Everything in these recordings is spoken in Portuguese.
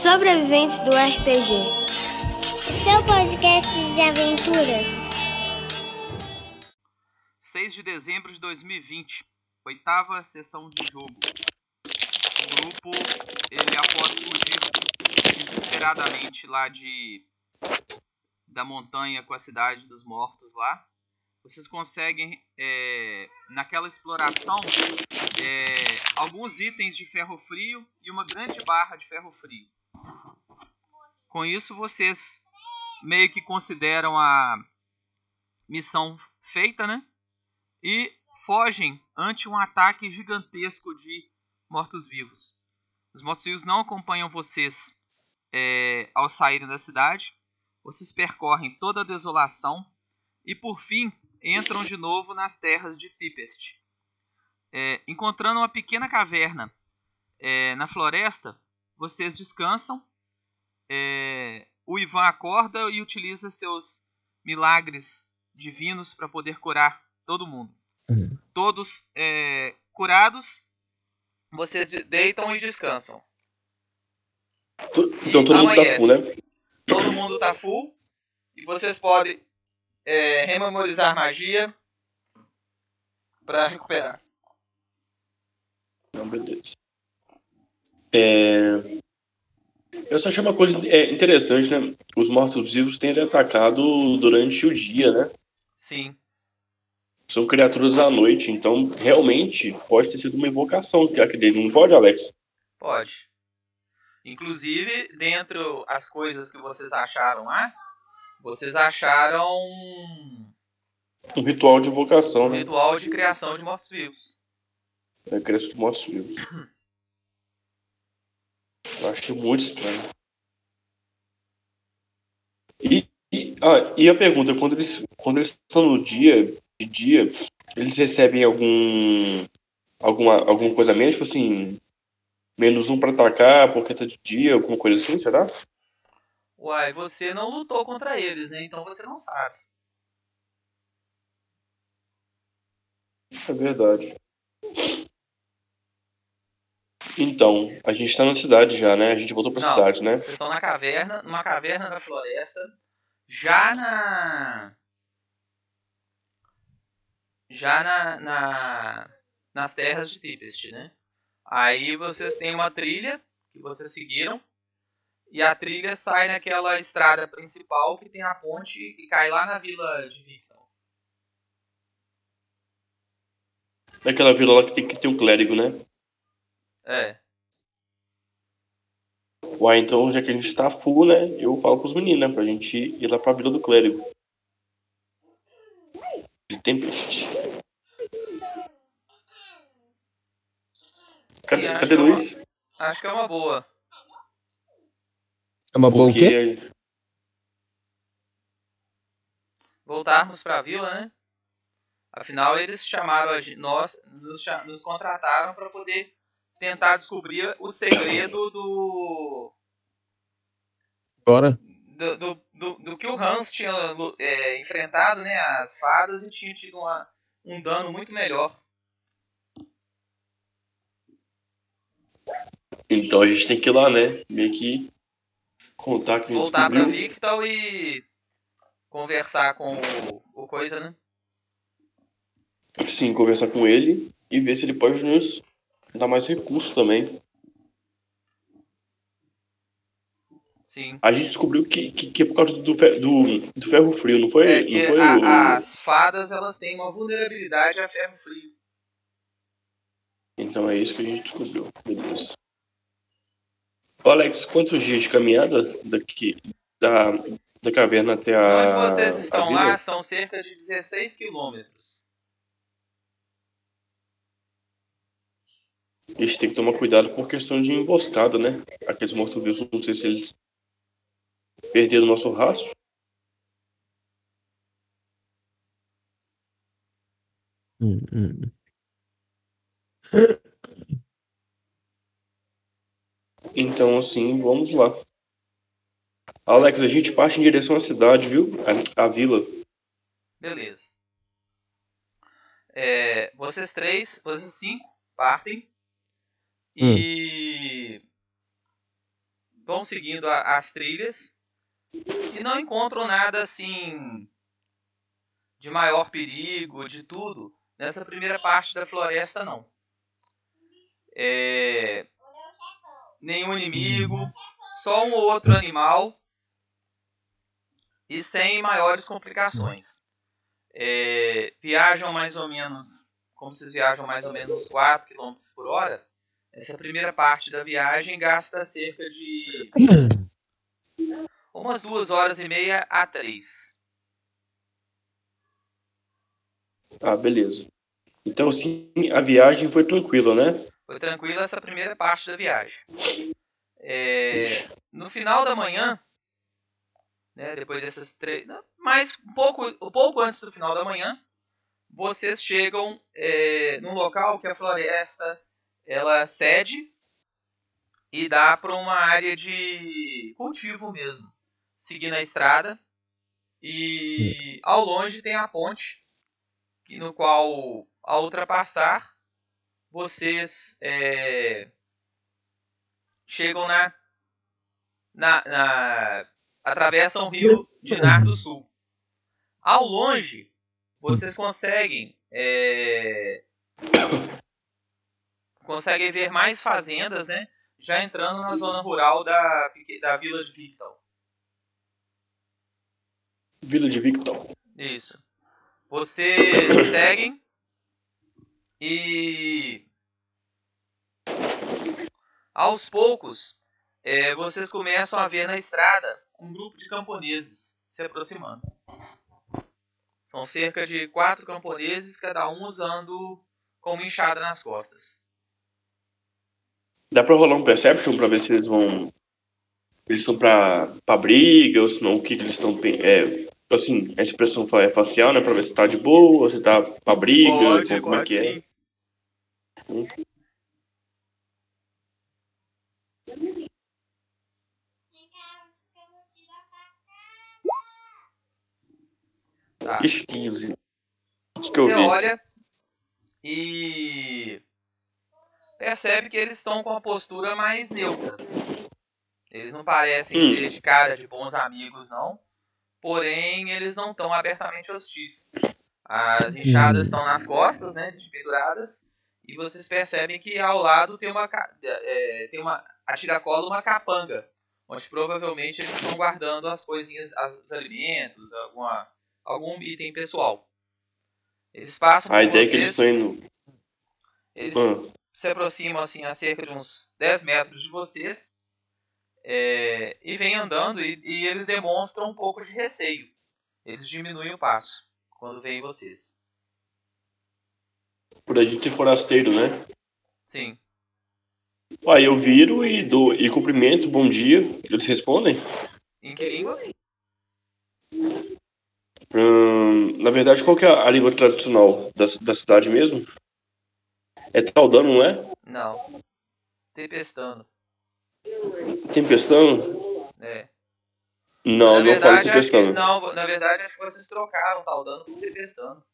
Sobreviventes do RPG. Seu podcast de aventuras. 6 de dezembro de 2020, oitava sessão de jogo. O grupo, ele após fugir desesperadamente lá de da montanha com a cidade dos mortos lá, vocês conseguem é, naquela exploração é, alguns itens de ferro frio e uma grande barra de ferro frio. Com isso vocês meio que consideram a missão feita, né? E fogem ante um ataque gigantesco de mortos-vivos. Os mortos-vivos não acompanham vocês é, ao saírem da cidade. Vocês percorrem toda a desolação e, por fim, entram de novo nas terras de Tipest. É, encontrando uma pequena caverna é, na floresta, vocês descansam. É, o Ivan acorda e utiliza seus milagres divinos para poder curar todo mundo. Uhum. Todos é, curados, vocês deitam e descansam. Então E todo mundo tá amanhece. full, né? Todo mundo tá full e vocês podem é, rememorizar magia para recuperar. Não, beleza. É... Eu só achei uma coisa é, interessante, né? Os mortos-vivos têm atacado durante o dia, né? Sim, São criaturas da noite, então realmente pode ter sido uma invocação que dele, não pode, Alex? pode. Inclusive, dentro as coisas que vocês acharam lá, vocês acharam Um ritual de invocação, um né? ritual de criação de mortos-vivos. É criação de mortos-vivos. Eu acho muito estranho. E, e, ah, e a pergunta, quando eles, quando eles estão no dia, de dia, eles recebem algum alguma, alguma coisa a menos, tipo assim, menos um pra atacar porque tá de dia, alguma coisa assim, será? Uai, você não lutou contra eles, né? Então você não sabe. É verdade. Então, a gente tá na cidade já, né? A gente voltou pra Não. cidade, né? Vocês estão na caverna, numa caverna da floresta, já na. Já na, na- nas terras de Tipest, né? Aí vocês têm uma trilha que vocês seguiram. E a trilha sai naquela estrada principal que tem a ponte e cai lá na vila de Victor. Naquela vila lá que tem que ter um clérigo, né? É. Uai, então, já que a gente tá full, né? Eu falo pros meninos, né? Pra gente ir lá pra vila do clérigo. De Tempest. Cadê, Sim, acho cadê que é uma- Luiz? Acho que é uma boa. É uma boa o quê? Voltarmos para a vila, né? Afinal, eles chamaram nós, nos, nos contrataram para poder tentar descobrir o segredo do Bora. do, do, do, do que o Hans tinha é, enfrentado, né? As fadas e tinha tido uma, um dano muito melhor. Então a gente tem que ir lá, né? Meio que contar que Voltar para descobriu. Victor e conversar com o, o coisa, né? Sim, conversar com ele e ver se ele pode nos dar mais recursos também. Sim. A gente descobriu que, que, que é por causa do, fe- do, do ferro frio, não foi? É não foi a- o- as fadas elas têm uma vulnerabilidade a ferro frio. Então é isso que a gente descobriu. Beleza. Ô, Alex, quantos dias de caminhada daqui da, da caverna até a. Onde vocês estão lá são cerca de 16 quilômetros. A gente tem que tomar cuidado por questão de emboscada, né? Aqueles mortos-vivos, não sei se eles perderam o nosso rastro. Hum, hum. Então, assim, vamos lá. Alex, a gente parte em direção à cidade, viu? A, a vila. Beleza. é, vocês três, vocês cinco partem e vão seguindo a- as trilhas e não encontram nada assim de maior perigo, de tudo nessa primeira parte da floresta não. É, nenhum inimigo, só um ou outro animal e sem maiores complicações. É, viajam mais ou menos, como vocês viajam mais ou menos uns 4 km por hora, essa primeira parte da viagem gasta cerca de umas duas horas e meia a três. Ah, beleza. Então, sim, a viagem foi tranquila, né? Foi tranquila essa primeira parte da viagem. É, no final da manhã, né, depois dessas três, mas um pouco, um pouco antes do final da manhã, vocês chegam é, num local que a floresta ela cede e dá para uma área de cultivo mesmo, seguindo a estrada e ao longe tem a ponte que no qual ao ultrapassar vocês é, chegam na, na, na atravessam o rio Dinar do Sul. Ao longe, vocês conseguem é, conseguem ver mais fazendas, né? Já entrando na zona rural da, da vila de Victor. Vila de Victor. Isso. Vocês seguem e aos poucos é, vocês começam a ver na estrada um grupo de camponeses se aproximando. São cerca de quatro camponeses, cada um usando com enxada nas costas. Dá pra rolar um perception pra ver se eles vão. Eles estão pra, pra briga, ou se não, o que, que eles estão. É, assim, a expressão é facial, né? Pra ver se tá de boa, ou se tá pra briga, como, como é que é. Tá. Ixi, 15. O que eu Você olha e percebe que eles estão com uma postura mais neutra. Eles não parecem Hum. ser de cara de bons amigos, não. Porém, eles não estão abertamente hostis. As enxadas estão nas costas, né, penduradas, e vocês percebem que ao lado tem uma, é, tem uma a tiracolo uma capanga, onde provavelmente eles estão guardando as coisinhas, as- os alimentos, alguma, algum item pessoal. Eles passam A por ideia é que eles vocês, estão indo. eles Ah, se aproximam assim a cerca de uns 10 metros de vocês é, e vêm andando e, e eles demonstram um pouco de receio. Eles diminuem o passo quando veem vocês. por a gente ser forasteiro, né? Sim. Aí eu viro e dou e cumprimento, bom dia. Eles respondem. Em que língua? Hum, na verdade, qual que é a língua tradicional da, da cidade mesmo? É Taldano, não é? Não. Tempestando. Tempestano? É. Não, na não falo verdade, acho que, Tempestano. não, na verdade, acho que vocês trocaram Taldano por Tempestando.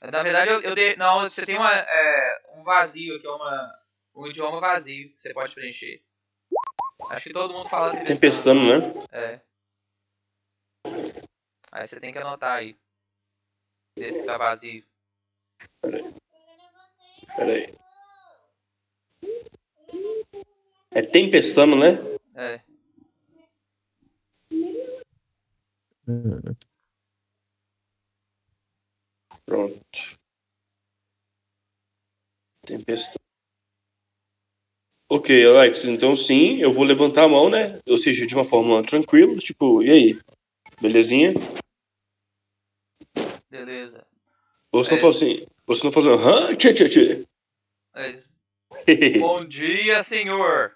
Na verdade, eu, eu dei. Não, você tem uma, é, um vazio aqui, uma, um idioma vazio que você pode preencher. Acho que todo mundo fala Tempestando. Tempestano, né? É. Aí você tem que anotar aí. Desse que tá vazio. Pera aí. É Tempestano, né? É. Pronto. Tempestano. Ok, Alex, então sim, eu vou levantar a mão, né? Ou seja, de uma forma tranquila, tipo, e aí? Belezinha? Beleza. Você É não fala assim, você não fala assim, hã? Tchê, tchê, tchê. É. Bom dia, senhor.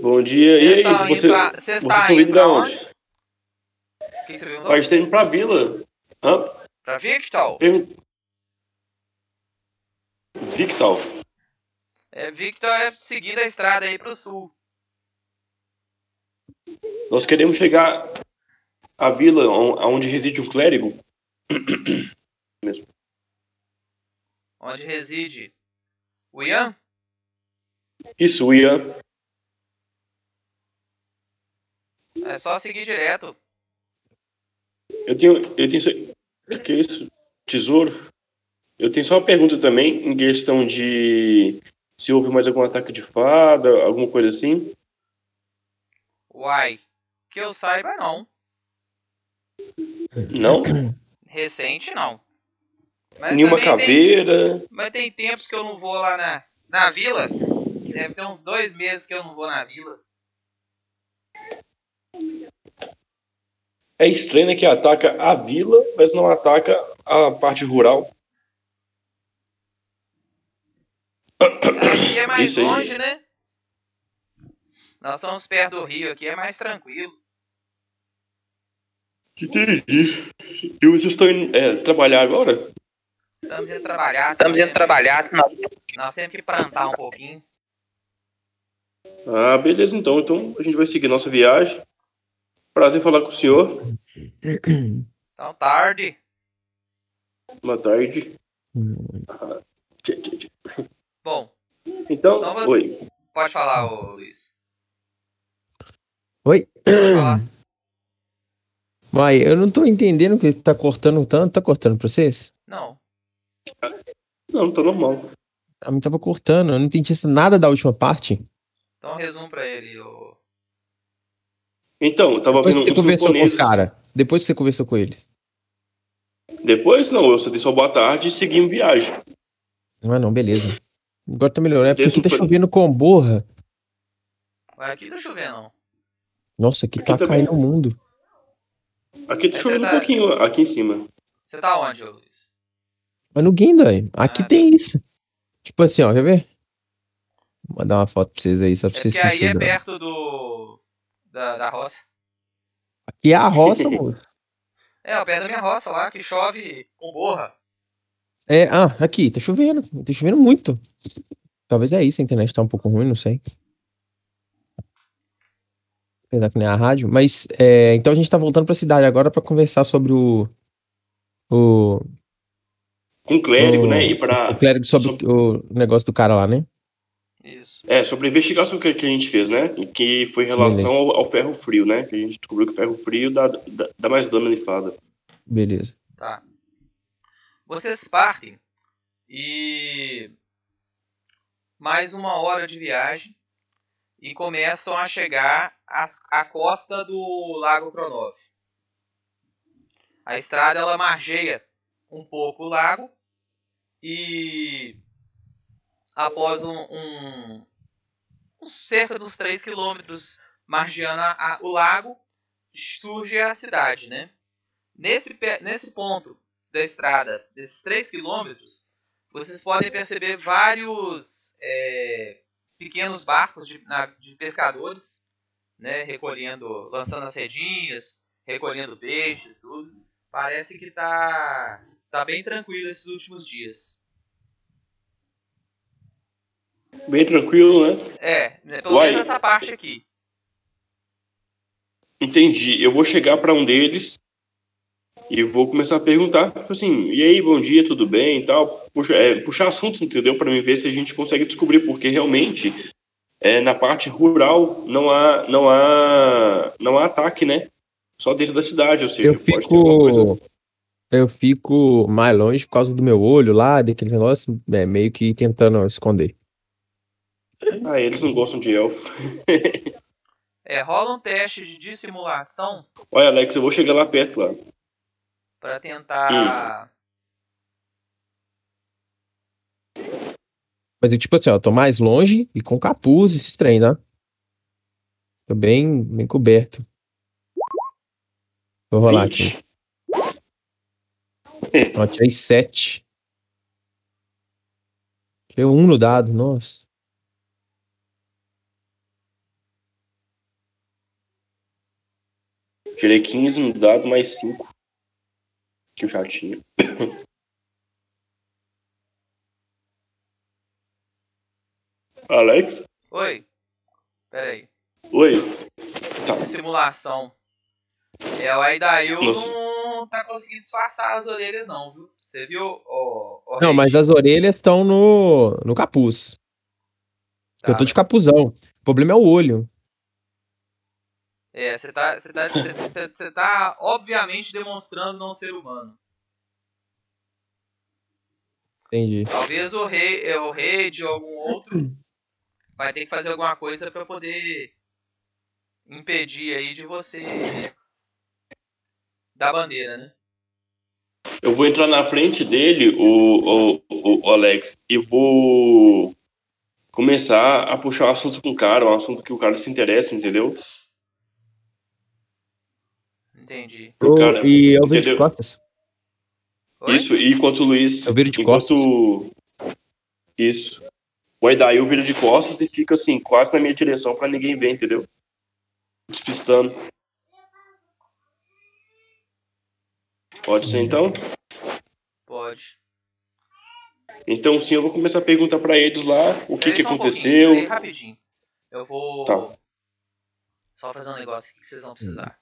Bom dia, e aí? Você, pra, estão estão indo pra onde? onde? O que que você perguntou? A gente tá indo pra vila. Hã? Pra? Pergun- Victor. É, Victor é seguindo a estrada aí pro sul. Nós queremos chegar à vila on- onde reside um clérigo. Mesmo. Onde reside o Ian? Isso, o Ian. É só seguir direto. Eu tenho. Eu tenho. O que é isso? Tesouro? Eu tenho só uma pergunta também, em questão de se houve mais algum ataque de fada, alguma coisa assim. Uai. Que eu saiba, não. Não? Recente, não. Mas Nenhuma também tem- caveira. Mas tem tempos que eu não vou lá na, na vila. Deve ter uns dois meses que eu não vou na vila. É estranho né, que ataca a vila, mas não ataca a parte rural. Aqui é mais Isso aí. longe, né? Nós somos perto do rio, aqui é mais tranquilo. Entendi. E vocês estão indo é, trabalhar agora? Estamos indo trabalhar. Estamos indo trabalhar. Nós Nós temos que plantar um pouquinho. Ah, beleza então. Então a gente vai seguir nossa viagem. Prazer falar com o senhor. Então, tarde. Boa tarde. Ah, tchê, tchê, tchê. Bom, Então, Então você- oi. pode falar, ô Luiz. Oi? Pode falar. Vai, eu não tô entendendo que tá cortando tanto. Tá cortando pra vocês? Não. Não, tá normal. A mim tava cortando. Eu não entendi nada da última parte. Então resumo pra ele. ô- Então, eu tava Depois vendo que você conversou com os caras. Depois que você conversou com eles. Depois, não, eu só dei só boa tarde e segui em viagem. Não é não, beleza. Agora tá melhorando. É porque aqui tá chovendo com borra. Mas aqui tá chovendo, não. Nossa, aqui Aqui tá também. caindo o mundo. Aqui tá chovendo um é pouquinho, aqui em cima. Você tá onde, ô Luiz? Mas no Guinda, aqui Ah, tem isso. Tipo assim, ó, quer ver? Vou mandar uma foto pra vocês aí, só pra É vocês porque aí é sentirem. perto do. Da, da roça. Aqui é a roça, moço. É, perto da minha roça lá, que chove com borra. É, ah, aqui, tá chovendo. Tá chovendo muito. Talvez é isso, a internet tá um pouco ruim, não sei. Apesar que nem a rádio. Mas, é, então a gente tá voltando pra cidade agora pra conversar sobre o. O, Com clérigo, o- né? E pra. o clérigo sobre sobre- o negócio do cara lá, né? Isso. É, sobre a investigação que, que a gente fez, né? Que foi em relação ao, ao ferro frio, né? Que a gente descobriu que o ferro frio dá, dá, dá mais dano de fada. Beleza. Tá. Vocês partem e mais uma hora de viagem e começam a chegar à, costa do Lago Kronov. A estrada ela margeia um pouco o lago e após um, um, um cerca dos 3 quilômetros margeando a- o lago surge a cidade, né? Nesse, nesse ponto da estrada, desses 3 quilômetros, vocês podem perceber vários é, pequenos barcos de, na- de pescadores, né, recolhendo, lançando as redinhas, recolhendo peixes, tudo. Parece que tá, tá bem tranquilo esses últimos dias. Bem tranquilo, né? É, né, pelo Uai. menos essa parte aqui. Entendi. Eu vou chegar pra um deles e vou começar a perguntar, tipo assim, e aí, bom dia, tudo bem e tal. Puxa, é, puxar assunto, entendeu? Pra mim ver se a gente consegue descobrir, porque realmente é, na parte rural não há, não há, não há ataque, né? Só dentro da cidade, ou seja, Eu pode ter alguma coisa. fico. Eu fico mais longe por causa do meu olho lá, daqueles negócios, é, meio que tentando esconder. Ah, eles não gostam de elfo. É, rola um teste de dissimulação Olha, Alex, eu vou chegar lá perto lá. para tentar. Mas eu, tipo assim, ó, eu tô mais longe e com capuz esse trem, tá? Tô bem, bem coberto. Vou rolar aqui. 20. Ó, tirei 7. Tirei um no dado, nossa. Tirei 15 no dado, mais 5. Que eu já tinha. Alex? Oi. Pera aí. Oi. Tá. Simulação. É, o Aidail não tá conseguir disfarçar as orelhas, não, viu? Você viu, ô, ô, Não, mas as orelhas estão no, no capuz. Tá, Eu tô de capuzão. O problema é o olho. É, você tá, você tá, você, você- você tá obviamente demonstrando não ser humano. Entendi. Talvez o rei, é, o rei de algum outro vai ter que fazer alguma coisa pra poder impedir aí de você dar bandeira, né? Eu vou entrar na frente dele, o, o, o Alex, e vou começar a puxar o assunto com o cara, um assunto que o cara se interessa, entendeu? Entendi. O cara, e eu vejo de costas. Oi? Isso, e enquanto o Luiz. Eu viro de enquanto... costas. Isso. O Aidail vira de costas e fica assim, quase na minha direção pra ninguém ver, entendeu? Despistando. Pode ser então? Pode. Então sim, eu vou começar a perguntar pra eles lá o que, que um aconteceu. peraí rapidinho. Eu vou Tá. só fazer um negócio aqui que vocês vão precisar.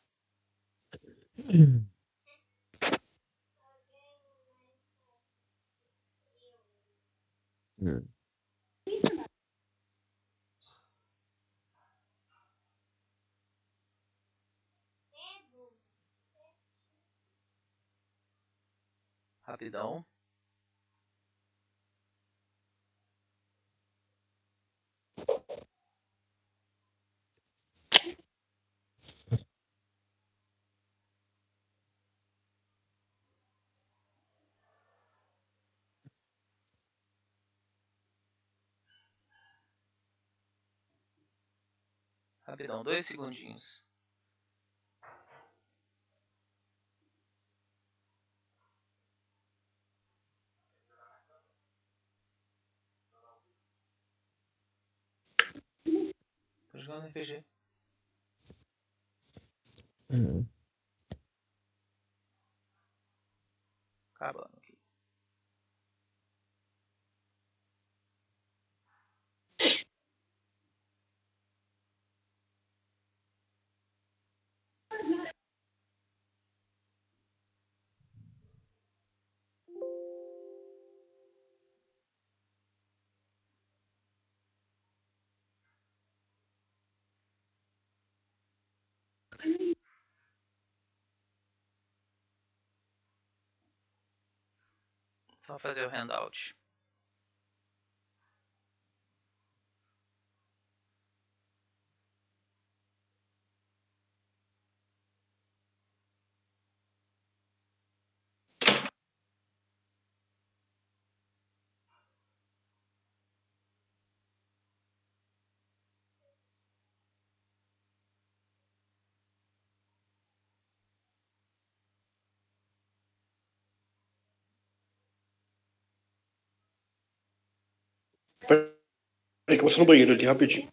Rapidão. Rapidão, dois segundinhos. Tô jogando RPG. Hum. Acabando Só fazer o handout. Peraí que eu vou no banheiro ali rapidinho.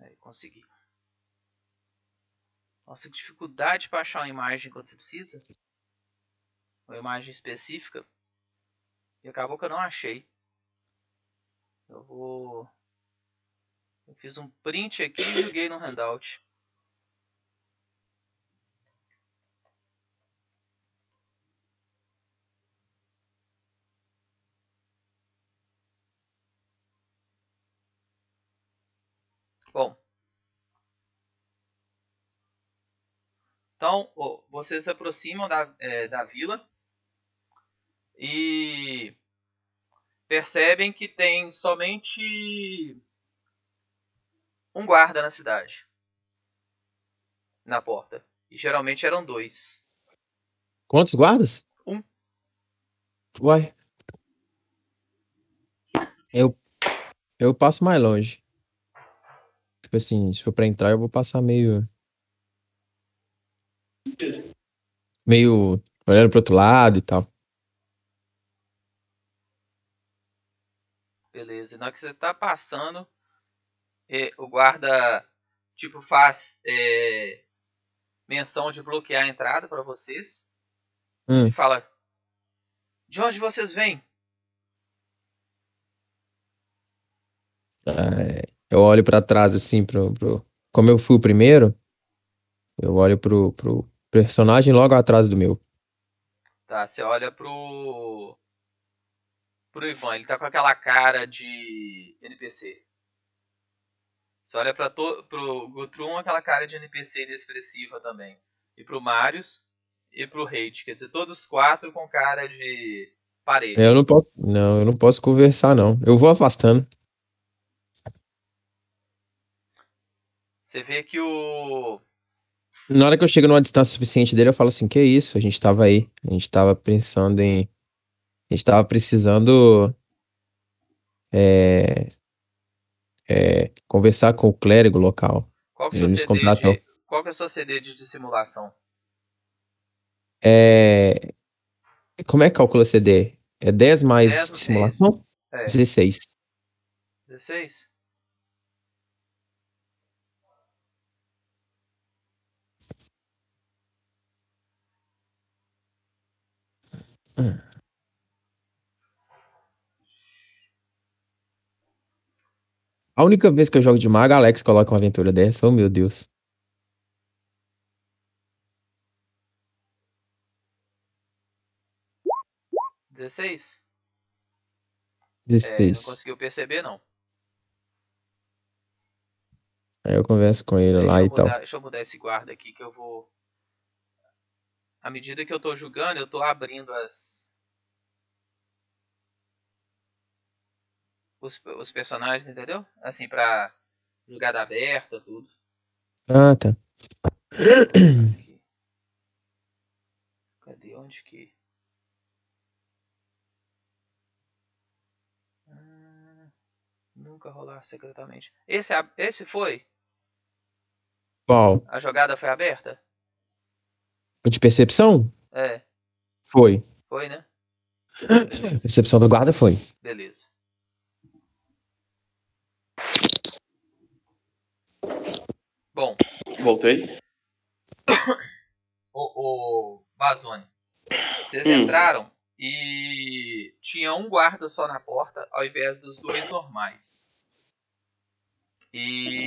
Aí, consegui. Nossa, que dificuldade para achar uma imagem quando você precisa. Uma imagem específica. E acabou que eu não achei. Eu vou. Eu fiz um print aqui e joguei no handout. Bom. Então, ó, vocês se aproximam da, é, da vila e percebem que tem somente um guarda na cidade. Na porta. E geralmente eram dois. Quantos guardas? Um. Uai. Eu, eu passo mais longe. Tipo assim, se for pra entrar, eu vou passar meio. Meio olhando pro outro lado e tal. Beleza. Na hora que você tá passando, é, o guarda tipo faz é, menção de bloquear a entrada para vocês. Hum. E fala: De onde vocês vêm? É, eu olho pra trás, assim, pro, pro. Como eu fui o primeiro, eu olho pro, pro personagem logo atrás do meu. Tá, você olha pro. Pro Ivan, ele tá com aquela cara de NPC. Você olha pra to... pro Guthrum, aquela cara de NPC inexpressiva também. E pro Marius e pro Hate. Quer dizer, todos quatro com cara de parede. Eu não posso. Não, eu não posso conversar, não. Eu vou afastando. Você vê que o. Na hora que eu chego numa distância suficiente dele, eu falo assim: que isso? A gente tava aí. A gente tava pensando em. A gente tava precisando. É. É, conversar com o clérigo local. Qual que é o seu Ele nos CD contratou. de... Qual que é o seu CD de dissimulação? É. Como é que calcula CD? É 10 mais 10 no simulação? É. 16. 16? A única vez que eu jogo de mago, Alex coloca uma aventura dessa. Oh, meu Deus. 16? É, não 16. conseguiu perceber, não. Aí eu converso com ele Deixa lá e tal. deixa eu mudar esse guarda aqui que eu vou. À medida que eu tô jogando, eu tô abrindo as. Os, os personagens, entendeu? Assim, pra jogada aberta, tudo. Ah, tá. Aqui. Cadê? Onde que. Ah, nunca rolar secretamente. Esse, esse foi? Qual? A jogada foi aberta? De percepção? É, Foi. foi, né? Percepção do guarda foi. Beleza. Bom, Voltei. o, o Bazone, vocês Hum. entraram e tinha um guarda só na porta ao invés dos dois normais. E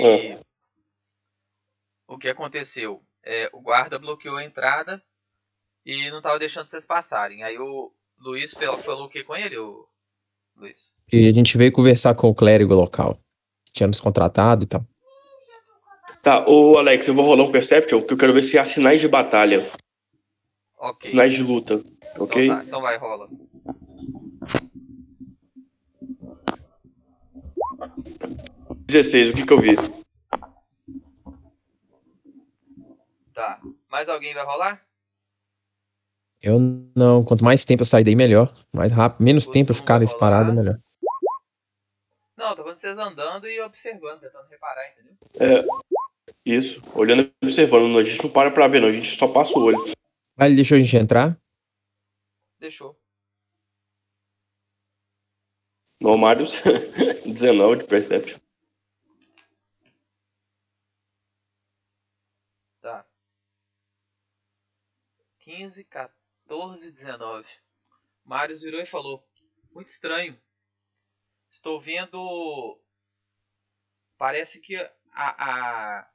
o que aconteceu? É, o guarda bloqueou a entrada e não estava deixando vocês passarem. Aí o Luiz falou, falou o que com ele, o Luiz? E a gente veio conversar com o clérigo local. Que tinha nos contratado e tal. Tá, ô Alex, eu vou rolar um Perception, porque eu quero ver se há sinais de batalha, Ok. sinais de luta, ok? Então, tá, então vai, rola. 16, o que que eu vi? Tá. Mais alguém vai rolar? Eu não. Quanto mais tempo eu sair daí, melhor. Mais rápido. Menos O tempo eu ficar nesse parado, melhor. Não, tô falando vocês andando e observando, tentando reparar, entendeu? É, isso, olhando e observando, a gente não para pra ver não, a gente só passa o olho. Aí ele deixou a gente entrar. Deixou. No Marius, 19 de Perception. Tá. 15, 14, 19. Marius virou e falou: Muito estranho. Estou vendo. Parece que a. A,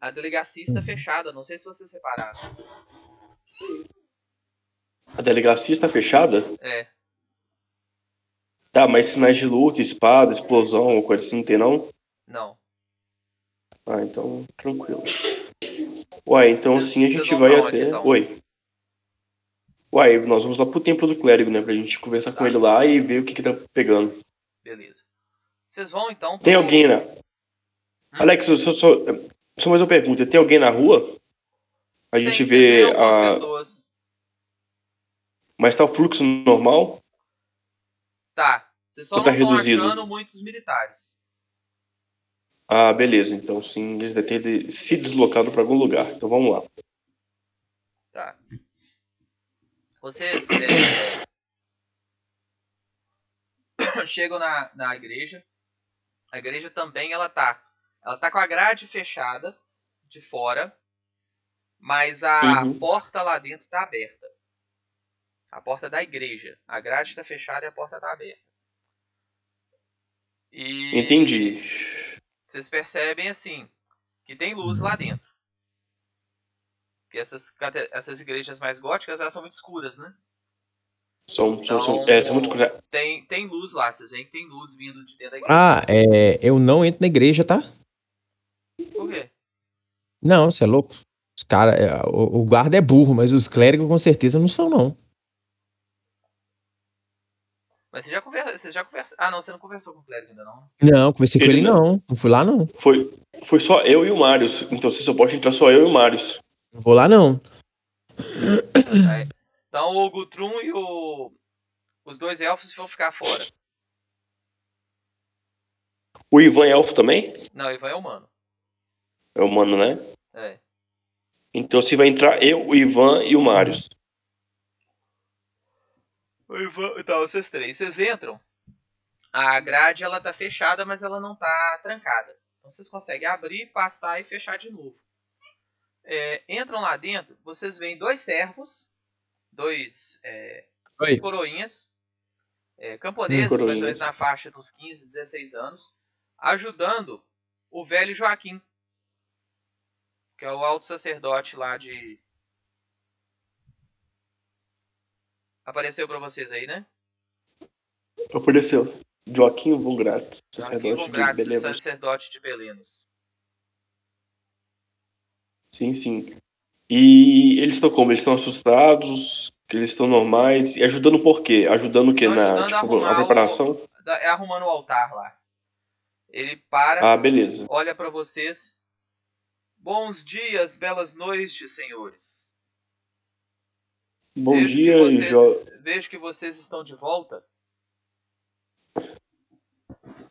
a delegacia está Uhum. fechada. Não sei se vocês repararam. A delegacia está fechada? É. Tá, mas sinais de luta, espada, explosão, ou coisa assim, não tem não? Não. Ah, então, tranquilo. Uai, então Vocês- assim a gente vai até... então? Oi. Uai, nós vamos lá pro templo do clérigo, né, pra gente conversar com Tá. ele lá e ver o que que tá pegando. Beleza. Vocês vão então. Tem pro- alguém na... Alex, só, só, só, só mais uma pergunta, tem alguém na rua? A Tem, gente vocês vê a... pessoas. Mas tá o fluxo normal? Tá. Vocês só Ou tá não reduzido? achando muitos militares. Ah, beleza. Então sim, eles devem ter se deslocado para algum lugar. Então vamos lá. Tá. Vocês é, chegam na, na igreja. A igreja também ela tá. Ela tá com a grade fechada de fora. Mas a Uhum. porta lá dentro está aberta. A porta da igreja. A grade está fechada e a porta está aberta. E Entendi. vocês percebem assim que tem luz lá dentro. Porque essas, essas igrejas mais góticas elas são muito escuras, né? São, são, são, Então- é, são muito. Tem, tem luz lá, vocês veem que tem luz vindo de dentro da igreja. Ah, é, eu não entro na igreja, tá? Por quê? Não, você é louco. Os cara, é, o, o guarda é burro, mas os clérigos com certeza não são, não. Mas você já conversa, você já conversa. Ah, não, você não conversou com o clérigo ainda não. Não, conversei com Ele ele não. não. Não fui lá, não. Foi, foi só eu e o Marius. Então você só pode entrar só eu e o Marius. Não vou lá, não. Então o Gutrum e o os dois elfos vão ficar fora. O Ivan é elfo também? Não, Ivan é humano. É humano, né? É. Então se vai entrar eu, o Ivan e o Marius. O Ivan, então vocês três, vocês entram. A grade ela tá fechada, mas ela não tá trancada. Então vocês conseguem abrir, passar e fechar de novo. É, entram lá dentro, vocês veem dois servos, dois é, Oi. coroinhas, é, camponeses, coroinhas. mais ou menos na faixa dos 15, 16 anos, ajudando o velho Joaquim, que é o alto sacerdote lá de. Apareceu pra vocês aí, né? Apareceu. Joaquim Von Gratz, Joaquim sacerdote de Belém. sacerdote de Belenos. Sim, sim. E eles estão como? Eles estão assustados? Eles estão normais? E ajudando por quê? Ajudando o quê? Estão Na ajudando a tipo, a preparação? Da- É arrumando o altar lá. Ele para, Ah, beleza. olha pra vocês. Bons dias, belas noites, senhores. Bom vejo dia, que vocês, Jo- Vejo que vocês estão de volta.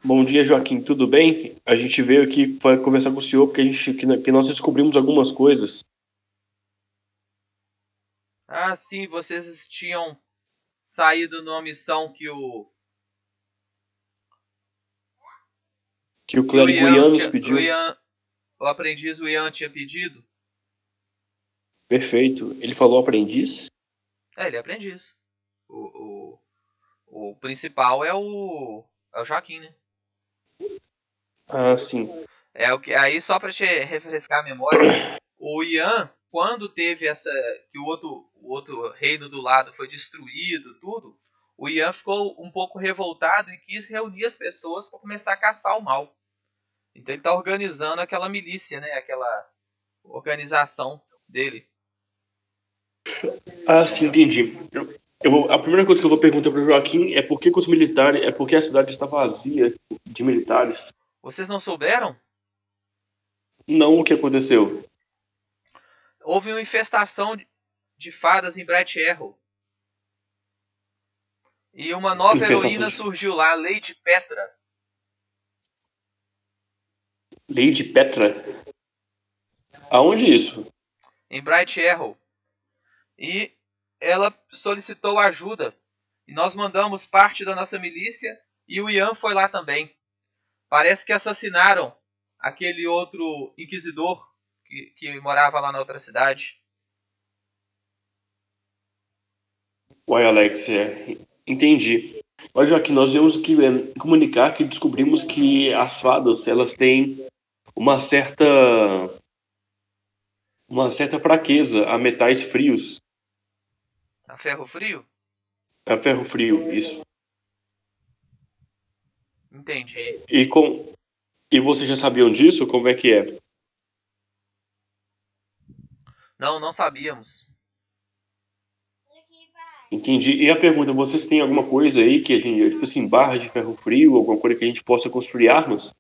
Bom dia, Joaquim. Tudo bem? A gente veio aqui para conversar com o senhor porque a gente que, nós descobrimos algumas coisas. Ah, sim, vocês tinham saído numa missão que o, Que o clérigo Ian, Ian nos pediu. o, Ian- o aprendiz o Ian tinha pedido. Perfeito. Ele falou aprendiz? É, ele é aprendiz. O, o, o principal é o, é o Joaquim, né? Ah, sim. É o que aí só pra te refrescar a memória, o Ian, quando teve essa que o outro o outro reino do lado foi destruído, tudo, o Ian ficou um pouco revoltado e quis reunir as pessoas para começar a caçar o mal. Então ele tá organizando aquela milícia, né, aquela organização dele. Ah, sim, entendi. Eu, eu vou- a primeira coisa que eu vou perguntar para o Joaquim é por que, que os militares, é porque a cidade está vazia de militares. Vocês não souberam? Não o que aconteceu. Houve uma infestação de- de fadas em Bright Arrow. E uma nova Infestação heroína de- surgiu lá, Lady Petra. Lady Petra. Aonde isso? em Bright Arrow. E ela solicitou ajuda. E nós mandamos parte da nossa milícia e o Ian foi lá também. Parece que assassinaram aquele outro inquisidor que, que morava lá na outra cidade. Uai, Alex, é, entendi. Mas Joaquim, nós viemos aqui é, comunicar que descobrimos que as fadas, elas têm uma certa uma certa fraqueza a metais frios, A ferro frio? a ferro frio, isso. Entendi. E com e vocês já sabiam disso? Como é que é? Não, não sabíamos. Entendi. E a pergunta, vocês têm alguma coisa aí que a gente, tipo assim, barra de ferro frio, alguma coisa que a gente possa construir armas?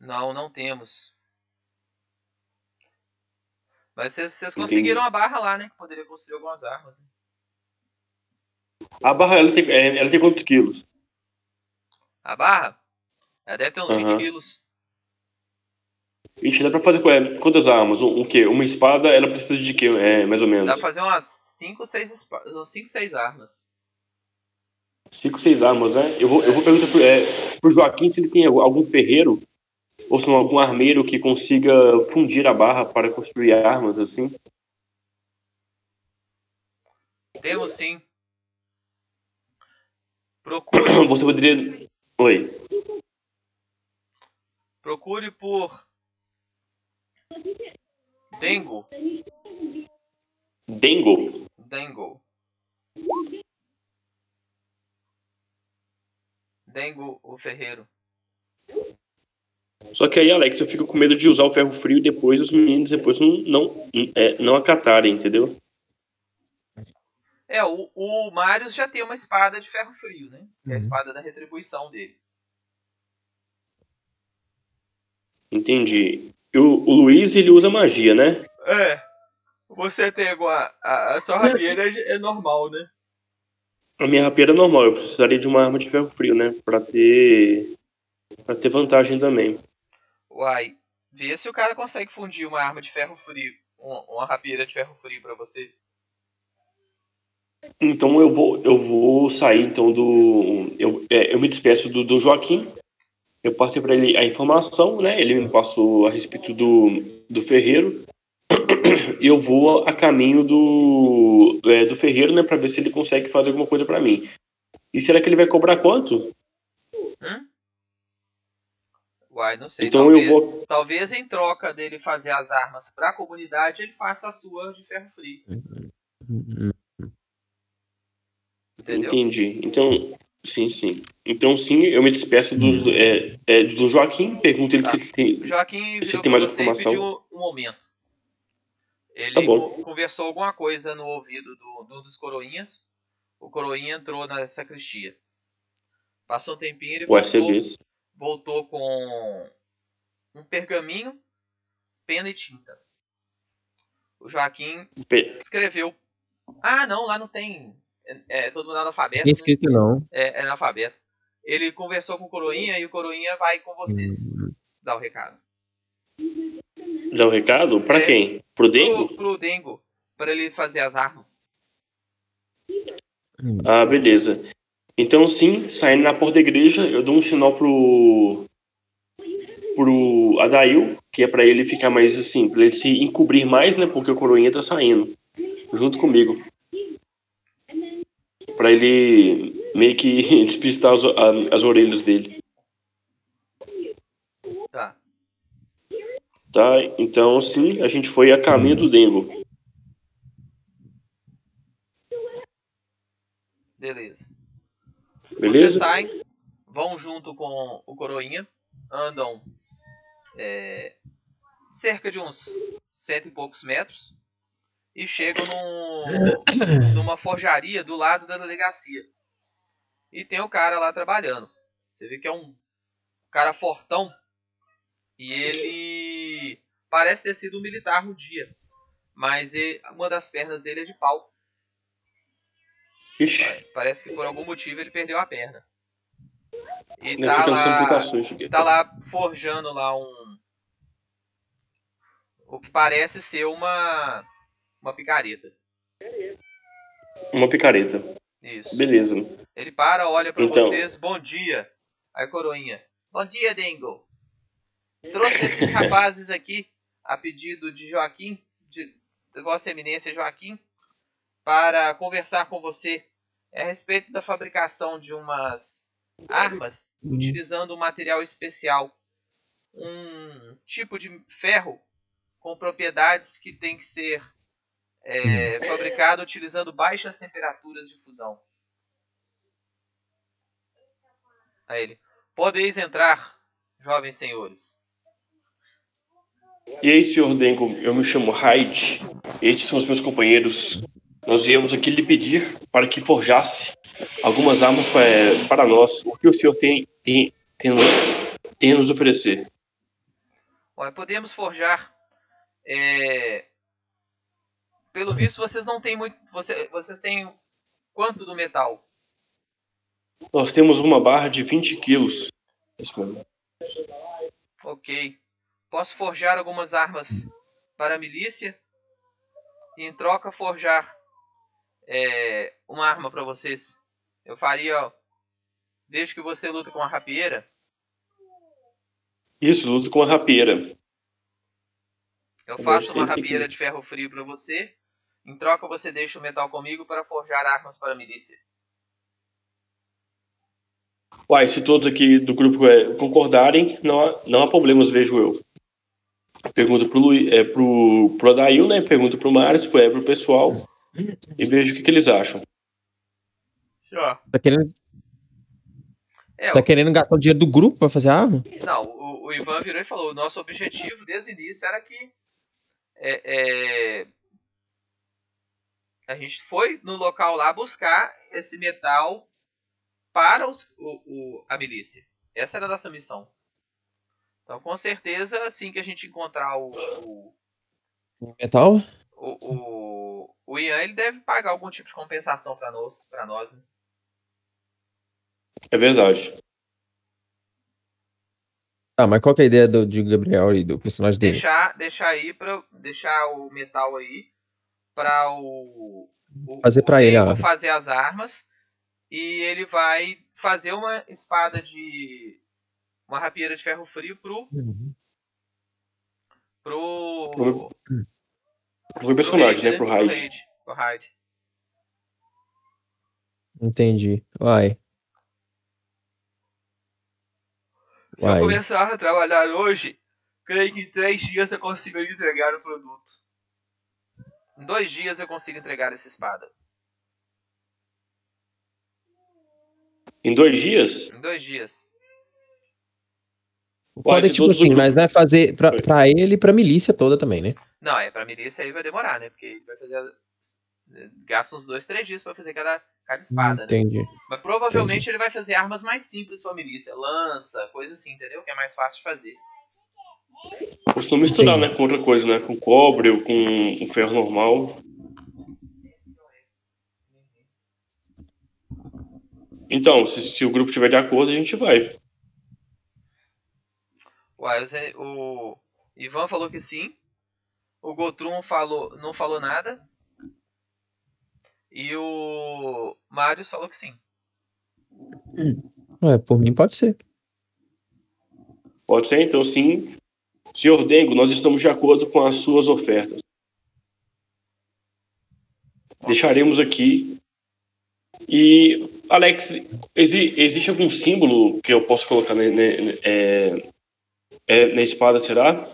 Não, não temos. Mas vocês, conseguiram a barra lá, né? Que poderia construir algumas armas. né? A barra, ela tem, é, ela tem quantos quilos? A barra? Ela deve ter uns 20 Aham. quilos. Ixi, dá pra fazer é, quantas armas? Um, um quê? Uma espada, ela precisa de quê? É, mais ou menos. Dá pra fazer umas 5, 6 5, 6 armas. Cinco, seis armas, né? Eu vou, eu vou perguntar pro, é, pro Joaquim se ele tem algum ferreiro Ou são algum armeiro que consiga fundir a barra para construir armas, assim? Temos sim. Procure, Você poderia. Oi. procure por Dengo. Dengo. Dengo. Dengo, o ferreiro. Só que aí, Alex, eu fico com medo de usar o ferro frio e depois os meninos depois não, não, é, não acatarem, entendeu? É, o, o Marius já tem uma espada de ferro frio, né? Que é a Uhum. espada da retribuição dele. Entendi. E o, o Luiz, ele usa magia, né? É. Você tem agora. A, a sua rapieira é, é normal, né? A minha rapieira é normal, eu precisaria de uma arma de ferro frio, né? Pra ter. Pra ter vantagem também. Uai. Vê se o cara consegue fundir uma arma de ferro frio. Uma, uma rapieira de ferro frio pra você. Então eu vou, eu vou sair então do. Eu, é, eu me despeço do, do Joaquim. Eu passei para ele a informação, né? Ele me passou a respeito do, do ferreiro. E eu vou a caminho do, é, do ferreiro, né? Para ver se ele consegue fazer alguma coisa para mim. E será que ele vai cobrar quanto? Uai, não sei. Então talvez, eu vou. talvez em troca dele fazer as armas pra comunidade, ele faça a sua de ferro frio. Entendeu? Entendi. Então, sim, sim. Então, sim, eu me despeço do, é, é, do Joaquim, pergunto ele Tá. se ele tem. Joaquim virou tem mais você informação? pediu um momento. Ele Tá conversou alguma coisa no ouvido do, do- dos coroinhas. O coroinha entrou na sacristia. Passou um tempinho ele O voltou. Voltou com um pergaminho, pena e tinta. O Joaquim escreveu. Ah, não, lá não tem. É, é todo mundo analfabeto. Tem né? escrito não. É, é analfabeto. Ele conversou com o Coroinha e o Coroinha vai com vocês. Hum. Dar o recado. Dá o recado? Pra É. quem? Pro Dengo? Pro, pro Dengo, para ele fazer as armas. Ah, beleza. Então, sim, saindo na porta da igreja, eu dou um sinal pro. pro Adail, que é pra ele ficar mais assim, pra ele se encobrir mais, né? Porque o coroinha tá saindo. Junto comigo. Pra ele meio que despistar as, as orelhas dele. Tá. Tá? Então, sim, a gente foi a caminho do Dengo. Beleza. Beleza? Vocês saem, vão junto com o Coroinha, andam é, cerca de uns cento e poucos metros e chegam num, numa forjaria do lado da delegacia. E tem o cara lá trabalhando. Você vê que é um cara fortão e ele parece ter sido um militar no dia, mas ele- uma das pernas dele é de pau. Ixi, Parece que por algum motivo ele perdeu a perna. E tá lá, tá lá forjando lá um. O que parece ser uma. Uma picareta. Uma picareta. Isso. Beleza. Ele para, olha pra Então. vocês, bom dia. Aí coroinha. Bom dia, Dengo. Trouxe esses rapazes aqui a pedido de Joaquim, de, de Vossa Eminência Joaquim, para conversar com você a respeito da fabricação de umas armas utilizando um material especial. Um tipo de ferro com propriedades que tem que ser é, fabricado utilizando baixas temperaturas de fusão. A ele. Podeis entrar, jovens senhores. E aí, senhor Dengo, eu me chamo Hyde. Estes são os meus companheiros. Nós viemos aqui lhe pedir para que forjasse algumas armas para, para nós. O que o senhor tem, tem, tem, tem a nos oferecer? Olha, podemos forjar. é, Pelo visto, vocês não têm muito. Você... Vocês têm quanto do metal? Nós temos uma barra de 20 quilos. Ok. Posso forjar algumas armas para a milícia e em troca forjar é, uma arma para vocês. Eu faria. ó, Vejo que você luta com a rapieira. Isso, luta com a rapieira. Eu faço uma rapieira de ferro frio pra você. Em troca, você deixa o metal comigo para forjar armas para a milícia. Uai, se todos aqui do grupo é, concordarem, não há, não há problemas, vejo eu. Pergunta pro, Luiz, é, pro, pro Adail, né? Pergunta pro Mário, pro é, pro pessoal. E vejo o que, que eles acham. Tá querendo, É, tá querendo gastar o dinheiro do grupo pra fazer arma? Não, o, o Ivan virou e falou: o nosso objetivo desde o início era que é, é, a gente foi no local lá buscar esse metal para os, o, o- a milícia. Essa era a nossa missão. Então, com certeza, assim que a gente encontrar o, o, Metal? O, o, o Ian, ele deve pagar algum tipo de compensação para nós, para nós. Né? É verdade. Ah, mas qual que é a ideia do, de Gabriel e do personagem dele? Deixar, deixar aí para deixar o metal aí para o, o Fazer pra o ele a fazer as armas e ele vai fazer uma espada de uma rapieira de ferro frio pro Uhum. pro Pro- Pro personagem, Raid, né? Pro. Raid, pro Raid. Entendi. Vai. Se eu começar a trabalhar hoje, creio que em três dias eu consigo entregar o produto. Em dois dias eu consigo entregar essa espada. Em dois dias? Em dois dias. Pode, se tipo assim, mas vai fazer pra, pra ele e pra milícia toda também, né? Não, é pra milícia aí vai demorar, né? Porque ele vai fazer. as- Gasta uns dois, três dias pra fazer cada, cada espada, né? Entendi. Mas provavelmente ele vai fazer armas mais simples pra milícia. Lança, coisa assim, entendeu? Que é mais fácil de fazer. Não misturar, Sim. né? Com outra coisa, né? Com cobre ou com um ferro normal. Então, se, se o grupo estiver de acordo, a gente vai. Uai, o Ivan falou que sim. O Gotrum falou, não falou nada. E o Marius falou que sim. É, por mim pode ser. Pode ser? Então, sim. Senhor Dengo, nós estamos de acordo com as suas ofertas. Deixaremos aqui. E, Alex, exi- existe algum símbolo que eu posso colocar ne- ne- é, é, na espada, será?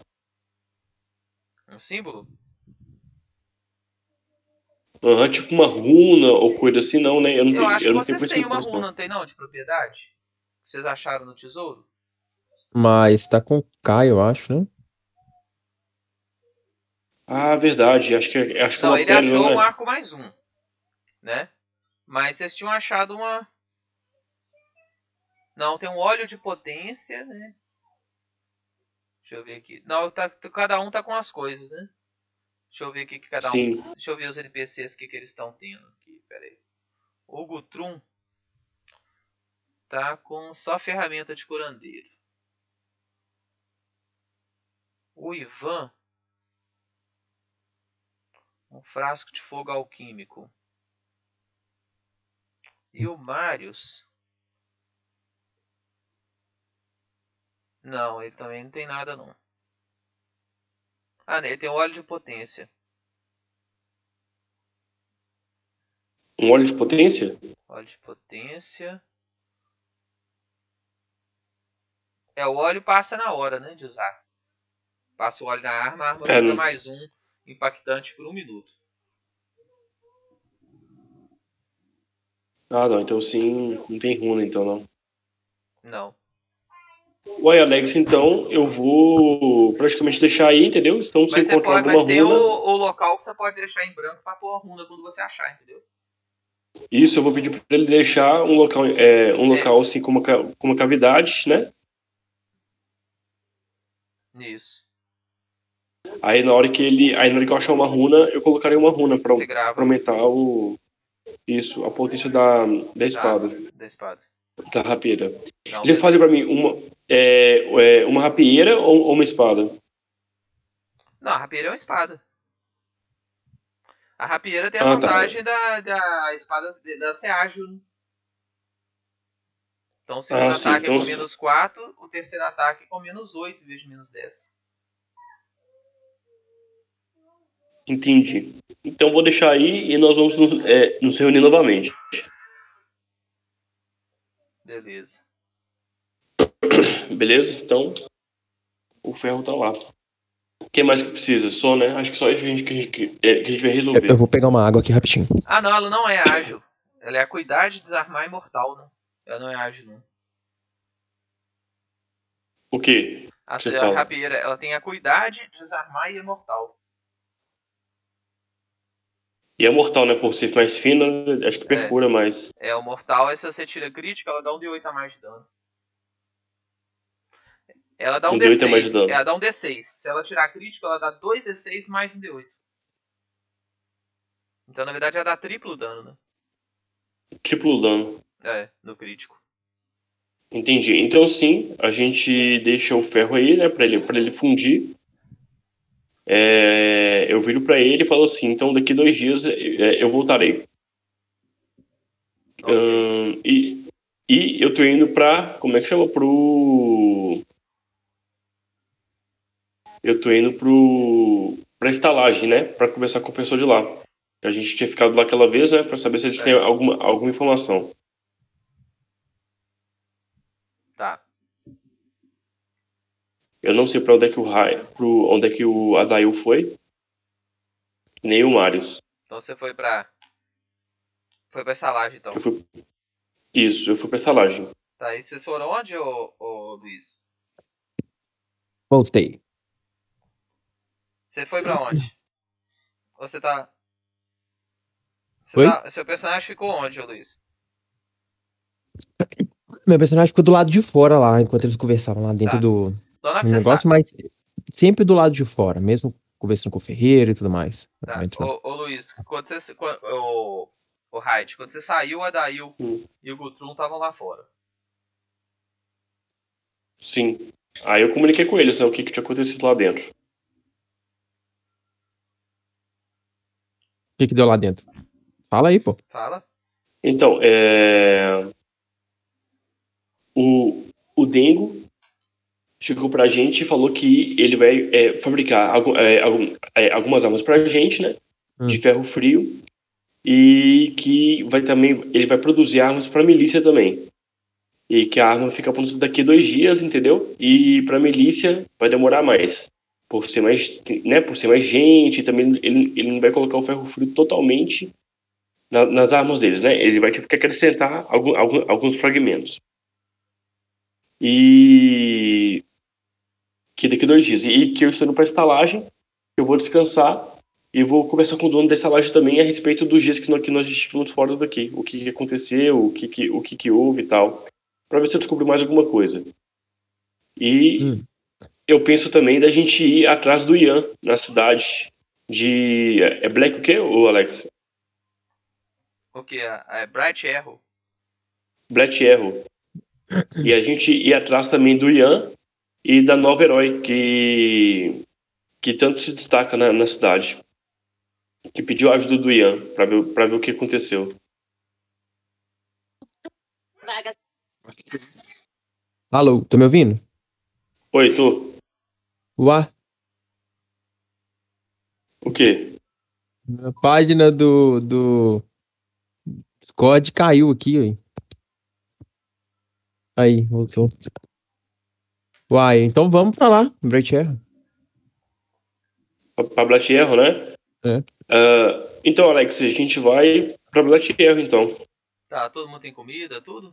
Um símbolo? Aham, tipo uma runa ou coisa assim, não, né? Eu não Eu tenho, acho que eu não vocês têm uma runa, não tem não, de propriedade? Que vocês acharam no tesouro? Mas tá com K, eu acho, né? Ah, verdade. Acho que, é- acho que Não, ele achou né? um arco mais um. Né? Mas vocês tinham achado uma. Não, tem um óleo de potência, né? Deixa eu ver aqui. Não, tá, cada um tá com as coisas, né? Deixa eu ver aqui que cada um. Sim. Deixa eu ver os NPCs que, que eles estão tendo aqui. Pera aí. O Gutrum tá com só ferramenta de curandeiro. O Ivan um frasco de fogo alquímico. E o Marius Não, ele também não tem nada não. Ah, né, ele tem óleo de potência. Um óleo de potência? Óleo de potência. É, o óleo passa na hora, né, de usar. Passa o óleo na arma, a arma É, fica mais um impactante por um minuto. Ah, não. Então, sim, não tem runa, então, não. Não. Uai, Alex, então eu vou praticamente deixar aí, entendeu? Então, Mas, você pode, mas alguma tem o, runa, o local que você pode deixar em branco pra pôr a runa quando você achar, entendeu? isso eu vou pedir pra ele deixar um local, é, um É. local assim com uma, com uma cavidade, né? Isso. Aí na hora que ele, aí na hora que eu achar uma runa, eu colocarei uma runa pra aumentar o isso, a potência da, da espada, da espada. da rapieira. Não, Ele fazer pra mim uma é, é, uma rapieira ou, ou uma espada? Não, a rapieira é uma espada. A rapieira tem a Ah, tá. vantagem da, da espada da ser ágil. Então o segundo Ah, sim, ataque é então- com menos 4, o terceiro ataque é com menos 8 em vez de menos 10. Entendi. Então vou deixar aí e nós vamos nos, é, nos reunir novamente. Beleza. Beleza? Então, o ferro tá lá. O que mais que precisa? Só, né? Acho que só isso que a gente, que a gente, que- é, a gente vai Eu, resolver. eu vou pegar uma água aqui rapidinho. Ah, não, ela não é ágil. Ela é a cuidar de desarmar imortal, não. Ela não é ágil, não. O quê? A, Você a rapieira, ela tem a cuidar de desarmar e imortal. E a mortal, né? Por ser mais fina, acho que perfura mais. É, o mortal, é se você tira crítica, ela dá um D8 a mais de dano. Ela dá um Um D8 a mais D6. dano. Ela dá um D6. Se ela tirar crítica, ela dá 2 D6 mais um D8. Então, na verdade, ela dá triplo dano, né? Triplo dano. É, no crítico. Entendi. Então sim, a gente deixa o ferro aí, né? Pra ele, pra ele fundir. É, eu viro pra ele e falo assim, então daqui dois dias é, eu voltarei. Ok. Ahn, e, e eu tô indo pra. Como é que chama? Pro. Eu tô indo pro. pra estalagem, né? Pra conversar com o pessoal de lá. A gente tinha ficado lá aquela vez, né? Pra saber se eles têm alguma, alguma informação. Tá. Eu não sei pra onde é que o Rai, pro onde é que o Adail foi. Nem o Marius. Então você foi pra. Foi pra estalagem, então. Eu fui. Isso, eu fui pra estalagem. Tá, e vocês foram onde, ô, ô Luiz? Voltei. Você foi pra onde? Ou você tá. Você Oi? tá- Seu personagem ficou onde, ô Luiz? Meu personagem ficou do lado de fora lá, enquanto eles conversavam lá dentro Tá. do, Então do você negócio, mas sempre do lado de fora, mesmo conversando com o Ferreira e tudo mais. Tá. Mas, Ô, ô Luiz, quando você. Quando, ô, ô Hyde, quando você saiu, o Adail Hum. e o Gutrum estavam lá fora. Sim. Aí eu comuniquei com eles, né? O que, que tinha acontecido lá dentro. Que que deu lá dentro? Fala aí, pô. Fala? Então, é. O, o Dengo chegou pra gente e falou que ele vai é, fabricar algu- é, algum- é, algumas armas pra gente, né? De Hum. ferro frio. E que vai também. Ele vai produzir armas pra milícia também. E que a arma fica pronta daqui a dois dias, entendeu? E pra milícia vai demorar mais. Por ser mais, né, por ser mais gente, também ele, ele não vai colocar o ferro frio totalmente na- nas armas deles, né? Ele vai tipo acrescentar algum, algum- alguns fragmentos. E que daqui dois dias. E que eu estou indo para estalagem, eu vou descansar e vou conversar com o dono da estalagem também a respeito dos dias que nós, que nós estivemos fora daqui. O que aconteceu, o que, que, o que, que houve e tal. Para ver se eu descubro mais alguma coisa. E Hum. Eu penso também da gente ir atrás do Ian na cidade de. É Black o quê, ô Alex? O que? É Bright Arrow. Black Arrow. E a gente ir atrás também do Ian e da nova herói que que tanto se destaca na, na cidade. Que pediu a ajuda do Ian pra ver, pra ver o que aconteceu. Alô, tá me ouvindo? Oi, tu. Uá, O quê? a página do, do Discord caiu aqui, aí. Aí, voltou. Uai, então vamos pra lá, Arrow. Pra, Arrow, né? É. Ah, então, Alex, a gente vai pra Black Arrow, então. Tá, todo mundo tem comida, tudo?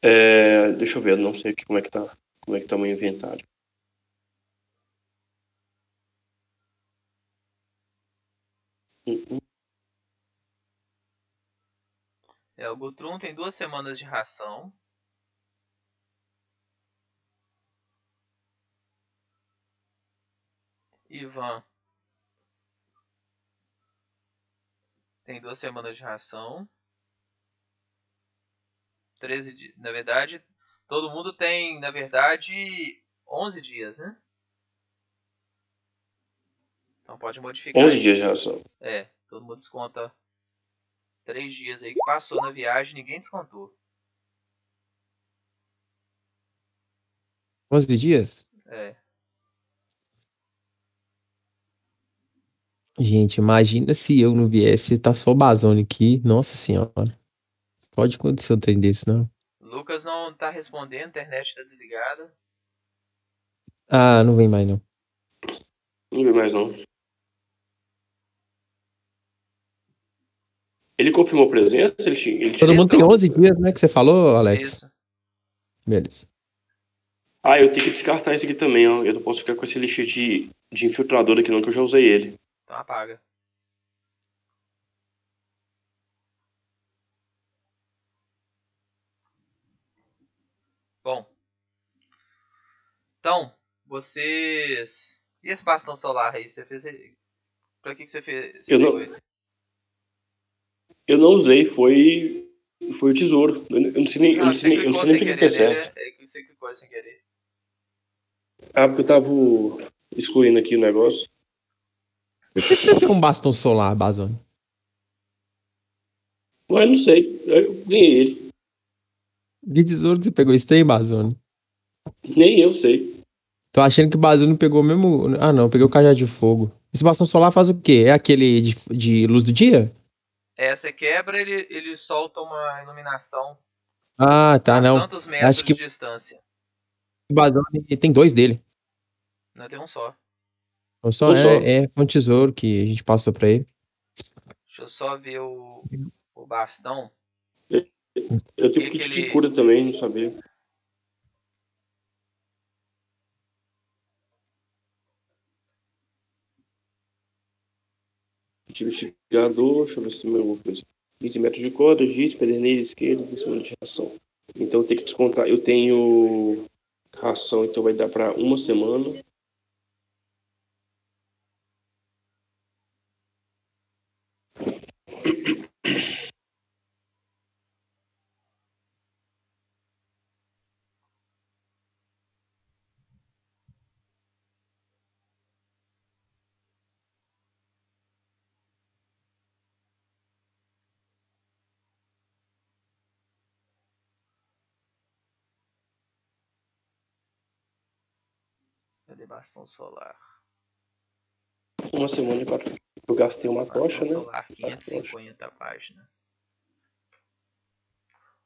É, deixa eu ver, não sei aqui como é que tá. Como é que tá o meu inventário. É, o Gutrum tem duas semanas de ração. Ivan tem duas semanas de ração. 13 dias. Na verdade, Todo mundo tem, na verdade, 11 dias, né? Então pode modificar. 11 aí. dias, né, Nelson. É, todo mundo desconta 3 dias aí que passou na viagem, ninguém descontou. 11 dias? É. Gente, imagina se eu não viesse, tá só o Bazone aqui. Nossa senhora. Pode acontecer um trem desse, não? Lucas não tá respondendo, a internet tá desligada. Ah, não vem mais não. Não vê mais não. Ele confirmou presença? Ele, ele Todo tinha- mundo tem 11 dias, né, que você falou, Alex? Isso. Beleza. Ah, eu tenho que descartar esse aqui também, ó. Eu não posso ficar com esse lixo de, de infiltrador aqui não, que eu já usei ele. Então apaga. Bom. Então, vocês. E esse bastão solar aí? Você fez. Pra que, que você fez? Você Eu não- pegou ele? Eu não usei, foi. Foi o tesouro. Eu não não sei nem, eu Não, não você sei nem, eu não sei nem o que que é querer certo. É que você clicou sem querer. Ah, porque eu tava excluindo aqui o negócio. Por que você tem um bastão solar, Bazone? Mas eu não sei. Eu ganhei ele. Que tesouro que você pegou isso aí, Bazone? Nem eu sei. Tô achando que o Bazone pegou mesmo. Ah, não, peguei o cajado de fogo. Esse bastão solar faz o quê? É aquele de, de luz do dia? É, você quebra, ele, ele solta uma iluminação Ah, tá, a não. tantos metros acho que- de distância. O Bazone tem dois dele. Não tem um só. Não só Um só. é, é com tesouro que a gente passou pra ele. Deixa eu só ver o, o bastão. Eu tenho kit aquele- de cura também, não sabia. Kit investigador, deixa eu ver se tem alguma coisa. 20 metros de corda, giz, pederneira esquerda, função de ração. Então tenho que descontar. Eu tenho ração, então vai dar pra uma semana. Cadê bastão solar? Uma semana e quatro. Eu gastei uma Bastão tocha, né? solar, 550 páginas.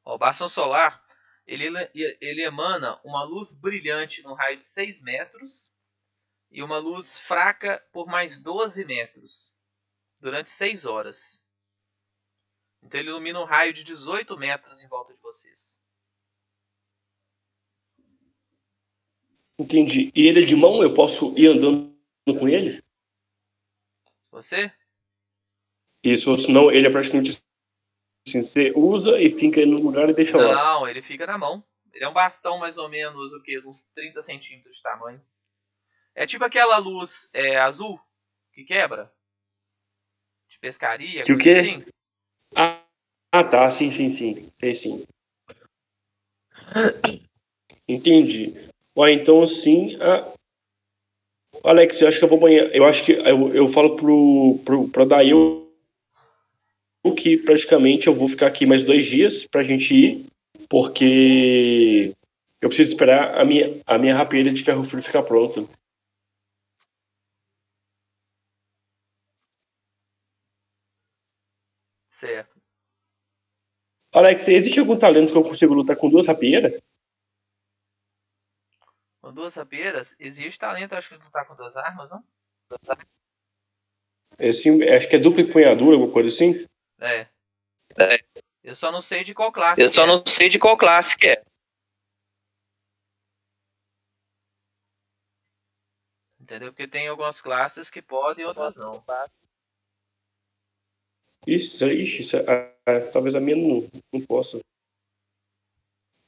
Ó, o bastão solar, ele, ele emana uma luz brilhante no raio de 6 metros e uma luz fraca por mais 12 metros durante 6 horas. Então ele ilumina um raio de 18 metros em volta de vocês. Entendi. E ele é de mão? Eu posso ir andando com ele? Você? Isso, senão ele é praticamente assim, você usa e fica no lugar e deixa lá. Não, ele fica na mão. Ele é um bastão mais ou menos, o que? Uns 30 centímetros de tamanho. É tipo aquela luz é, azul que quebra. De pescaria, Que o quê? assim. Ah, ah, tá, sim, sim, sim. Sei sim. Entendi. Ué, então assim. ah, Alex, eu acho que eu vou amanhã. Eu acho que eu, eu falo pro, pro, pra daí eu que praticamente eu vou ficar aqui mais dois dias pra gente ir, porque eu preciso esperar a minha, a minha rapieira de ferro frio ficar pronta. Certo. Alex, existe algum talento que eu consigo lutar com duas rapieiras? Com duas rapeiras, existe talento, acho que de lutar com duas armas, não? Assim, acho que é dupla empunhadura, alguma coisa assim. É. Eu só não sei de qual classe. Eu que só é. não sei de qual classe que é. Entendeu? Porque tem algumas classes que podem e outras não. Ixi, ixi isso é- ah, ah, talvez a minha não, não possa.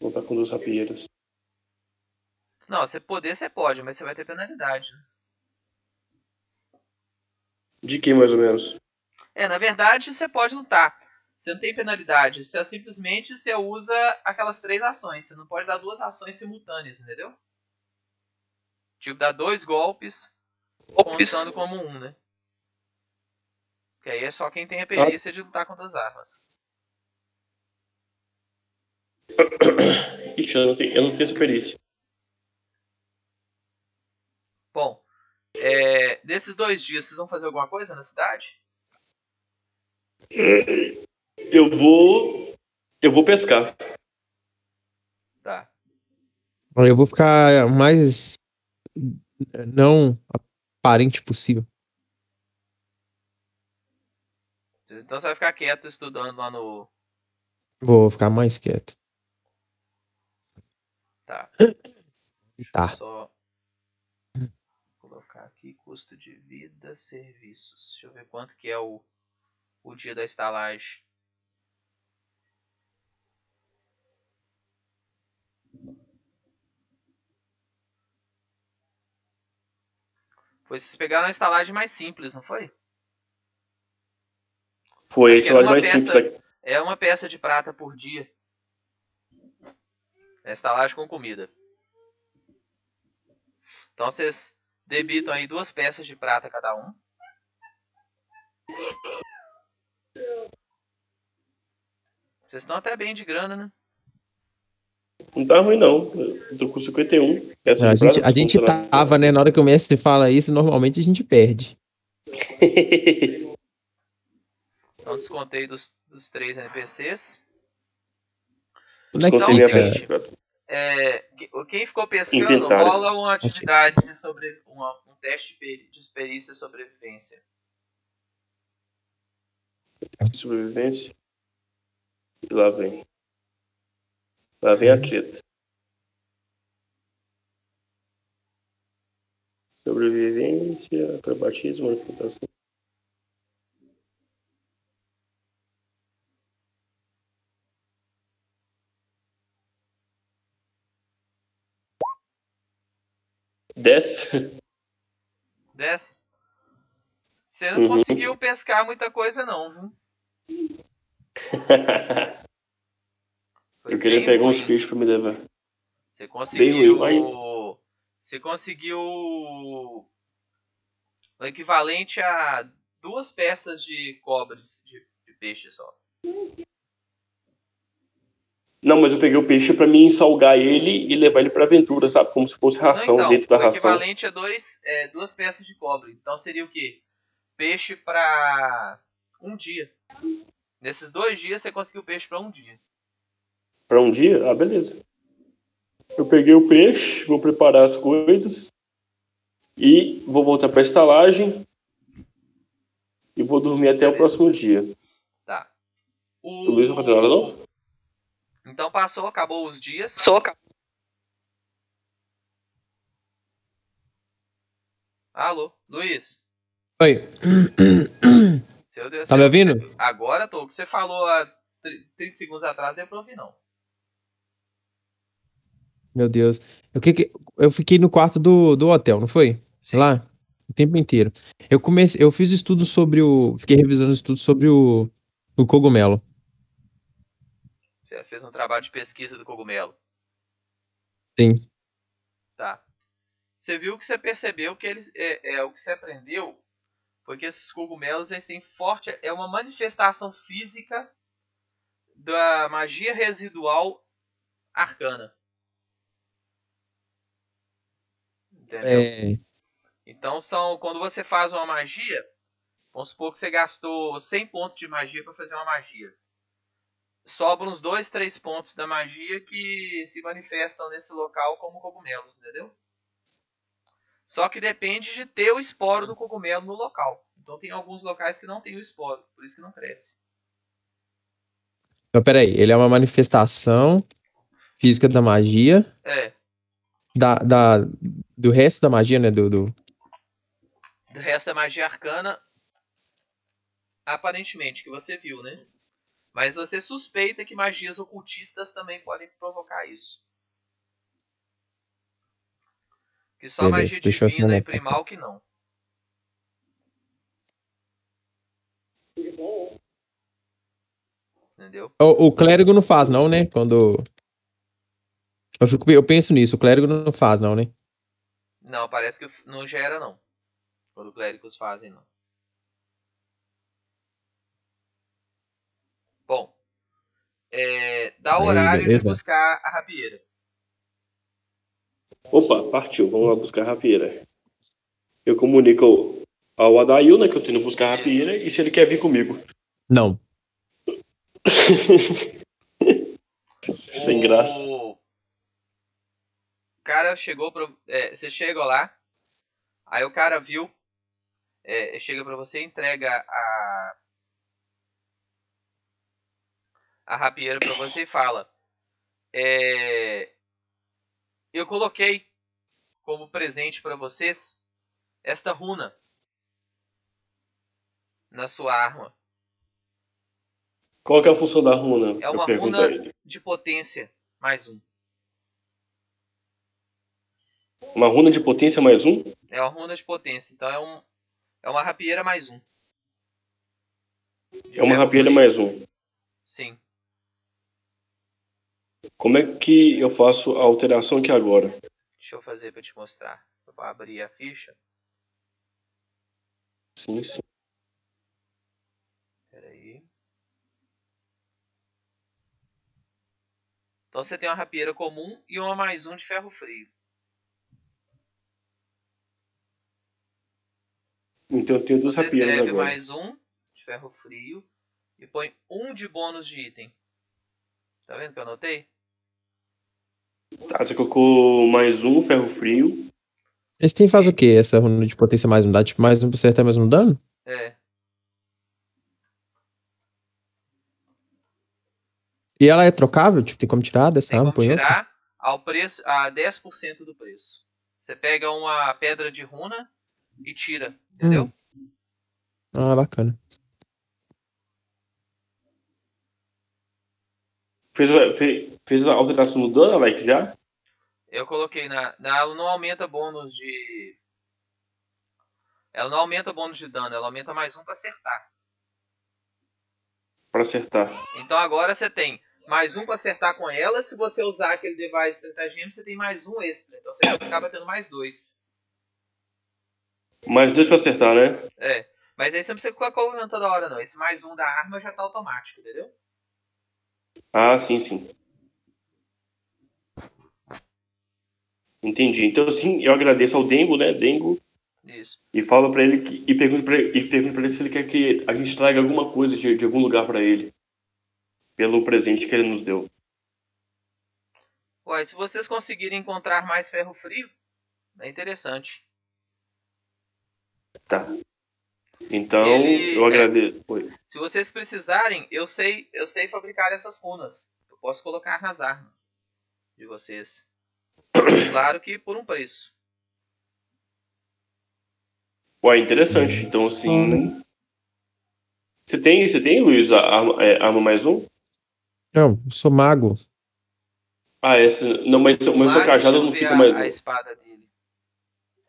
Lutar com duas rapieiras. Não, você poder, você pode, mas você vai ter penalidade. De que mais ou menos? É, na verdade, você pode lutar. Você não tem penalidade. Você simplesmente você usa aquelas três ações. Você não pode dar duas ações simultâneas, entendeu? Tipo, dar dois golpes Ops. contando como um, né? Que aí é só quem tem a perícia de lutar com duas armas. Ixi, eu não tenho, eu não tenho essa perícia. Bom, é, nesses dois dias, vocês vão fazer alguma coisa na cidade? Eu vou. Eu vou pescar. Tá. Eu vou ficar mais não aparente possível. Então você vai ficar quieto estudando lá no. Vou ficar mais quieto. Tá. Deixa Tá. só colocar aqui custo de vida, serviços. Deixa eu ver quanto que é o, o dia da estalagem. Foi vocês pegaram a estalagem mais simples, não foi? Foi a uma mais peça- simples. É uma peça de prata por dia. É estalagem com comida. Então vocês debitam aí duas peças de prata cada um. Vocês estão até bem de grana, né? Não tá ruim, não. Eu tô com 51. Essa A gente, a gente tava, né? Na hora que o mestre fala isso, normalmente a gente perde. Então descontei dos, dos três NPCs. Onde é que Então, fica? É, quem ficou pescando Inventário. rola uma atividade de sobre uma, um teste de experiência e sobrevivência. Sobrevivência? E lá vem. Lá vem a treta. Sobrevivência, acrobatismo, manipulação. 10. 10. Você não uhum. conseguiu pescar muita coisa, não, viu? Eu queria pegar ruim. uns bichos pra me levar. Você conseguiu. Você conseguiu. O equivalente a duas peças de cobre de, de peixe só. Não, mas eu peguei o peixe pra mim salgar ele e levar ele pra aventura, sabe? Como se fosse ração Não, então, dentro da o ração. equivalente a dois, é, duas peças de cobre. Então seria o quê? Peixe pra um dia. Nesses dois dias você conseguiu peixe pra um dia. Pra um dia? Ah, beleza. Eu peguei o peixe, vou preparar as coisas e vou voltar pra estalagem e vou dormir até o Beleza. próximo dia. Tá. O... O Luiz não fazer nada, não? Então passou, acabou os dias. Soca. Alô, Luiz. Oi. Seu Deus, Tá me ouvindo? seu- Agora tô. O que você falou há tri- 30 segundos atrás, deu pra ouvir, não. Meu Deus. Eu, que, que- eu fiquei no quarto do, do hotel, não foi? Sim. Lá? O tempo inteiro. Eu comecei, eu fiz estudo sobre o. Fiquei revisando estudo sobre o, o cogumelo. Você fez um trabalho de pesquisa do cogumelo. Sim. Tá. Você viu que você percebeu que eles. É, é, o que você aprendeu foi que esses cogumelos eles têm forte. É uma manifestação física da magia residual arcana. Entendeu? É, Então são quando você faz uma magia, vamos supor que você gastou 100 pontos de magia para fazer uma magia. Sobram uns 2, 3 pontos da magia que se manifestam nesse local como cogumelos, entendeu? Só que depende de ter o esporo do cogumelo no local. Então tem alguns locais que não tem o esporo, por isso que não cresce. Então, peraí. Ele é uma manifestação física da magia. É, Da, da, do resto da magia, né? Do, do... do resto da magia arcana, aparentemente, que você viu, né? Mas você suspeita que magias ocultistas também podem provocar isso. Que só Beleza, magia divina e anotar. primal que não. Entendeu? O, o clérigo não faz, não, né? Quando. Eu, fico- eu penso nisso, o clérigo não faz, não, né? Não, parece que não gera não. Quando clérigos fazem, não. Bom. É, dá o Aí, horário de buscar a rapieira. Opa, partiu. Vamos lá buscar a rapieira. eu comunico ao Adail, né, que eu tô indo buscar a rapieira, e se ele quer vir comigo. Não. Sem graça. O cara chegou pra. é, você chega lá, aí o cara viu, é, chega pra você, entrega a. a rapieira pra você e fala: é, Eu coloquei como presente pra vocês esta runa na sua arma. Qual que é a função da runa? É uma runa-. De potência, mais um. Uma runa de potência mais um? É uma runa de potência. Então é um. É uma rapieira mais um. É uma rapieira mais um. Sim. Como é que eu faço a alteração aqui agora? Deixa eu fazer pra te mostrar. Eu vou abrir a ficha. Sim, sim. Pera aí. Então você tem uma rapieira comum e uma mais um de ferro frio. Então eu tenho duas Você rapieiras escreve agora. mais um de ferro frio e põe um de bônus de item. Tá vendo que eu anotei? Tá, você colocou mais um ferro frio. Esse tem faz o quê? Essa runa de potência mais um dá? Tipo, mais um pra acertar mais um dano? É. E ela é trocável? Tipo, tem como tirar dessa Tem arma? como outra? tirar ao preço, a 10% do preço. Você pega uma pedra de runa e tira, entendeu? Hum. Ah, bacana. Fez, a- fe- fez a alteração no dano, Alex, já? Eu coloquei na, na. Ela não aumenta bônus de. Ela não aumenta bônus de dano, ela aumenta mais um pra acertar. Pra acertar. Então agora você tem mais um pra acertar com ela. Se você usar aquele device estratagema, você tem mais um extra. Então você acaba tendo mais dois. Mais dois pra acertar, né? É. Mas aí você não precisa colocando toda hora, não. Esse mais um da arma já tá automático, entendeu? Ah, sim, sim. Entendi. Então, sim, eu agradeço ao Dengo, né? Dengo. Isso. E falo pra ele que, e pergunto pra ele, e ele se ele quer que a gente traga alguma coisa de, de algum lugar pra ele. Pelo presente que ele nos deu. Ué, se vocês conseguirem encontrar mais ferro frio, é interessante. Tá. Então, Ele- eu é. agradeço. Oi. Se vocês precisarem, eu sei, eu sei fabricar essas runas. Eu posso colocar nas armas de vocês. Claro que por um preço. Ué, interessante. Então, assim. Você tem, você tem, Luiz, a arma, é, arma mais um? Não, eu sou mago. Ah, essa. Não, mas, mas o Lá, seu cajado eu não fica a, mais a um. espada dele.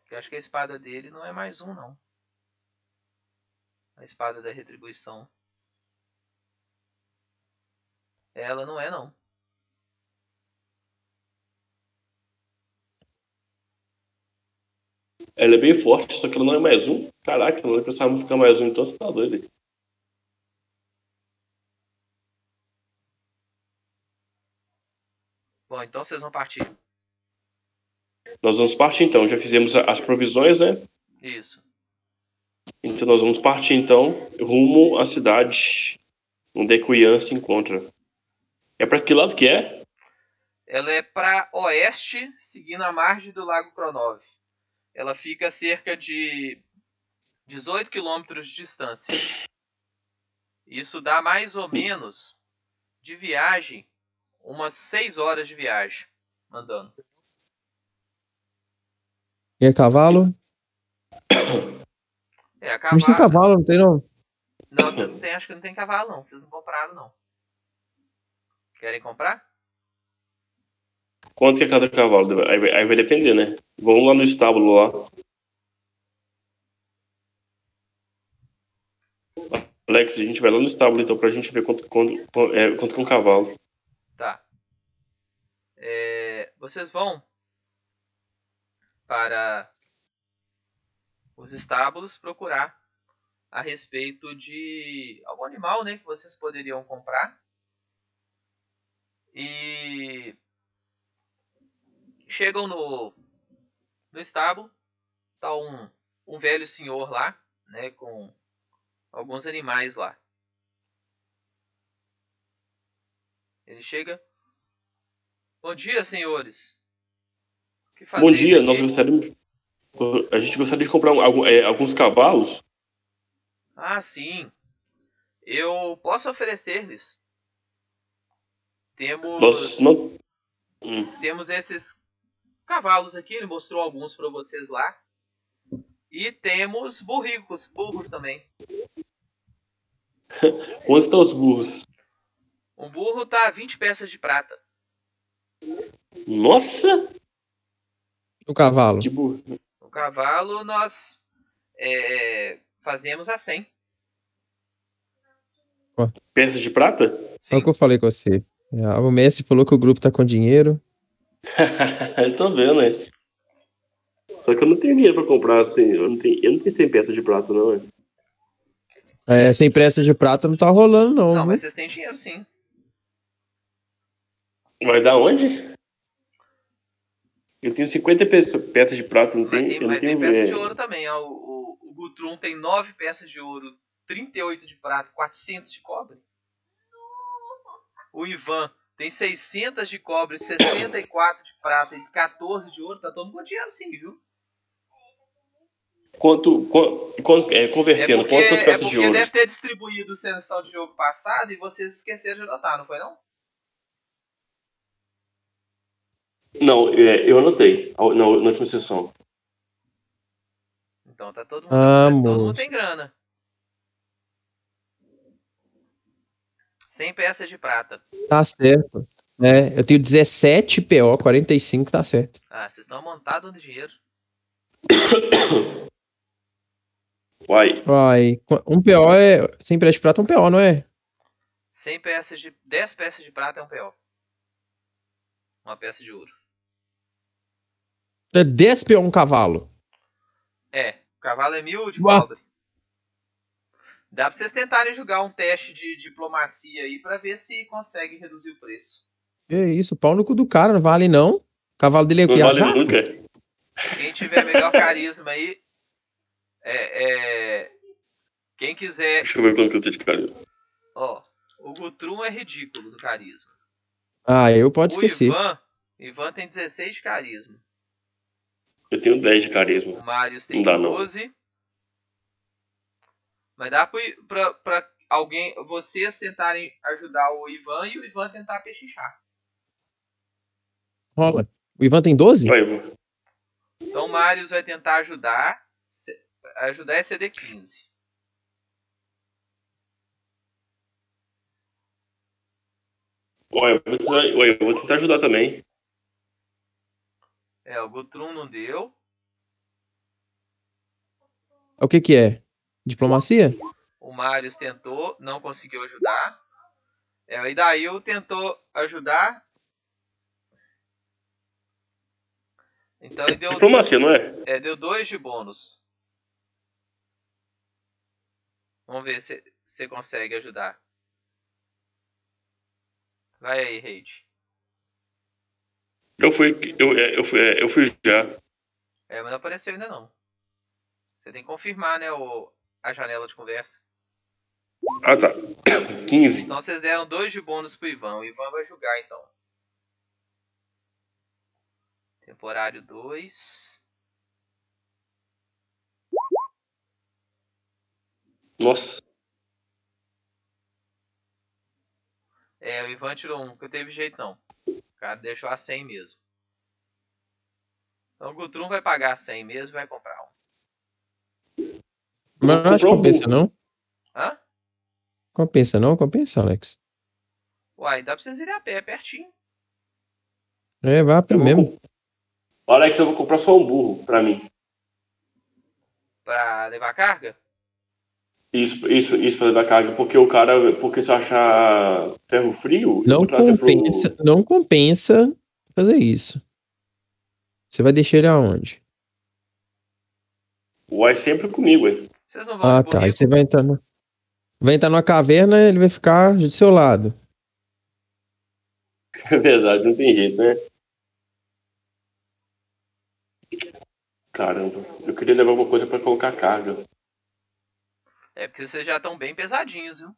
Eu acho que a espada dele não é mais um, não. A espada da retribuição. Ela não é, não. Ela é bem forte, só que ela não é mais um. Caraca, não arma ficar mais um, então você tá doido aí. Bom, então vocês vão partir. Nós vamos partir então. Já fizemos as provisões, né? Isso. Então nós vamos partir então rumo à cidade onde o Ian se encontra. É pra que lado que é? Ela é para oeste, seguindo a margem do Lago Kronov. Ela fica a cerca de 18 quilômetros de distância. Isso dá mais ou menos de viagem umas 6 horas de viagem andando. E é cavalo? É, a Mas tem cavalo. cavalo, não tem não? Não, vocês não tem, acho que não tem cavalo não. Vocês não compraram não. Querem comprar? Quanto que é cada cavalo? Aí vai, aí vai depender, né? Vamos lá no estábulo lá. Alex, a gente vai lá no estábulo então pra gente ver quanto, quanto, é, quanto que é um cavalo. Tá. É, vocês vão para os estábulos procurar a respeito de algum animal, né, que vocês poderiam comprar. E chegam no no estábulo, tá um um velho senhor lá, né, com alguns animais lá. Ele chega. Bom dia, senhores. O que Bom dia, aqui? nós gostaríamos. A gente gostaria de comprar um- algum- é, alguns cavalos. Ah, sim. Eu posso oferecer-lhes. Temos Nós não. Hum, temos esses cavalos aqui, ele mostrou alguns para vocês lá. E temos burricos, burros também. Quanto estão os burros? Um burro tá 20 peças de prata. Nossa! O cavalo. Que burro. Cavalo nós é, fazemos a 100. Peças de prata? É Sim. o que eu falei com você. É, O mestre falou que o grupo tá com dinheiro. eu tô vendo, né? Só que eu não tenho dinheiro pra comprar assim. Eu não tenho, eu não tenho 100 peças de prata, não, é? É, sem pressa de prata não tá rolando, não. Não, viu? mas vocês têm dinheiro sim. Vai dar onde? Eu tenho 50 peças, de prata, não Mas tem. tem, eu mas tem tenho peça é, de ouro também. ó. O, o, o Gutrum tem 9 peças de ouro, 38 de prata, 400 de cobre. O Ivan tem 600 de cobre, 64 de prata e 14 de ouro. Tá todo mundo com dinheiro sim, viu? Quanto, quanto, é, É convertendo, porque, quantas é peças de porque ouro? deve ter distribuído sessão de jogo passado e vocês esqueceram de anotar, não foi não? Não, é, eu anotei na, na última sessão. Então tá todo mundo, Ah, todo mundo tem grana. 100 peças de prata. Tá certo. É, eu tenho 17 PO, 45 tá certo. Ah, vocês estão montados no dinheiro. Uai, Vai. Um PO é. Sem pressa de prata, um PO, não é? 100 peças de 10 peças de prata é um PO. Uma peça de ouro. É 10 PO um cavalo. É, o cavalo é mil de cobre. Dá pra vocês tentarem jogar um teste de diplomacia aí pra ver se consegue reduzir o preço. Que isso, pau no cu do cara, não vale não. O cavalo dele é o não quê? A vale jato? nunca. Quem tiver melhor carisma aí, é, é- quem quiser, Deixa eu ver quanto que eu tenho de carinho. ó, o Gutrum é ridículo do carisma. Ah, eu pode O esquecer. Ivan, Ivan tem 16 de carisma. Eu tenho 10 de carisma. O Marius tem Não dá, não. 12. Mas dá pro, pra, pra alguém, vocês tentarem ajudar o Ivan e o Ivan tentar pechinchar. Rola. O Ivan tem 12? Vai, Então o Marius vai tentar ajudar. Ajudar é CD15. Ué, eu vou tentar, ué, eu vou tentar ajudar também. É, o Gutrum não deu. O que que é? Diplomacia? O Marius tentou, não conseguiu ajudar. É, o Idail tentou ajudar. Então ele deu, Diplomacia, não é? é, deu dois de bônus. Vamos ver se você consegue ajudar. Vai aí, Reid. Eu fui, eu, é, eu fui, é, eu fui já. É, mas não apareceu ainda não. Você tem que confirmar, né, o, a janela de conversa. Ah, tá. 15. Então vocês deram dois de bônus pro Ivan. O Ivan vai julgar então. Temporário 2. Nossa. É, o Ivan tirou um, que não teve jeito não. O cara deixou a 100 mesmo. Então o Gutrum vai pagar a 100 mesmo e vai comprar um. Mas não acho que compensa, não? Hã? Compensa, não? Compensa, Alex. Uai, dá pra vocês irem a pé, é pertinho. É, vai a pé Eu vou mesmo. Alex, eu vou comprar só um burro pra mim. Pra levar carga? Isso, isso, isso pra levar carga. Porque o cara, porque se eu achar ferro frio, Não compensa, não compensa fazer isso. Você vai deixar ele aonde? pro. Uai, sempre comigo, hein? Vocês não vão Ah, tá. Aí você vai entrar no... Vai entrar numa caverna ele vai ficar do seu lado. É verdade, não tem jeito, né? Caramba, eu queria levar alguma coisa pra colocar carga. É porque vocês já estão bem pesadinhos, viu?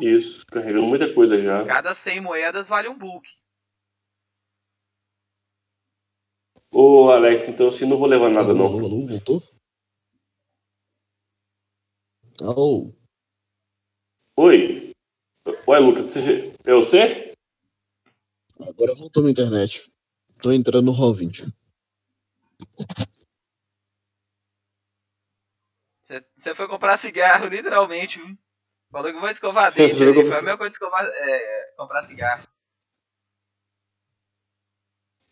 Isso, carregando muita coisa já. Cada 100 moedas vale um book. Ô, Alex, então assim, não vou levar nada alô, não. alô, alô, voltou? Alô, Oi? Ué, Lucas, você... é você? agora voltou minha internet. Tô entrando no Roll20. Você- foi comprar cigarro, literalmente, viu? Falou que vou escovar dente foi a mesma coisa de escovar, é, comprar cigarro.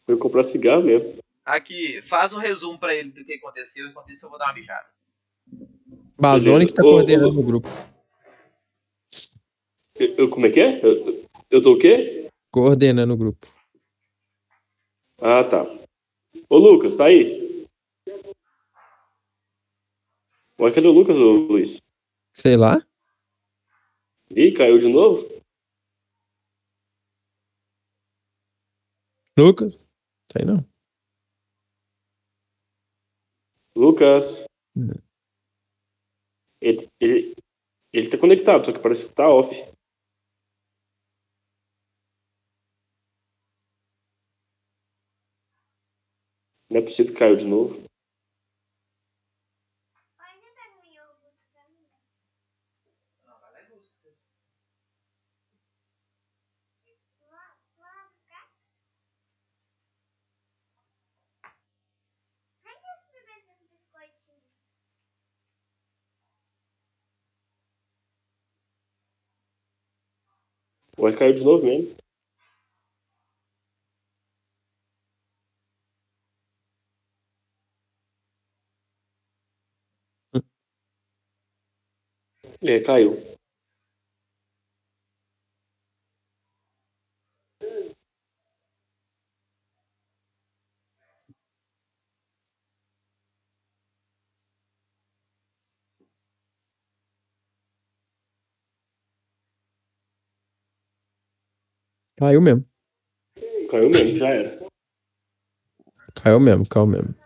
Foi comprar cigarro mesmo. Aqui, faz um resumo pra ele do que aconteceu. Enquanto isso, eu vou dar uma mijada. Bazone que tá Ô, ô, coordenando o grupo. Eu, eu- como é que é? Eu, eu tô o quê? Coordenando o grupo. Ah, tá. Ô, Lucas, tá aí? Ué, cadê o Lucas, ô Luiz? Sei lá. Ih, caiu de novo? Lucas? Sei não. Lucas. Hum. Ele, ele, ele tá conectado, só que parece que tá off. Não é possível que caiu de novo. Ué, caiu de novo mesmo. É, caiu. Caiu mesmo. Caiu mesmo, já era. Caiu mesmo, caiu mesmo.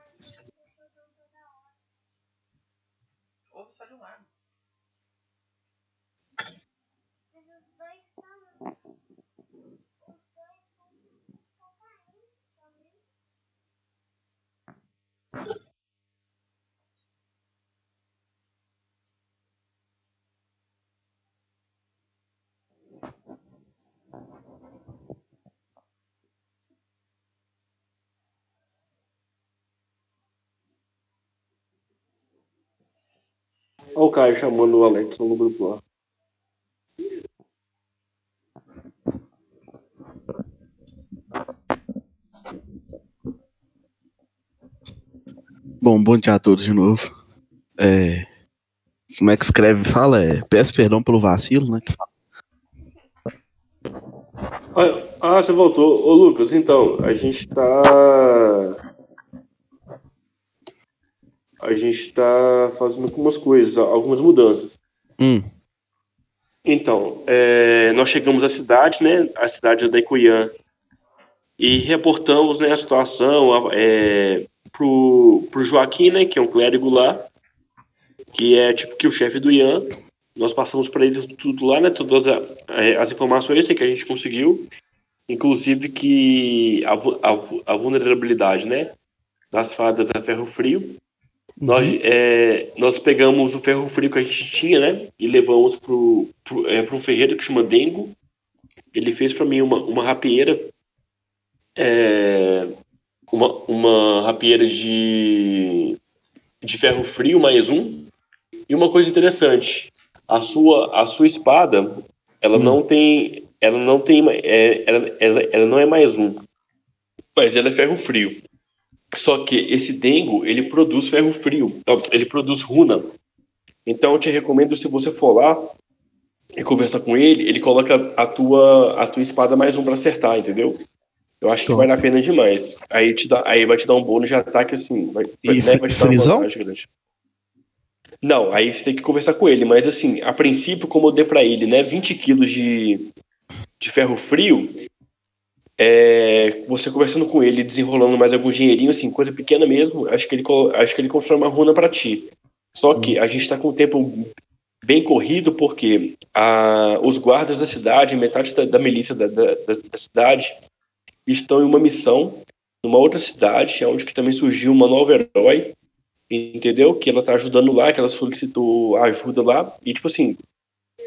Olha o Caio chamando o Alex no grupo lá. Bom, bom dia a todos de novo. É, como é que escreve fala? É, peço perdão pelo vacilo, né? Ah, ah, você voltou. Ô, Lucas, então, a gente tá. A gente tá fazendo algumas coisas, algumas mudanças. Hum, Então, é, nós chegamos à cidade, né? A cidade da Icuiã. E reportamos né, a situação é, pro, pro Joaquim, né? Que é um clérigo lá. Que é tipo que o chefe do Ian. Nós passamos para ele tudo lá, né? Todas a- é, as informações né, que a gente conseguiu. Inclusive que a, a, a vulnerabilidade, né? Das fadas a ferro frio. Nós, é, nós pegamos o ferro frio que a gente tinha, né? E levamos pro, pro, é, pro um ferreiro que chama Dengo. Ele fez para mim uma, uma rapieira. é, uma, uma rapieira de, de ferro frio, mais um. E uma coisa interessante. A sua, a sua espada, ela não tem... Ela não tem... É, ela, ela, ela não é mais um. Mas ela é ferro frio. Só que esse Dengo, ele produz ferro frio. Ó, Ele produz runa. Então eu te recomendo, se você for lá e conversar com ele, ele coloca a tua, a tua espada mais um pra acertar, entendeu? Eu acho que Top. vale a pena demais. Aí, te dá, aí vai te dar um bônus de ataque assim. Vai, E né, vai te dar uma frisão? vantagem grande. Não, aí você tem que conversar com ele. Mas assim, a princípio, como eu dei pra ele, né, 20 quilos de, de ferro frio, é, você conversando com ele, desenrolando mais algum dinheirinho, assim, coisa pequena mesmo, acho que ele, acho que ele constrói uma runa pra ti. Só que a gente tá com o tempo bem corrido porque a, os guardas da cidade, metade da, da milícia da, da, da- da cidade, estão em uma missão numa outra cidade, onde que também surgiu uma nova herói, entendeu? Que ela tá ajudando lá, que ela solicitou ajuda lá, e tipo assim,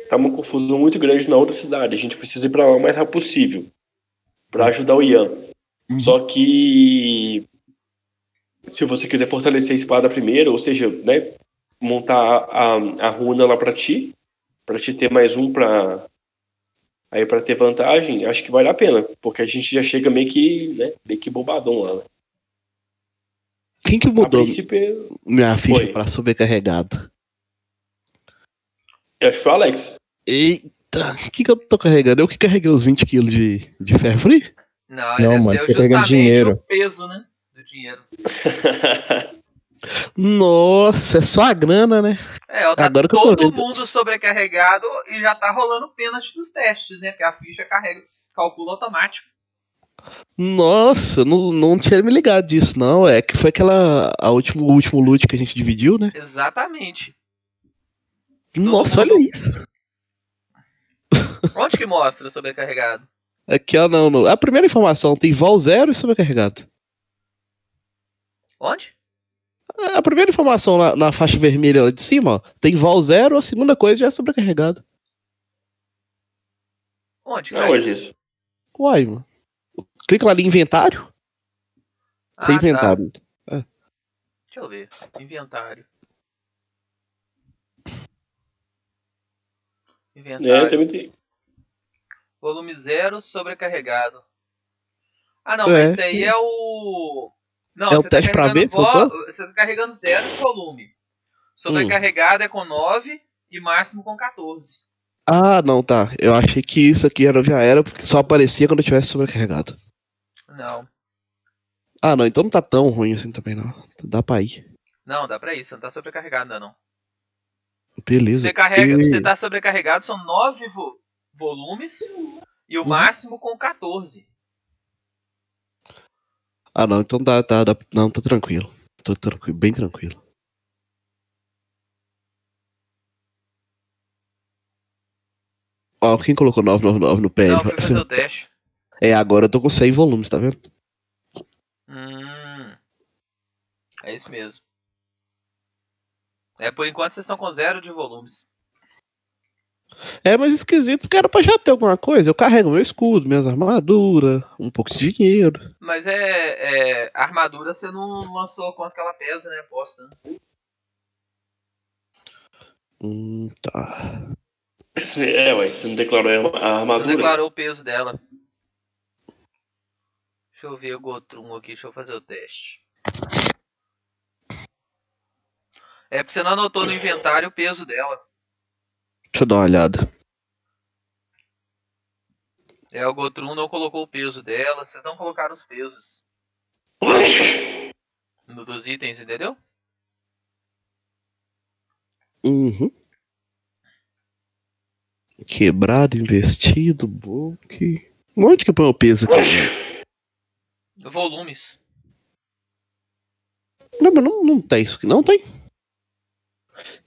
tá uma confusão muito grande na outra cidade. A gente precisa ir pra lá o mais rápido possível pra ajudar o Ian. Só que se você quiser fortalecer a espada primeiro, ou seja, né, montar a, a, a runa lá pra ti, pra te ter mais um pra aí para ter vantagem, acho que vale a pena, porque a gente já chega meio que, né, meio que bobadão lá. né? Quem que mudou princípio, minha ficha pra sobrecarregado? eu acho que foi o Alex. Eita, o que que eu tô carregando? Eu que carreguei os 20 quilos de, de ferro free? Não, Não, mano, ser justamente dinheiro. o peso, né? Do dinheiro. Nossa, é só a grana, né? É, ó, tá Agora que eu tô todo mundo sobrecarregado e já tá rolando pênalti dos testes, né? Porque a ficha carrega, calcula automático. Nossa, não, não tinha me ligado disso, não. É que foi aquela. A último, o último loot que a gente dividiu, né? Exatamente. Nossa, mundo- olha isso. Onde que mostra sobrecarregado? Aqui, ó, não, não. A primeira informação tem vol zero e sobrecarregado. Onde? A primeira informação na, na faixa vermelha lá de cima, ó, tem vol zero, a segunda coisa já é sobrecarregado. Onde? que Não, tá hoje isso? isso. Uai, mano. Clica lá em inventário. Ah, tem tá. inventário. Deixa eu ver. Inventário. É, Inventário. também tem. Volume zero sobrecarregado. Ah, não, É. mas esse aí é o. Não, É o você tá teste pra carregando ver vo- Você tá carregando zero de volume. Sobrecarregado é com 9 e máximo com 14. Ah, não, tá. Eu achei que isso aqui era, já era, porque só aparecia quando eu tivesse sobrecarregado. Não. Ah, não, então não tá tão ruim assim também, não. Dá pra ir. Não, dá pra isso, não tá sobrecarregado ainda não. Beleza. Você carrega, E- você tá sobrecarregado, são 9 vo- volumes e o Uhum. máximo com 14. Ah, não, então dá, tá, dá, não, tô tranquilo. Tô tranquilo, bem tranquilo. Ó, quem colocou 999 no PL? Não, fui fazer o teste. É, agora eu tô com 100 volumes, tá vendo? Hum. É isso mesmo. É, por enquanto vocês estão com zero de volumes. É, mas esquisito, porque era pra já ter alguma coisa. Eu carrego meu escudo, minhas armaduras, um pouco de dinheiro. Mas é, é. A armadura você não lançou quanto que ela pesa, né? Posta. né? Hum, tá. É, ué, você não declarou a Você não armadura? declarou o peso dela. Deixa eu ver o Gotrum aqui, deixa eu fazer o teste. É porque você não anotou no inventário o peso dela. Deixa eu dar uma olhada. É, o Gotrum não colocou o peso dela, vocês não colocaram os pesos no, dos itens, entendeu? Uhum. Quebrado, investido, book. Onde que põe o peso aqui? Volumes. Não, mas não, não tem isso aqui, não tem.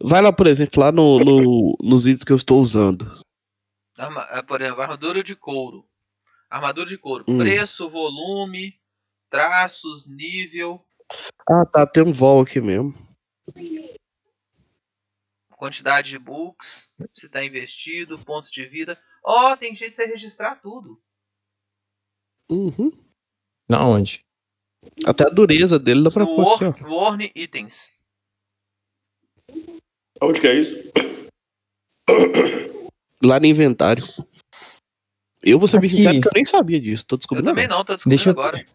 Vai lá, por exemplo, lá no, no- nos itens que eu estou usando. Arma- ah, por exemplo, armadura de couro. Armadura de couro. Hum. Preço, volume, traços, nível, Ah, tá, tem um vol aqui mesmo. quantidade de books, se tá investido, pontos de vida. Ó, tem jeito de você registrar tudo. Uhum. Na onde? Até a dureza dele dá pra No Warn Itens. Onde que é isso? Lá no inventário. Eu vou ser bem sincero que eu nem sabia disso. Tô Eu descobrindo. também não, tô descobrindo Deixa eu- agora.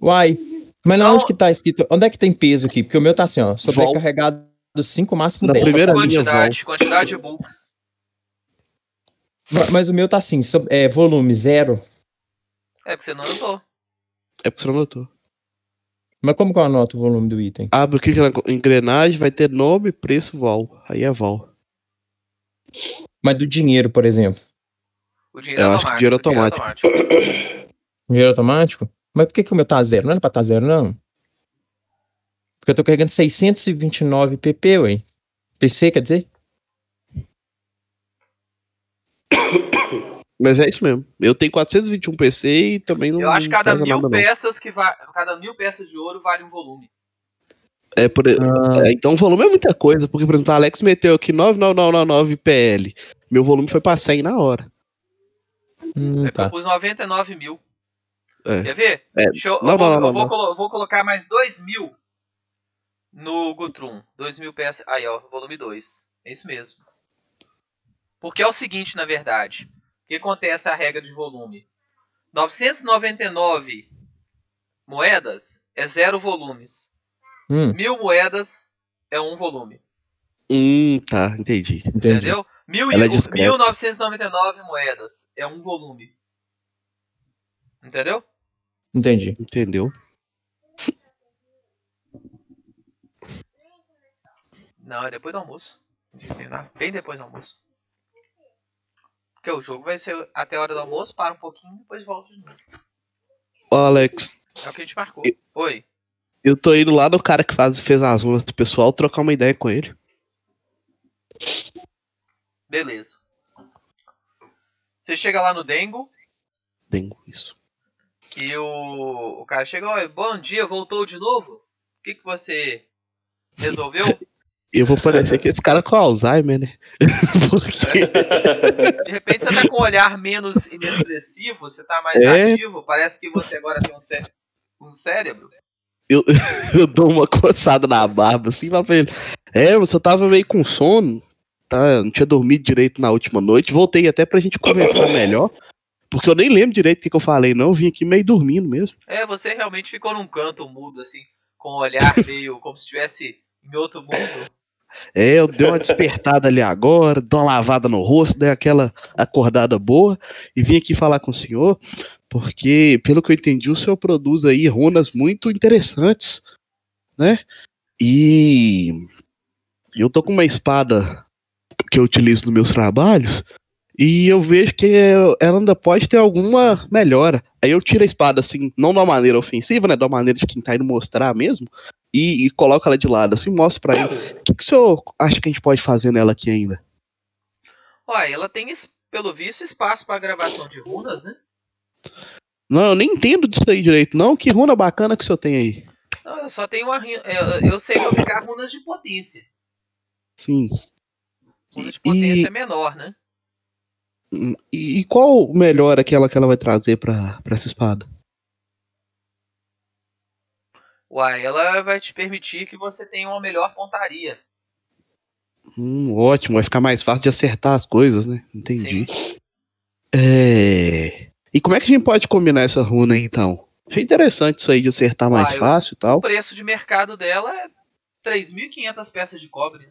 Uai. Mas na Não. onde que tá escrito? Onde é que tem peso aqui? Porque o meu tá assim, ó. Sobrecarregado 5, máximo Na 10. primeira linha, Quantidade, quantidade de books. Ma- Mas o meu tá assim, sob- é, volume zero. É porque você não anotou. É porque você não notou. Mas como que eu anoto o volume do item? Abre o que na engrenagem, vai ter nome, preço, vol. Aí é vol. Mas do dinheiro, por exemplo. O dinheiro Eu é acho que automático. dinheiro o dinheiro é automático. Dinheiro automático? Mas por que, que o meu tá zero? Não era pra tá zero, não? Porque eu tô carregando 629 pp, ué. PC, quer dizer? Mas é isso mesmo. Eu tenho 421 PC e também não. Eu acho que cada mil nada, não. peças que va... cada mil peças de ouro vale um volume. É por... Ah, é, então o volume é muita coisa, porque, por exemplo, o Alex meteu aqui 99999 PL. Meu volume foi pra 100 na hora. hum, É porque tá. eu pus 99 mil. É. Quer ver? É, Deixa eu, não, eu vou, não, não, eu vou não. colo- eu vou colocar mais 2 mil no Gutrum. 2 mil peças. Aí, ó, volume 2. É isso mesmo. Porque é o seguinte, na verdade. O que acontece a regra de volume? 999 moedas é zero volumes. Hum, Mil moedas é um volume. Hum, tá, entendi. entendi. Entendeu? Mil e- Ela é discreta. 1999 moedas é um volume. Entendeu? Entendi. Entendeu? Não, é depois do almoço. Bem depois do almoço. Porque o jogo vai ser até a hora do almoço, para um pouquinho e depois volta de novo. Ó, Alex, É o que a gente marcou. E- Oi. eu tô indo lá no cara que faz, fez as runas do pessoal trocar uma ideia com ele. Beleza. Você chega lá no Dengo Tenho isso. e o, o cara chega, "Oi, bom dia, voltou de novo? O que, que você resolveu? Eu vou parecer que esse cara com Alzheimer, né? Porque. De repente você tá com um olhar menos inexpressivo, você tá mais É. ativo, parece que você agora tem um, cé um cérebro. eu, eu dou uma coçada na barba assim e falo pra ele: É, eu tava meio com sono, tá? Não tinha dormido direito na última noite. Voltei até pra gente conversar melhor. Porque eu nem lembro direito o que, que eu falei, não. Eu vim aqui meio dormindo mesmo. É, você realmente ficou num canto mudo, assim, com o olhar meio como se estivesse em outro mundo. É, eu dei uma despertada ali agora, dei uma lavada no rosto, dei aquela acordada boa e vim aqui falar com o senhor, porque, pelo que eu entendi, o senhor produz aí runas muito interessantes, né? E eu tô com uma espada que eu utilizo nos meus trabalhos e eu vejo que ela ainda pode ter alguma melhora. Aí eu tiro a espada assim, não de uma maneira ofensiva, né? De uma maneira de quem tá indo mostrar mesmo. E, e coloco ela de lado, assim, mostro pra ele. O que, que o senhor acha que a gente pode fazer nela aqui ainda? Olha, ela tem, pelo visto, espaço para gravação de runas, né? Não, eu nem entendo disso aí direito, não. Que runa bacana que o senhor tem aí. Não, eu só tenho uma. Eu, eu sei fabricar runas de potência. Sim. Runa de E- potência é menor, né? Hum, E, e qual melhor aquela que ela vai trazer pra essa espada? Uai, ela vai te permitir que você tenha uma melhor pontaria. Hum, ótimo, vai ficar mais fácil de acertar as coisas, né? Entendi. Sim. É. E como é que a gente pode combinar essa runa aí, então? Achei interessante isso aí de acertar mais Ah, fácil e O tal. preço de mercado dela é 3.500 peças de cobre.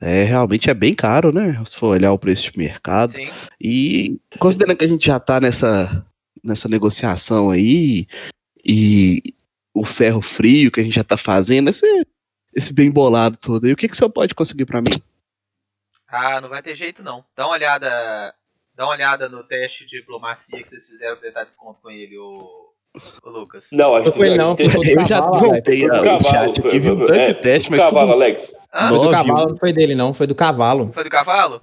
É, realmente é bem caro, né? Se for olhar o preço de mercado. Sim. E considerando que a gente já tá nessa, nessa negociação aí, e o ferro frio que a gente já tá fazendo, esse, esse bem bolado todo aí, o que, que o senhor pode conseguir pra mim? Ah, não vai ter jeito não. Dá uma olhada. Dá uma olhada no teste de diplomacia que vocês fizeram pra tentar desconto com ele, o, Lucas. Não, acho Não que foi não, foi do Eu já cavalo, voltei do o cavalo. chat aqui, vi um tanto é, de teste, do mas cavalo, tudo... Alex. Ah, Foi do cavalo, não foi dele, não. Foi do cavalo. foi do cavalo?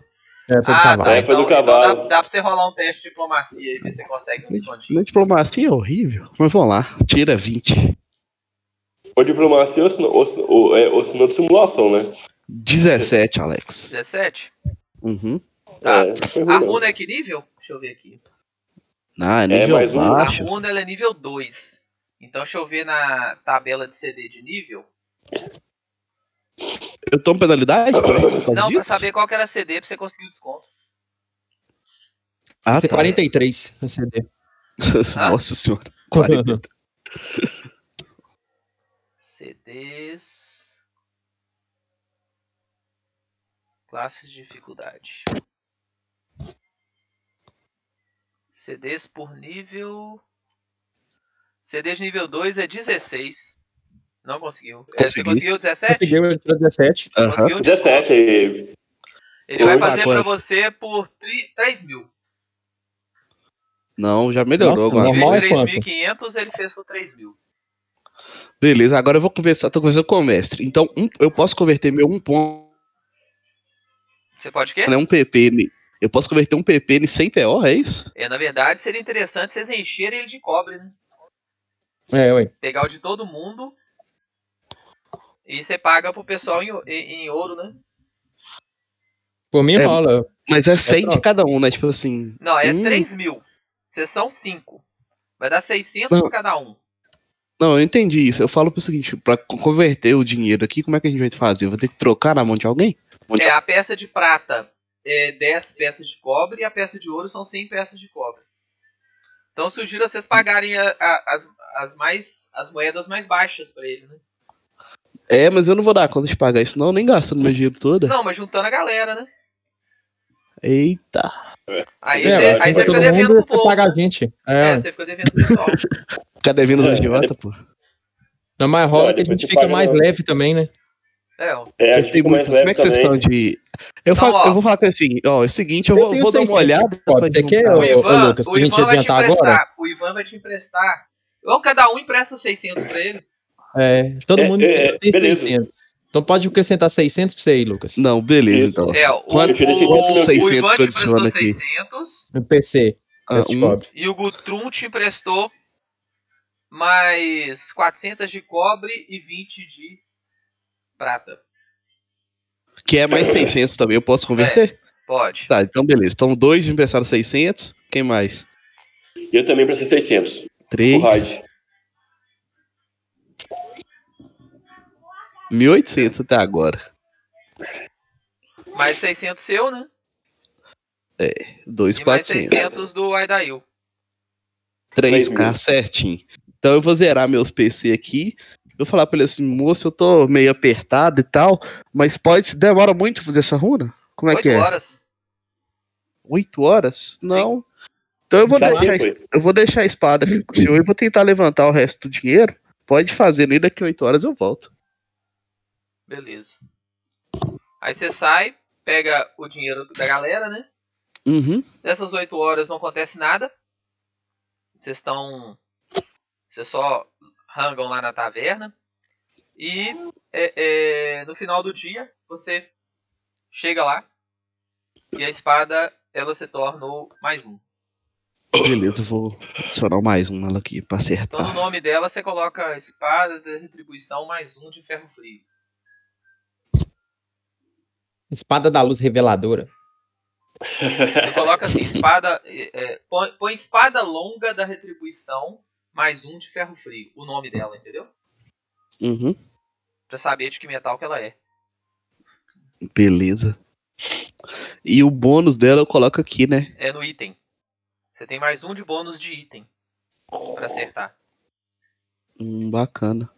É, foi do ah, cavalo. tá. É, foi então, do cavalo. então dá, dá pra você rolar um teste de diplomacia e ver se você consegue um descontinho. Na diplomacia é horrível, mas vamos lá, tira 20. Ou diplomacia ou, sino- ou, ou, é, ou sinal de simulação, né? 17, Alex. 17? Uhum. Tá. É, A runa é que nível? Deixa eu ver aqui. Ah, é nível mais um. A baixo. runa ela é nível 2. Então deixa eu ver na tabela de CD de nível. Eu tomo penalidade? Não, pra saber qual que era a CD pra você conseguir o desconto. Ah, tá. 43 no CD. Nossa senhora. 40. CDs. Classes de dificuldade. CDs por nível. CDs nível 2 é 16. Não conseguiu. É, você Consegui. conseguiu 17? Peguei o 17. Aham. Conseguiu um desconto. 17 aí. Ele vai Opa, fazer pra você por tri- 3 mil. Não, já melhorou Nossa, agora. Em vez é de quanto? 3.500, ele fez com 3.000. Beleza, agora eu vou conversar, tô conversando com o mestre. Então, um- eu posso converter meu um ponto, Você pode o quê? né? Um PP. Eu posso converter um PP em 100 PO, é isso? É, na verdade, seria interessante vocês encherem ele de cobre, né? É, ué. Pegar o de todo mundo e você paga pro pessoal em, em- em ouro, né? Por mim É, rola. Mas é 100 de troca. cada um, né? Tipo assim. Não, é Hum. 3 mil. Vocês são 5. Vai dar 600 Não. pra cada um. Não, eu entendi isso. Eu falo pro seguinte: pra co- converter o dinheiro aqui, como é que a gente vai fazer? Eu vou ter que trocar na mão de alguém? É, a peça de prata é 10 peças de cobre e a peça de ouro são 100 peças de cobre. Então sugiro vocês pagarem a- a- as, as, mais, as moedas mais baixas pra ele, né? É, mas eu não vou dar conta de pagar isso, não, nem gastando meu dinheiro todo. Não, mas juntando a galera, né? Eita. Aí É, você aí você fica devendo você povo. paga a gente. É, É. você fica devendo pro pessoal. Ficar devendo os É, agiota, pô. Não, mas rola Não, que a gente fica mais no- leve também, né? É, ó. É, Vocês fica muito- Como é que vocês estão de. Eu, Não, falo- ó. eu vou falar com assim, ó, é o seguinte, eu Eu vou, vou dar uma 600 olhada. pode ser que O Ô, Ivan, Lucas, o Ivan vai te adiantar agora? emprestar. O Ivan vai te emprestar. Ou cada um empresta 600 pra ele. É, todo É, mundo é, tem beleza. 600. Então pode acrescentar 600 pra você aí, Lucas. Não, beleza, Isso. então. É, o, Quanto- o, eu tirei 600 o, mil. o 600 Ivan te emprestou aqui. 600 No PC. Ah, um- cobre. e o Gutrum te emprestou mais 400 de cobre e 20 de prata. Que é mais 600 também, eu posso converter? Pode. Tá, então beleza. Então dois emprestaram 600. Quem mais? Eu também prestei 600. Três. O. 1.800 até agora. Mais 600 seu, né? Dois E mais 400. 600 do Aidail. 3K certinho. Então eu vou zerar meus PC aqui. Eu vou falar pra ele assim, moço, eu tô meio apertado e tal, mas pode, demora muito fazer essa runa? Como é 8 que é? horas. 8 horas? Não. Então eu vou, Tá deixar, eu vou deixar a espada aqui com o senhor e vou tentar levantar o resto do dinheiro. Pode fazer, e daqui a 8 horas eu volto. Beleza. Aí você sai, pega o dinheiro da galera, né? Uhum. Nessas 8 horas não acontece nada. Vocês estão. Vocês só rangam lá na taverna. E é, é, no final do dia, você chega lá. E a espada, ela se torna o mais um. Beleza, eu vou adicionar mais um nela aqui pra Então no acertar. nome dela você coloca espada de retribuição mais um de ferro frio. Espada da luz reveladora. Você coloca assim, espada. é, é, põe, põe espada longa da retribuição mais um de ferro frio. O nome dela, entendeu? Uhum. Pra saber de que metal que ela é. Beleza. E o bônus dela eu coloco aqui, né? É no item. Você tem mais um de bônus de item. Pra acertar. Hum, bacana.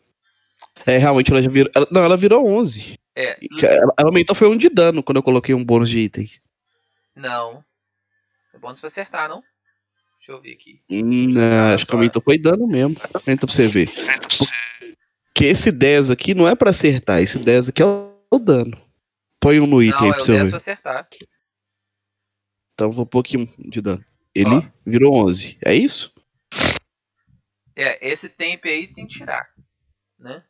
É, realmente ela já virou. ela- não, ela virou 11. É. Que aumentou foi um de dano quando eu coloquei um bônus de item. Não. É bônus pra acertar, não? Deixa eu ver aqui. Hum, não, acho que aumentou foi dano mesmo. Aumenta pra você ver. Porque esse 10 aqui não é pra acertar. Esse 10 aqui é o dano. Põe um no item Não, aí é pra o você 10 ver. pra acertar. Então vou pôr aqui um de dano. Ele Ó. virou 11. É isso? É, esse temp aí tem que tirar. Né?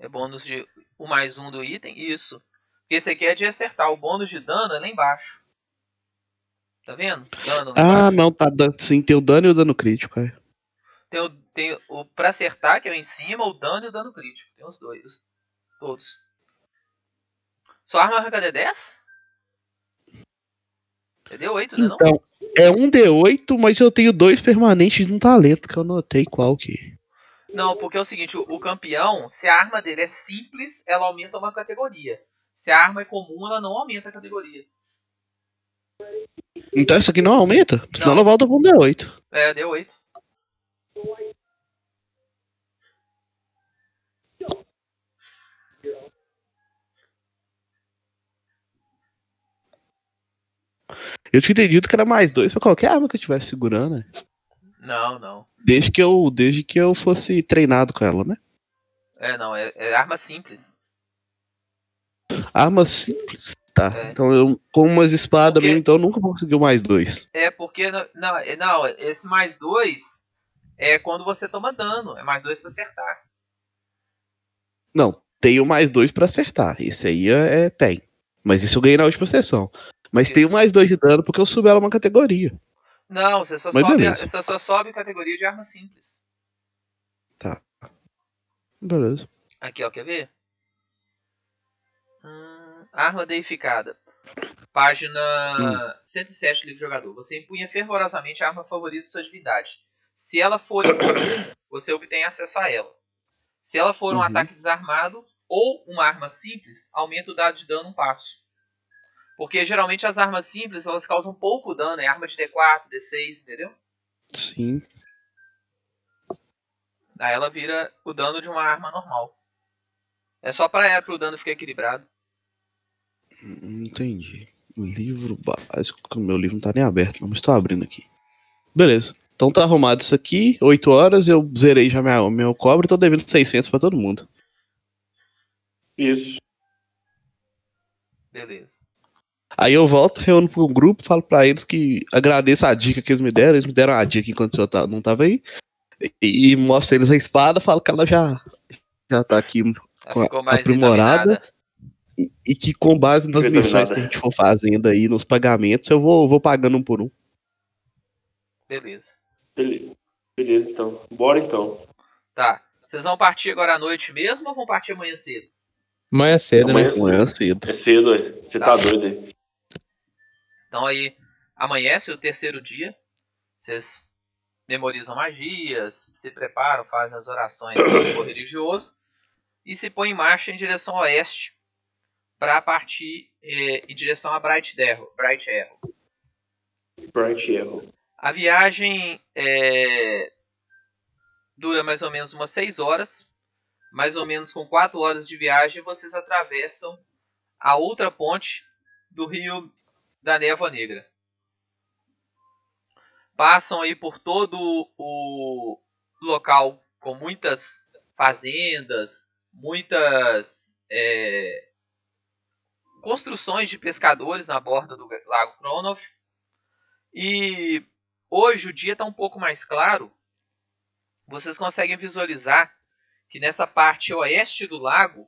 É bônus de o mais um do item. Isso. Porque esse aqui é de acertar. O bônus de dano é lá embaixo. Tá vendo? Dano lá Ah, não, tá dando. Sim, tem o dano e o dano crítico. É. Tem, o, tem o pra acertar, que é o em cima, o dano e o dano crítico. Tem os dois. os- todos. Sua arma arranca D10? É D8, né? Não? Então, é um D8, mas eu tenho dois permanentes de um talento que eu notei qual que. Não, porque é o seguinte: o, o campeão, se a arma dele é simples, ela aumenta uma categoria. Se a arma é comum, ela não aumenta a categoria. Então essa aqui não aumenta? Senão Não. ela volta pra um D8. É, D8. Eu tinha entendido que era mais dois pra qualquer arma que eu estivesse segurando, né? Não, não. Desde que eu, desde que eu fosse treinado com ela, né? É, não. É, é arma simples. Arma simples. Tá. É. Então eu, com umas espadas Porque- então eu nunca o mais dois. É porque. Não, não, é- não, esse mais dois é quando você toma dano. É mais dois pra acertar. Não, tem o mais dois pra acertar. Esse aí é, é- tem. Mas isso eu ganhei na última sessão. Mas Isso. tem o mais dois de dano porque eu subi ela uma categoria. Não, você só, Mas sobe, beleza. você só sobe categoria de arma simples. Beleza. Aqui, ó, quer ver? Hum, arma deificada. Página 107 do livro jogador. Você empunha fervorosamente a arma favorita de sua divindade. Se ela for incomum, você obtém acesso a ela. Se ela for um Uhum. ataque desarmado ou uma arma simples, aumenta o dado de dano um passo. Porque geralmente as armas simples elas causam pouco dano, é arma de D4, D6, entendeu? Sim. Aí ela vira o dano de uma arma normal. É só pra, pra o dano ficar equilibrado. Hum, Entendi. Livro básico. O meu livro não tá nem aberto, não, mas tô abrindo aqui. Beleza. Então tá arrumado isso aqui. 8 horas, eu zerei já minha, meu cobre e tô devendo 600 pra todo mundo. Isso. Beleza. Aí eu volto, reúno pro grupo, falo pra eles que agradeço a dica que eles me deram. Eles me deram a dica enquanto o senhor tá- não tava aí. E, e mostro eles a espada, falo que ela já, já tá aqui. Mais aprimorada. E, e que com base nas Determinada. missões que a gente for fazendo aí, nos pagamentos, eu vou, vou pagando um por um. Beleza. Beleza. Beleza, então. Bora então. Tá. Vocês vão partir agora à noite mesmo ou vão partir amanhã cedo? Amanhã é cedo, Amanhã né? Amanhã cedo. É cedo, ué. Você tá doido aí. Então aí amanhece o terceiro dia. Vocês memorizam magias, se preparam, fazem as orações do religioso e se põem em marcha em direção oeste para partir eh, em direção a Bright Arrow. Bright Arrow. Bright Arrow. A viagem é, dura mais ou menos umas 6 horas. Mais ou menos com 4 horas de viagem, vocês atravessam a outra ponte do rio da Névoa Negra. Passam aí por todo o local com muitas fazendas, muitas é, construções de pescadores na borda do Lago Kronov. E hoje o dia está um pouco mais claro. Vocês conseguem visualizar que nessa parte oeste do lago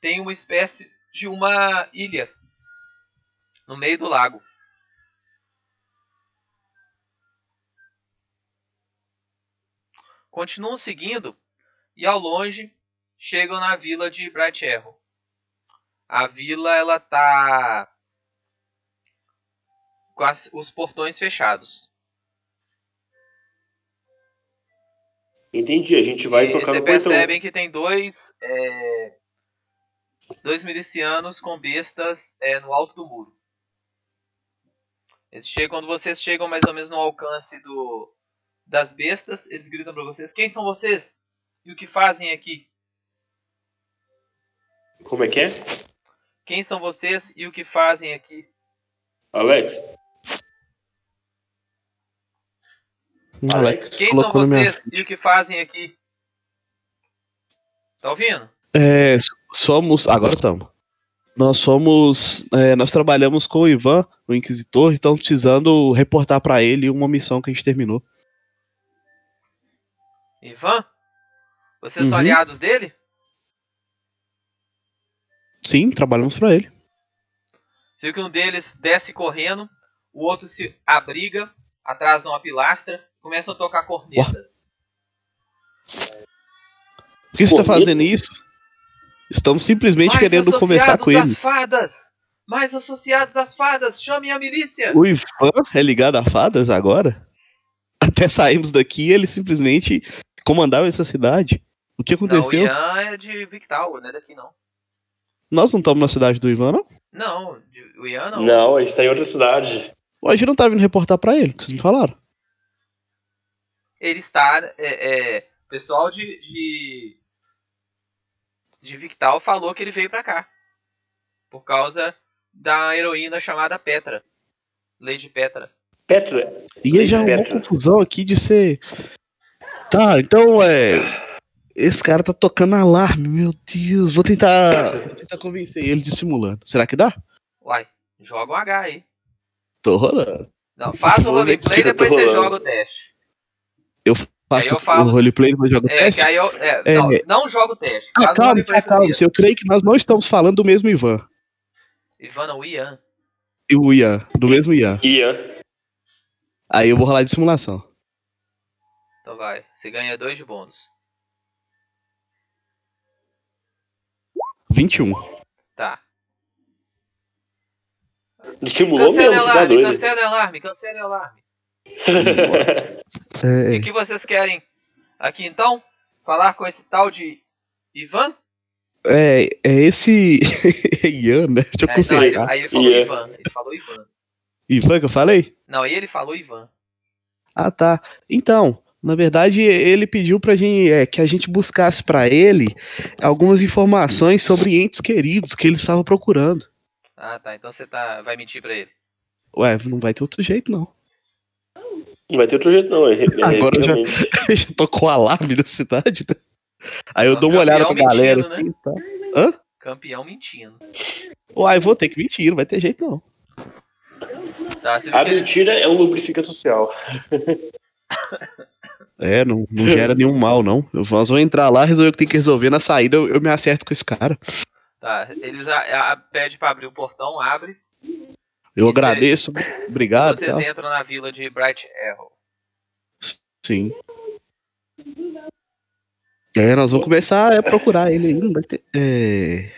tem uma espécie de uma ilha no meio do lago. Continuam seguindo e ao longe chegam na vila de Bright Arrow. A vila ela tá com as- os portões fechados. Entendi. A gente vai E tocar você no portão. que tem dois é, dois milicianos com bestas é, no alto do muro. Eles chegam, quando vocês chegam mais ou menos no alcance do, das bestas, eles gritam para vocês: Quem são vocês? E o que fazem aqui? Como é que é? Quem são vocês e o que fazem aqui? Alex? Alex Quem são na minha vocês e o que fazem aqui? Tá ouvindo? É, somos. Agora estamos. Nós somos. é, nós trabalhamos com o Ivan, o Inquisitor, e estamos precisando reportar pra ele uma missão que a gente terminou. Ivan? Vocês são Uhum. aliados dele? Sim, trabalhamos pra ele. Você viu que um deles desce correndo, o outro se abriga atrás de uma pilastra, começam a tocar cornetas. Por que você tá Corneta? fazendo isso? Estamos simplesmente Mais querendo conversar com ele. das fadas! Mais associados das fadas! Chamem a milícia! O Ivan é ligado a fadas agora? Até saímos daqui ele simplesmente comandava essa cidade. O que Não, o aconteceu? Ian é de Victal, não é daqui não. Nós não estamos na cidade do Ivan, não? Não, de- o Ian não. Não, a gente tá em outra cidade. A gente não tá vindo reportar pra ele, que vocês me falaram. Ele está. É, é, o pessoal de, de. de Victal falou que ele veio pra cá. Por causa da heroína chamada Petra. Lady Petra. Petra. E aí já arrumou Petra. confusão aqui de ser. Tá, então é. Esse cara tá tocando alarme, meu Deus. Vou tentar. Vou tentar convencer ele dissimulando. Será que dá? Uai, joga um H aí. Tô rolando. Não, faz o roleplay e eu depois você rolando. joga o teste. Faço eu falo- o roleplay e depois jogo o É, teste. que aí eu. é, É. Não, não joga o teste. Ah, calma, calma. Eu creio que nós não estamos falando do mesmo Ivan. Ivan não, Ian. E o Ian, do mesmo Ian. Ian. Aí eu vou rolar de simulação. Então vai. Você ganha dois de bônus. 21. Tá. Estimulou Cancela mesmo, o tá alarme, doido. cancela o alarme, cancela o alarme. É, E o que vocês querem aqui então? Falar com esse tal de Ivan? É, é esse Ian, né? Deixa eu É, não, ele- considerar. aí ele falou Ian. Ivan. Ele falou Ivan. Ivan que eu falei? Não, aí ele falou Ivan. Ah, tá. Então, na verdade, ele pediu pra gente, é, que a gente buscasse pra ele algumas informações sobre entes queridos que ele estava procurando. Ah, tá. Então você tá, vai mentir pra ele. Ué, não vai ter outro jeito, não. Não vai ter outro jeito, não. É, é, Agora eu já-. Já tocou o alarme da cidade, né? Aí eu dou uma olhada pra galera. mentindo, assim, tá? Campeão mentindo. Uai, vou ter que mentir, não vai ter jeito, não. Tá, A que mentira é um lubrificante social. É, não, não gera nenhum mal, não. Eu, nós vamos entrar lá, resolver o que tem que resolver. Na saída eu, eu me acerto com esse cara. Tá, eles a, a- pede pra abrir o portão, abre. Eu agradeço, obrigado. vocês tal. entram na vila de Bright Arrow. Sim. É, nós vamos começar a procurar ele aí. Não vai ter. É.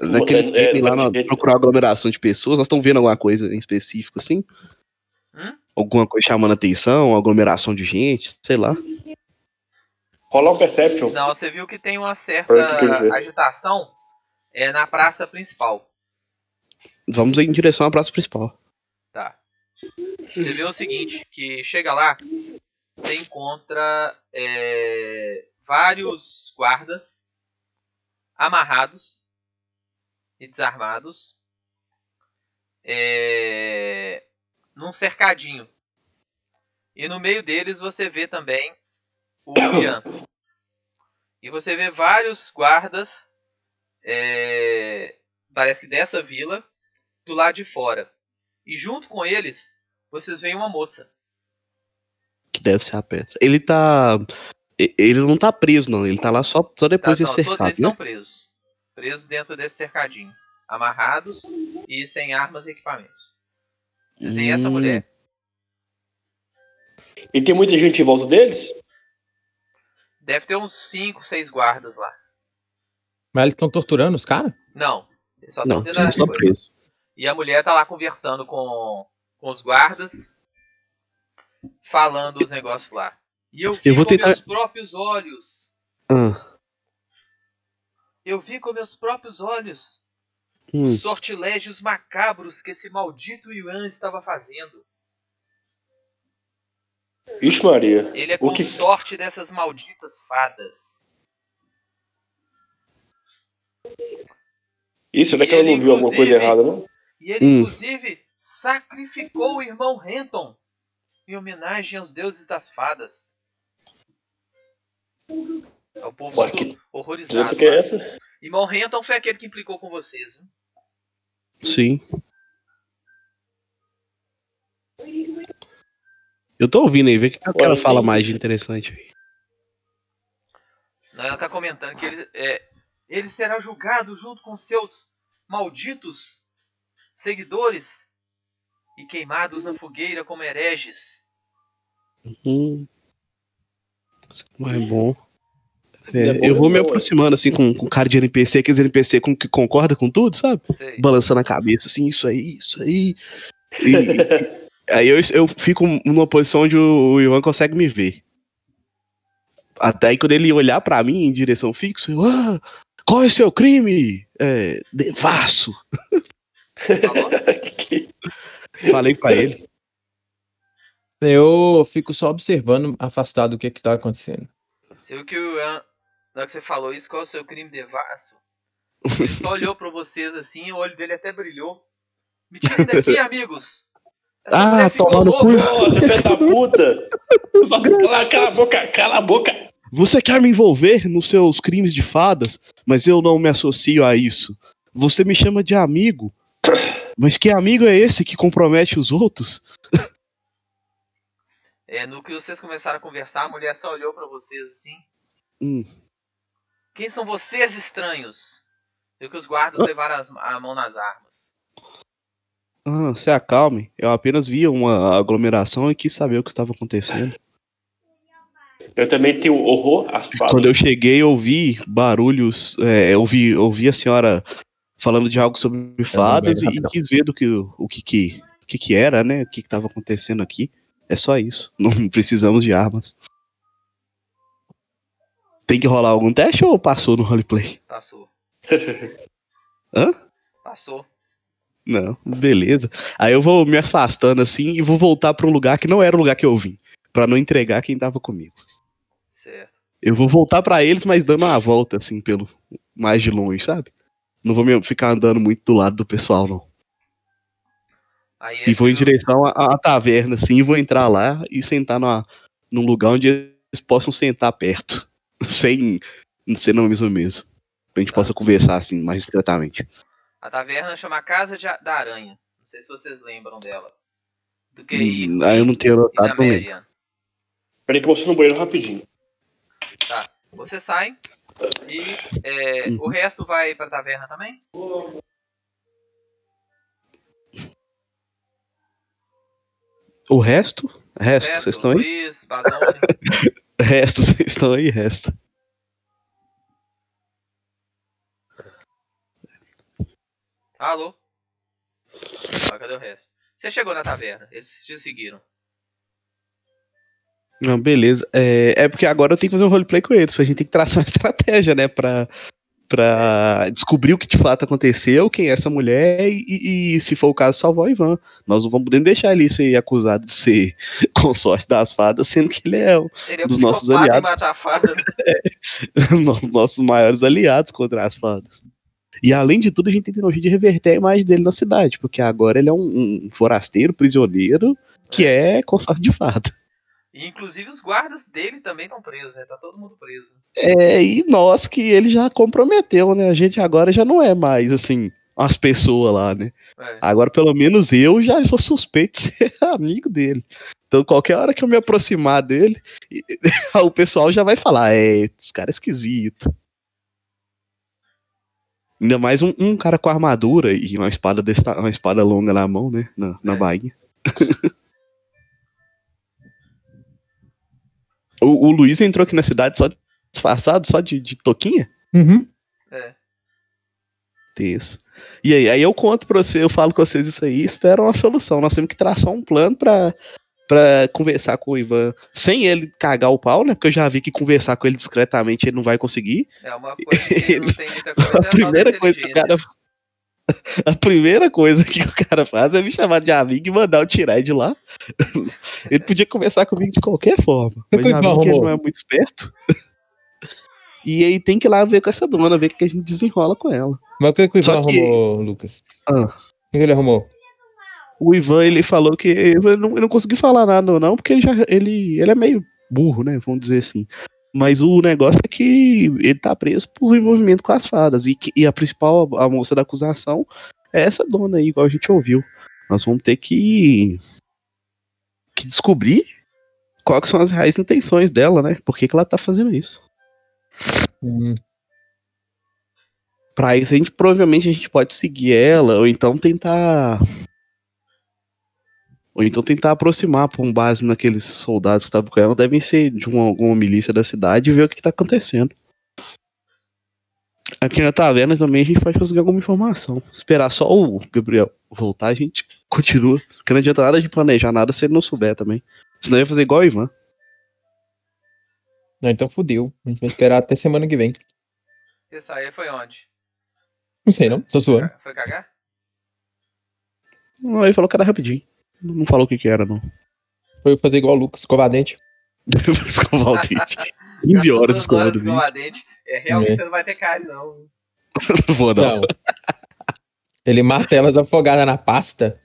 Naquele É, é, lá, na- procurar aglomeração de pessoas. Nós estamos vendo alguma coisa em específico, assim? Hum? Alguma coisa chamando atenção, aglomeração de gente, sei lá. Rolar um Perception. Não, você viu que tem uma certa agitação é na praça principal. Vamos em direção à praça principal. Tá. Você vê o seguinte, que chega lá, você encontra é, vários guardas amarrados e desarmados é, num cercadinho. E no meio deles você vê também o Ian. E você vê vários guardas, é, parece que dessa vila, do lado de fora. E junto com eles, vocês veem uma moça. Que deve ser a Petra. Ele tá. Ele não tá preso, não. Ele tá lá só, só Tá? depois de Não, todos cercado. eles né? estão presos. Presos dentro desse cercadinho. Amarrados e sem armas e equipamentos. Vocês veem essa Hum. mulher. E tem muita gente em volta deles? Deve ter uns 5, 6 guardas lá. Mas eles estão torturando os caras? Não. Eles só estão dentro da só coisa. preso. E a mulher tá lá conversando com, com os guardas, falando os negócios lá. E eu vi Eu vou com tentar- meus próprios olhos. Ah, Eu vi com meus próprios olhos hum. os sortilégios macabros que esse maldito Yuan estava fazendo. Ixi, Maria. Ele é O que- consorte dessas malditas fadas. Isso, não é que ela não viu alguma coisa errada, não? E ele, Hum. inclusive, sacrificou o irmão Renton em homenagem aos deuses das fadas. É o povo Ué, todo que- horrorizado. Que é essa? Irmão Renton foi aquele que implicou com vocês. Viu? Sim. Eu tô ouvindo aí, vê o que o cara fala mais de interessante aí. Não, Ela está comentando que ele, é, ele será julgado junto com seus malditos seguidores e queimados na fogueira como hereges. Hum. Mas é bom. Não é É, bom, eu vou não, me é. aproximando assim com, com cara de NPC, aqueles NPC com, que concorda com tudo, sabe? Sei. Balançando a cabeça, assim, isso aí, isso aí. E- aí eu, eu fico numa posição onde o, o Ivan consegue me ver. Até aí quando ele olhar pra mim em direção fixa, eu, ah, qual é o seu crime? É, devasso. Falei pra ele. Eu fico só observando, afastado do que que tá acontecendo. Você viu que o Ian, na hora que você falou isso, qual é o seu crime devasso? Ele só olhou pra vocês assim, o olho dele até brilhou. Me tirem daqui, amigos! Essa Ah, no cu. filha da puta! Cala, cala a boca, cala a boca! Você quer me envolver nos seus crimes de fadas, mas eu não me associo a isso. Você me chama de amigo, Mas que amigo é esse que compromete os outros? É, no que vocês começaram a conversar, a mulher só olhou pra vocês assim. Hum. Quem são vocês, estranhos? Viu que os guardas levaram as- a mão nas armas. Ah, se acalme. Eu apenas vi uma aglomeração e quis saber o que estava acontecendo. Eu também tenho horror às fadas. Quando eu cheguei, eu ouvi barulhos. É, eu ouvi, ouvi a senhora falando de algo sobre fadas e, quis ver do que, o que, que, o que, que era, né? O que estava acontecendo aqui. É só isso. Não precisamos de armas. Tem que rolar algum teste ou passou no roleplay? Passou. Hã? Passou. Não, beleza. Aí eu vou me afastando assim e vou voltar pra um lugar que não era o lugar que eu vim. Pra não entregar quem tava comigo. Certo. Eu vou voltar pra eles, mas dando uma volta assim, pelo mais de longe, sabe? Não vou me- ficar andando muito do lado do pessoal, não. Aí E vou em direção à, à taverna, assim, vou entrar lá e sentar numa, num lugar onde eles possam sentar perto. Sem ser na mesma mesa. Pra gente possa conversar, assim, mais discretamente. A taverna chama Casa de da Aranha. Não sei se vocês lembram dela. Do que aí Hum, aí eu não tenho e notado. Marian. Peraí que eu vou no banheiro rapidinho. Tá. Você sai e é, Uhum. o resto vai pra taverna também? O resto? Resto, resto, vocês estão aí? Luiz. Resto, vocês estão aí, resto. Alô? Ah, cadê o resto? Você chegou na taverna, eles te seguiram. Não, beleza. É, é porque agora eu tenho que fazer um roleplay com eles. A gente tem que traçar uma estratégia, né? Pra, pra descobrir o que de fato aconteceu, quem é essa mulher e, e, se for o caso, salvar o Ivan. Nós não vamos poder deixar ele ser acusado de ser consorte das fadas, sendo que ele é um Ele é Dos nossos aliados. dos nossos maiores aliados contra as fadas. E além de tudo, a gente tem tecnologia de reverter a imagem dele na cidade, porque agora ele é um, um forasteiro, prisioneiro, que é consorte de fada. E, inclusive os guardas dele também estão presos, né? Tá todo mundo preso. É, e nós que ele já comprometeu, né? A gente agora já não é mais, assim, as pessoas lá, né? É. Agora, pelo menos eu já sou suspeito de ser amigo dele. Então, qualquer hora que eu me aproximar dele, o pessoal já vai falar: é, esse cara é esquisito. Ainda mais um, um cara com armadura e uma espada, desse, ta- uma espada longa na mão, né? Na, na É. bainha. o, o Luiz entrou aqui na cidade só disfarçado, só de, de toquinha? Uhum. É. Isso. E aí, aí eu conto pra você, eu falo com vocês isso aí e espero uma solução. Nós temos que traçar um plano pra, pra conversar com o Ivan sem ele cagar o pau, né? Porque eu já vi que conversar com ele discretamente ele não vai conseguir. É uma coisa que não tem muita coisa. é A de primeira coisa que o cara. A primeira coisa que o cara faz é me chamar de amigo e mandar eu tirar de lá. Ele podia conversar comigo de qualquer forma. Mas já que ele não é muito esperto. E aí tem que ir lá ver com essa dona, ver o que a gente desenrola com ela. Mas o que, que o Ivan que- arrumou, Lucas? Ah. O que, que ele arrumou? o Ivan ele falou que eu não, eu não consegui falar nada não, porque ele já ele, ele é meio burro, né? Vamos dizer assim. Mas o negócio é que ele tá preso por envolvimento com as fadas e, e a principal a moça da acusação é essa dona aí, igual a gente ouviu. Nós vamos ter que que descobrir quais são as reais intenções dela, né? Por que, que ela tá fazendo isso? Hum, Pra isso a gente provavelmente a gente pode seguir ela ou então tentar ou então tentar aproximar com base naqueles soldados que estavam com ela, devem ser de uma, alguma milícia da cidade e ver o que, que tá acontecendo. Aqui na taverna também a gente pode conseguir alguma informação. Esperar só o Gabriel voltar, a gente continua. Porque não adianta nada de planejar nada se ele não souber também. Senão ia fazer igual o Ivan. não, então fudeu. A gente vai esperar até semana que vem. Esse aí foi onde? Não sei não, tô zoando. Foi cagar? Não, Ele falou que era rapidinho. Não falou o que que era, não. Foi fazer igual o Lucas, escovar dente. Escovar o dente. 15 Gastou horas escovando dente. escovar dente. É, realmente É. você não vai ter carne, não. Não vou, não. Não. Ele mata elas afogadas na pasta.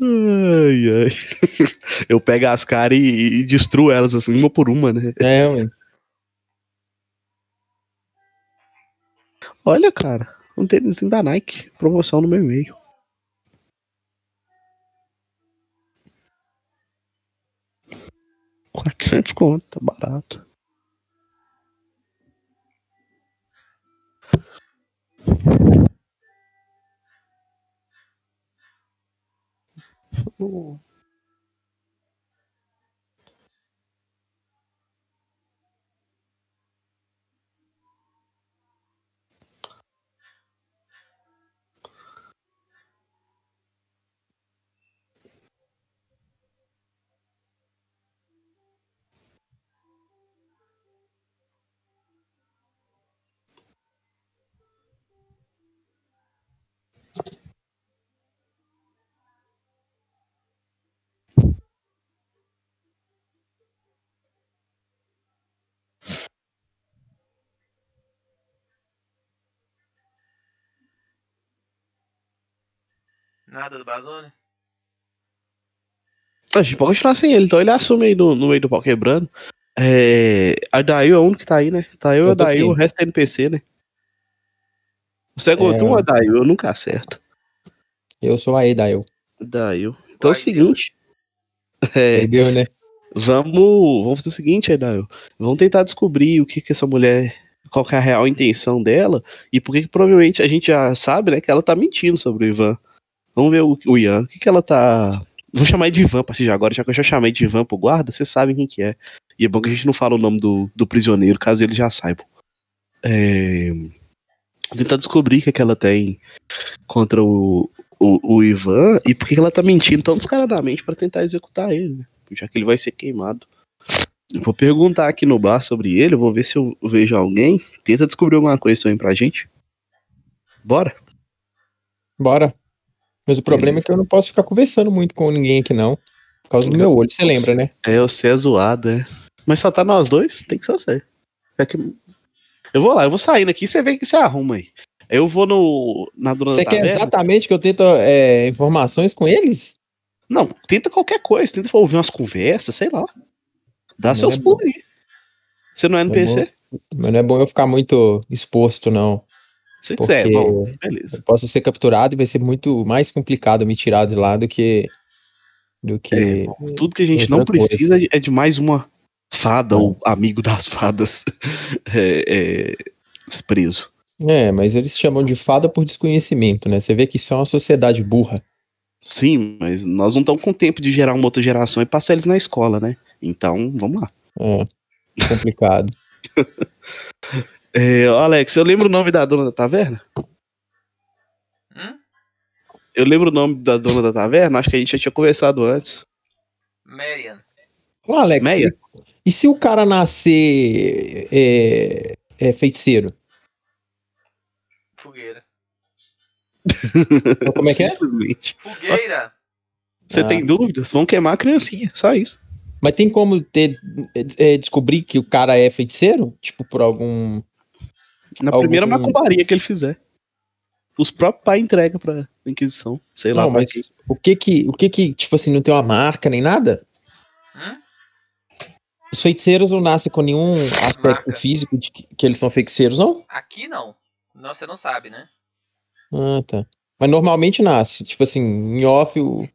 Ai, ai. Eu pego as caras e, e destruo elas assim, uma por uma, né? É, ué. Olha, cara, um tênisinho da Nike, promoção no meu e-mail. 400 conto, tá barato. Nada do Bazone? A gente pode continuar sem ele, então ele assume aí no, no meio do pau quebrando. É, a Dail é o único que tá aí, né? Tá eu e a Dail, o resto é NPC, né? Você é Gotum ou a Dail? Eu nunca acerto. Eu sou a Edael. Dail. Então é o Vai, seguinte. É, Entendeu, né? vamos, vamos fazer o seguinte, Dail. Vamos tentar descobrir o que que essa mulher. Qual que é a real intenção dela e por que que provavelmente a gente já sabe, né, que ela tá mentindo sobre o Ivan. Vamos ver o, o Ian. O que que ela tá. Vou chamar de Ivan pra já agora, já que eu já chamei de Ivan pro guarda, vocês sabem quem que é. E é bom que a gente não fala o nome do, do prisioneiro, caso eles já saibam. É... Tentar descobrir o que, que ela tem contra o, o, o Ivan e por que ela tá mentindo tão descaradamente pra tentar executar ele, né? Já que ele vai ser queimado. Vou perguntar aqui no bar sobre ele, vou ver se eu vejo alguém. Tenta descobrir alguma coisa também pra gente. Bora? Bora. Mas o problema é que eu não posso ficar conversando muito com ninguém aqui, não. Por causa do meu olho, você lembra, né? É, você é zoado, é. Mas só tá nós dois? Tem que ser você. É que... Eu vou lá, eu vou saindo aqui, você vê o que você arruma aí. Eu vou no. Na dona Você quer exatamente que eu tente é, informações com eles? Não, tenta qualquer coisa, tenta ouvir umas conversas, sei lá. Dá Não seus é pulos aí. Você não é NPC? Mas não é bom eu ficar muito exposto, não. Se Porque quiser, bom, beleza. eu posso ser capturado e vai ser muito mais complicado me tirar de lá do que. Do que. É, Tudo que a gente não coisa. precisa é de mais uma fada ou amigo das fadas é, é, preso. É, mas eles chamam de fada por desconhecimento, né? Você vê que isso é uma sociedade burra. Sim, mas nós não estamos com tempo de gerar uma outra geração e passar eles na escola, né? Então, vamos lá. É, complicado. É, Alex, eu lembro o nome da dona da taverna? Hum? Eu lembro o nome da dona da taverna, acho que a gente já tinha conversado antes. Marian. Ô, Alex, Meia? e se o cara nascer é, é feiticeiro? Fogueira. Como é que é? Simplesmente. Fogueira! Você Ah. tem dúvidas? Vão queimar a criancinha, só isso. Mas tem como ter, é, descobrir que o cara é feiticeiro? Tipo, por algum. Na Algum- primeira macumbaria que ele fizer. Os próprios pais entregam pra Inquisição. Sei lá, Não, pra mas quem. o que que, o que que, tipo assim, não tem uma marca nem nada? Hum? Os feiticeiros não nascem com nenhum aspecto Marca. físico de que, que eles são feiticeiros, não? Aqui não. Não, você não sabe, né? Ah, tá. Mas normalmente nasce. Tipo assim, em off, o...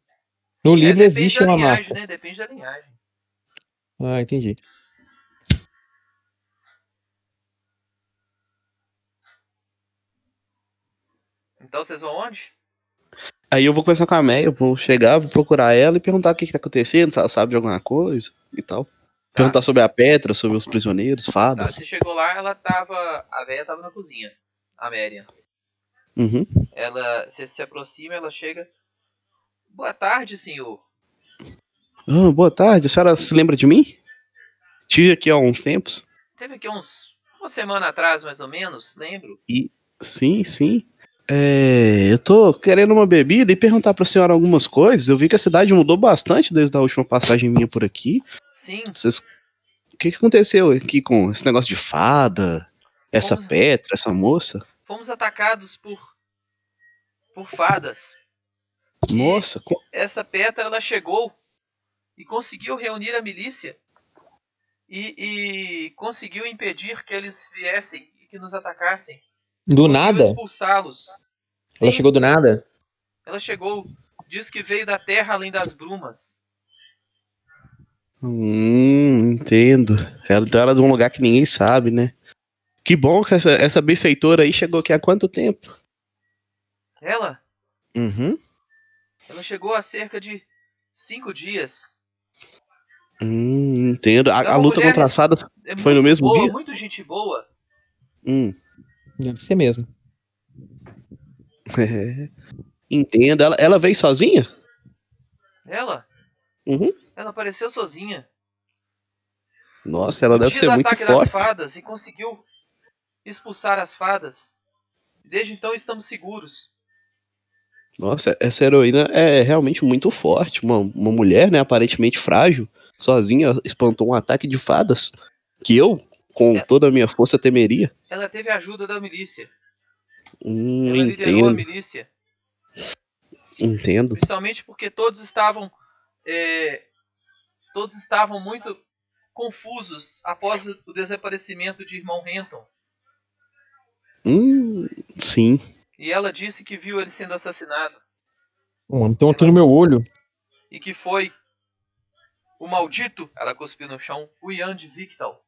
no É, livro depende existe da uma linhagem, marca. né? Depende da linhagem. Ah, entendi. Então vocês vão onde? Aí eu vou conversar com a Meia, eu vou chegar, vou procurar ela e perguntar o que, que tá acontecendo, se ela sabe de alguma coisa e tal. Perguntar sobre a Petra, sobre os prisioneiros, Tá, fadas. você chegou lá, ela tava. A velha tava na cozinha. A Marian. Uhum. Ela. Você se aproxima, ela chega. Boa tarde, senhor. Ah, boa tarde, a senhora se lembra de mim? Tive aqui há uns tempos. Teve aqui uns. Uma semana atrás, mais ou menos, lembro. Sim, sim. É, eu tô querendo uma bebida e perguntar pra senhora algumas coisas. Eu vi que a cidade mudou bastante desde a última passagem minha por aqui. Sim, Vocês... O que, que aconteceu aqui com esse negócio de fada? Essa Vamos- Petra, essa moça? fomos atacados por. por fadas. Nossa, co- essa Petra ela chegou e conseguiu reunir a milícia e, e conseguiu impedir que eles viessem e que nos atacassem. Do nada? expulsá-los. Ela chegou do nada? ela chegou. Diz que veio da terra além das brumas. Hum, entendo. Ela, então ela é de um lugar que ninguém sabe, né? Que bom que essa, essa benfeitora aí chegou aqui há quanto tempo? Ela? Uhum. Ela chegou há cerca de cinco dias. Hum, entendo. A, É a luta contra as fadas É Foi no mesmo boa, dia? Muito gente boa. Hum. Deve ser mesmo. É. Entendo. Ela, ela veio sozinha? Ela? Uhum. Ela apareceu sozinha. Nossa, ela no deve ser do muito ataque das forte. fadas e conseguiu expulsar as fadas. Desde então estamos seguros. Nossa, essa heroína é realmente muito forte. Uma, uma mulher, né, aparentemente frágil, sozinha, espantou um ataque de fadas que eu, com É. toda a minha força, temeria. Ela teve a ajuda da milícia. Hum, Ela liderou a entendo, milícia. entendo. Principalmente porque todos estavam. é, todos estavam muito confusos após o desaparecimento de irmão Renton. Hum, sim. E ela disse que viu ele sendo assassinado. Mano, tem um aqui no meu olho. E que foi o maldito, ela cuspiu no chão, o Ian de Victal.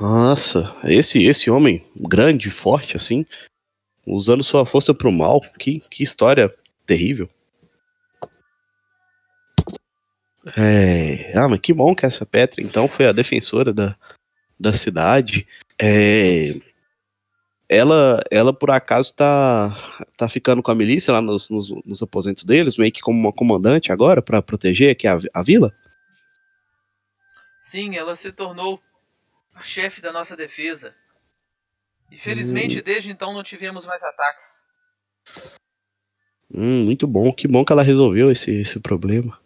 Nossa, esse esse homem grande, forte assim, usando sua força pro mal, que, que história terrível. É, ah, mas que bom que essa Petra então foi a defensora da, da cidade. É, ela, ela por acaso tá, tá ficando com a milícia lá nos, nos, nos aposentos deles, meio que como uma comandante agora pra proteger aqui a, a vila? Sim, ela se tornou a chefe da nossa defesa. E felizmente desde então não tivemos mais ataques. Hum, muito bom, que bom que ela resolveu esse, esse problema.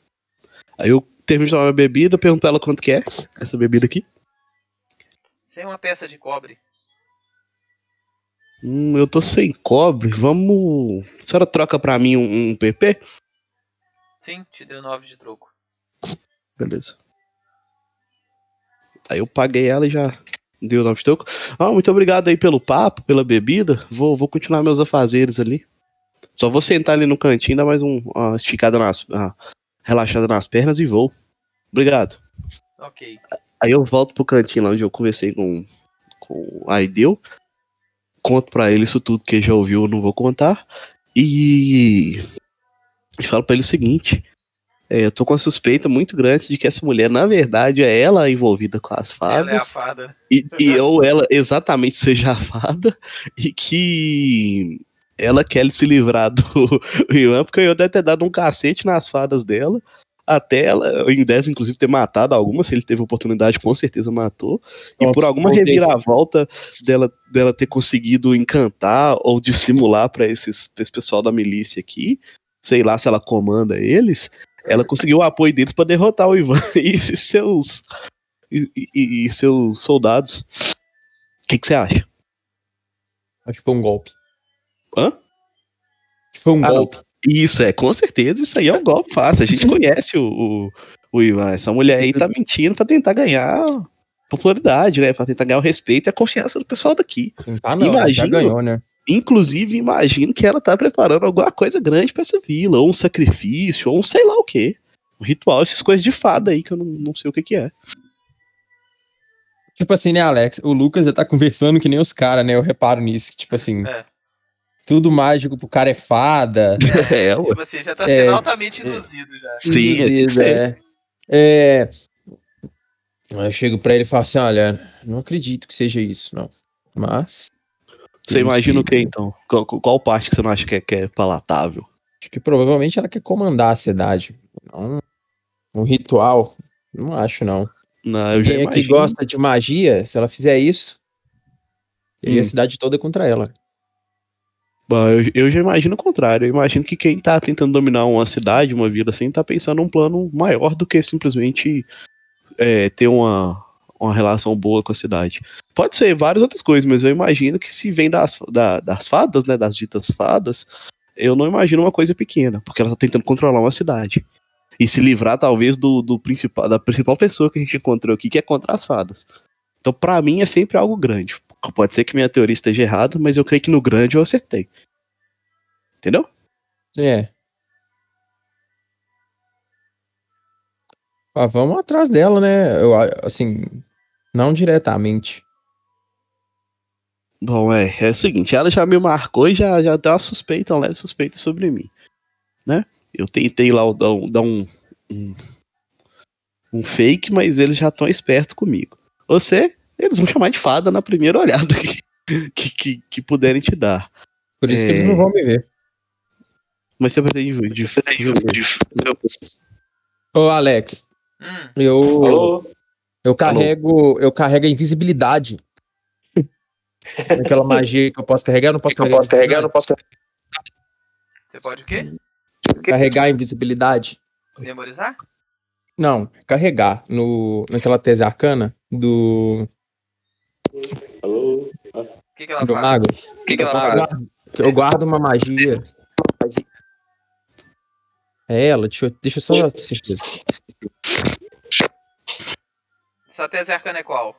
Aí eu termino de tomar uma bebida, pergunto ela quanto que é essa bebida aqui. Sem uma peça de cobre. Hum, eu tô sem cobre, vamos. A senhora troca pra mim um, um PP? Sim, te deu nove de troco. Beleza. Aí eu paguei ela e já deu o nove de troco. Ah, muito obrigado aí pelo papo, pela bebida. Vou, vou continuar meus afazeres ali. Só vou sentar ali no cantinho, dar mais um, uma esticada nas. uma relaxada nas pernas e vou. Obrigado. Ok. Aí eu volto pro cantinho lá onde eu conversei com, com a Aideu. Conto pra ele isso tudo que ele já ouviu, eu não vou contar. E, e falo pra ele o seguinte: é, eu tô com a suspeita muito grande de que essa mulher, na verdade, é ela envolvida com as fadas. Ela é a fada. E, e ou ela exatamente seja a fada e que ela quer se livrar do Ivan, porque eu deve ter dado um cacete nas fadas dela. Até ela, ele deve inclusive ter matado algumas, se ele teve oportunidade, com certeza matou. E Ó, por alguma voltei. reviravolta dela, dela ter conseguido encantar ou dissimular pra esse pessoal da milícia aqui, sei lá se ela comanda eles, ela conseguiu o apoio deles pra derrotar o Ivan e seus e, e- e seus soldados. O que que você acha? Acho que foi um golpe. Hã? Foi um Ah, não. golpe. Isso, é, com certeza, isso aí é um golpe fácil. A gente conhece o, o, o Ivan. Essa mulher aí tá mentindo pra tentar ganhar popularidade, né? Pra tentar ganhar o respeito e a confiança do pessoal daqui. Ah, não, já Imagino- ganhou, né? Inclusive, imagino que ela tá preparando alguma coisa grande pra essa vila, ou um sacrifício, ou um sei lá o quê. Um ritual, essas coisas de fada aí que eu não, não sei o que que é. Tipo assim, né, Alex? O Lucas já tá conversando que nem os caras, né? Eu reparo nisso. que, Tipo assim, É. tudo mágico pro cara é fada. É, ué. Tipo assim, já tá É, sendo altamente é. induzido já. Sim, é, Induzido, é. É. Eu chego pra ele e falo assim: olha, não acredito que seja isso, não. Mas. Você imagina o que- então? Qual, qual parte que você não acha que é, que é palatável? Acho que provavelmente ela quer comandar a cidade. Não um ritual. Não acho, não. Não, eu já Quem é que gosta de magia, se ela fizer isso, Hum. a cidade toda é contra ela. Bom, eu, eu já imagino o contrário. Eu imagino que quem tá tentando dominar uma cidade, uma vila assim, tá pensando num plano maior do que simplesmente é, ter uma, uma relação boa com a cidade. Pode ser várias outras coisas, mas eu imagino que se vem das, da- das fadas, né, das ditas fadas, eu não imagino uma coisa pequena, porque ela tá tentando controlar uma cidade. E se livrar, talvez, do, do principal, da principal pessoa que a gente encontrou aqui, que é contra as fadas. Então, pra mim, é sempre algo grande. Pode ser que minha teoria esteja errada, mas eu creio que no grande eu acertei. Entendeu? É. Ah, vamos atrás dela, né? Eu, assim, não diretamente. Bom, é, é o seguinte, ela já me marcou e já, já deu uma suspeita, uma leve suspeita sobre mim, né? Eu tentei lá dar um, dar um, um, um fake, mas eles já estão espertos comigo. Você, eles vão chamar de fada na primeira olhada que, que, que, que puderem te dar. Por isso que É. eles não vão me ver. Mas você pretende de, de, de, Ô, Alex, Hum, eu, Alô? Eu carrego, eu carrego a invisibilidade. Aquela magia que eu posso carregar, eu não posso carregar. não posso carregar. você pode o quê? Carregar a invisibilidade? Memorizar? Não, carregar no, naquela tese arcana do, Alô? O que, que ela do faz? mago. O que, que ela Eu faz? guardo- Eu guardo uma magia. É ela, deixa eu, deixa eu só certeza. Tese arcana é qual?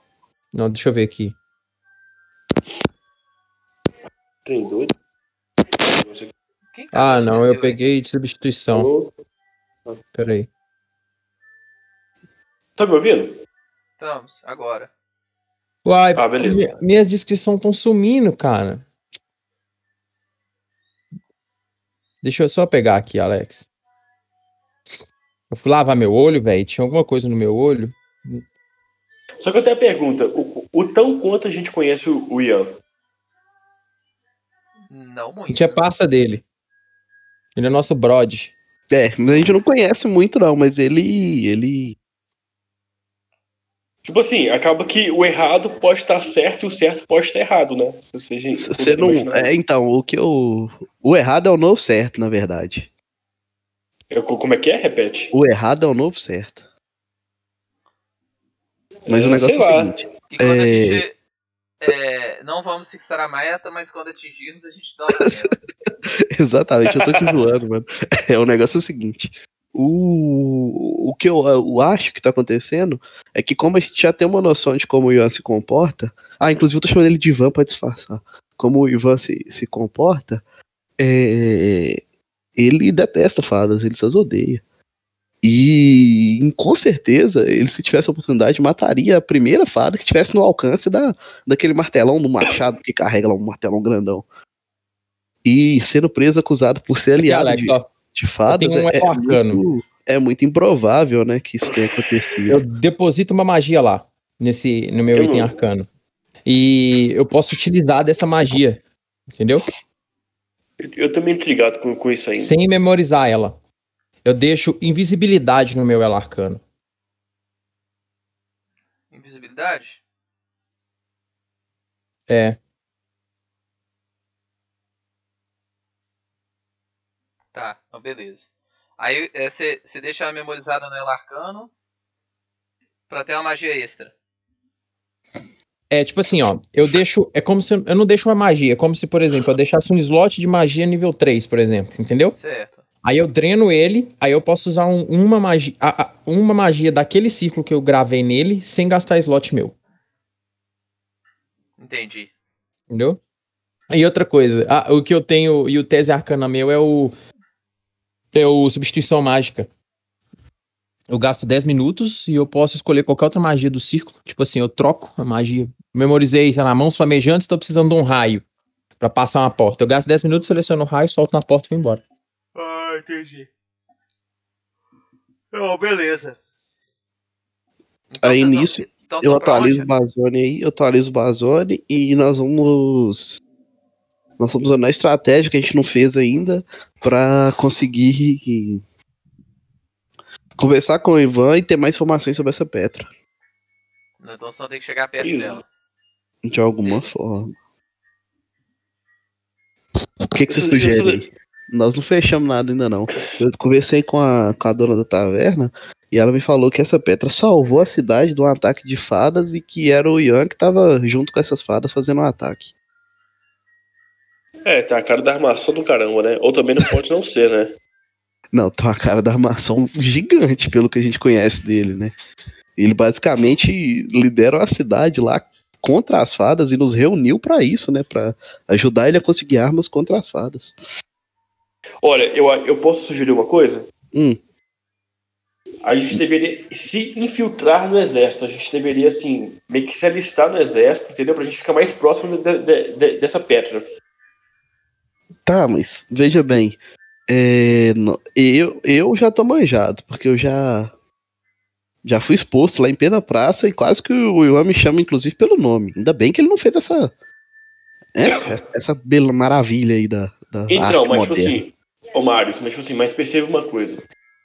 Não, deixa eu ver aqui. Quem que Ah, não, eu peguei de substituição. Peraí. Tá me ouvindo? Estamos, agora. Uai, Ah, beleza. mi- minhas descrições estão sumindo, cara. Deixa eu só pegar aqui, Alex. Eu fui lavar meu olho, velho. Tinha alguma coisa no meu olho. Só que eu tenho a pergunta: o, o tão quanto a gente conhece o, o Ian? Não A muito. gente é passa dele. Ele é nosso brode. É, mas a gente não conhece muito não, mas ele, ele... Tipo assim, acaba que o errado pode estar certo e o certo pode estar errado, né? Se você, gente, Você não... É, então, o que eu... O errado é o novo certo, na verdade. Eu- como é que é? Repete. O errado é o novo certo. Mas É, o negócio é o seguinte... E quando a É. gente. é, não vamos fixar a meta, mas quando atingirmos, a gente dá. Exatamente, eu tô te zoando, mano. É, o negócio é o seguinte. O, o que eu, eu acho que tá acontecendo é que como a gente já tem uma noção de como o Ivan se comporta. Ah, inclusive eu tô chamando ele de Ivan pra disfarçar. Como o Ivan se, se comporta, é, ele detesta fadas, ele só odeia. E com certeza, ele se tivesse a oportunidade, mataria a primeira fada que tivesse no alcance da, daquele martelão do machado que carrega lá um martelão grandão. E sendo preso, acusado por ser aliado Alex, de, ó. de fadas, um é, é muito, é muito improvável, né, que isso tenha acontecido. Eu deposito uma magia lá, nesse, no meu Eu- item arcano. E eu posso utilizar dessa magia. Entendeu? Eu, eu tô meio intrigado com, com isso ainda. Sem memorizar ela. Eu deixo invisibilidade no meu elo arcano. Invisibilidade? É. Tá, então beleza. Aí você deixa ela memorizada no El Arcano pra ter uma magia extra. É tipo assim, ó. Eu deixo. É como se. Eu não deixo uma magia. É como se, por exemplo, eu deixasse um slot de magia nível 3, por exemplo. Entendeu? Certo. Aí eu dreno ele, aí eu posso usar um- uma, magia, a- a- uma magia daquele círculo que eu gravei nele sem gastar slot meu. Entendi. Entendeu? E outra coisa, ah, o que eu tenho e o tese arcana meu é o. É o substituição mágica. Eu gasto 10 minutos e eu posso escolher qualquer outra magia do círculo. Tipo assim, eu troco a magia. Memorizei, sei lá, mãos flamejantes, tô precisando de um raio pra passar uma porta. Eu gasto 10 minutos, seleciono o raio, solto na porta e vou embora. Ah, entendi. Oh, beleza. Então Aí nisso, então eu atualizo o? Bazone aí, eu atualizo o Bazone e nós vamos. Nós vamos usando a estratégia que a gente não fez ainda pra conseguir conversar com o Ivan e ter mais informações sobre essa Petra. Então só tem que chegar perto Isso. dela. De alguma forma. O que, que você Eu- eu- sugere aí? Nós não fechamos nada ainda não. Eu conversei com a, com a dona da taverna e ela me falou que essa Petra salvou a cidade de um ataque de fadas e que era o Ian que tava junto com essas fadas fazendo um ataque. É, tá a cara da armação do caramba, né? Ou também não pode não ser, né? Não, tem uma cara da armação gigante pelo que a gente conhece dele, né? Ele basicamente lidera a cidade lá contra as fadas e nos reuniu pra isso, né? Pra ajudar ele a conseguir armas contra as fadas. Olha, eu, eu posso sugerir uma coisa? Hum. a gente deveria se infiltrar no exército. A gente deveria, assim, meio que se alistar no exército, entendeu? Pra gente ficar mais próximo de- de- de- dessa Petra. Tá, mas veja bem. é, eu, eu já tô manjado, porque eu já. Já fui exposto lá em pé da praça e quase que o Iwan me chama, inclusive, pelo nome. Ainda bem que ele não fez essa. é, essa- bela maravilha aí da, da Então, arte mas tipo moderna. assim, ô Mário, mas tipo assim, mas perceba uma coisa.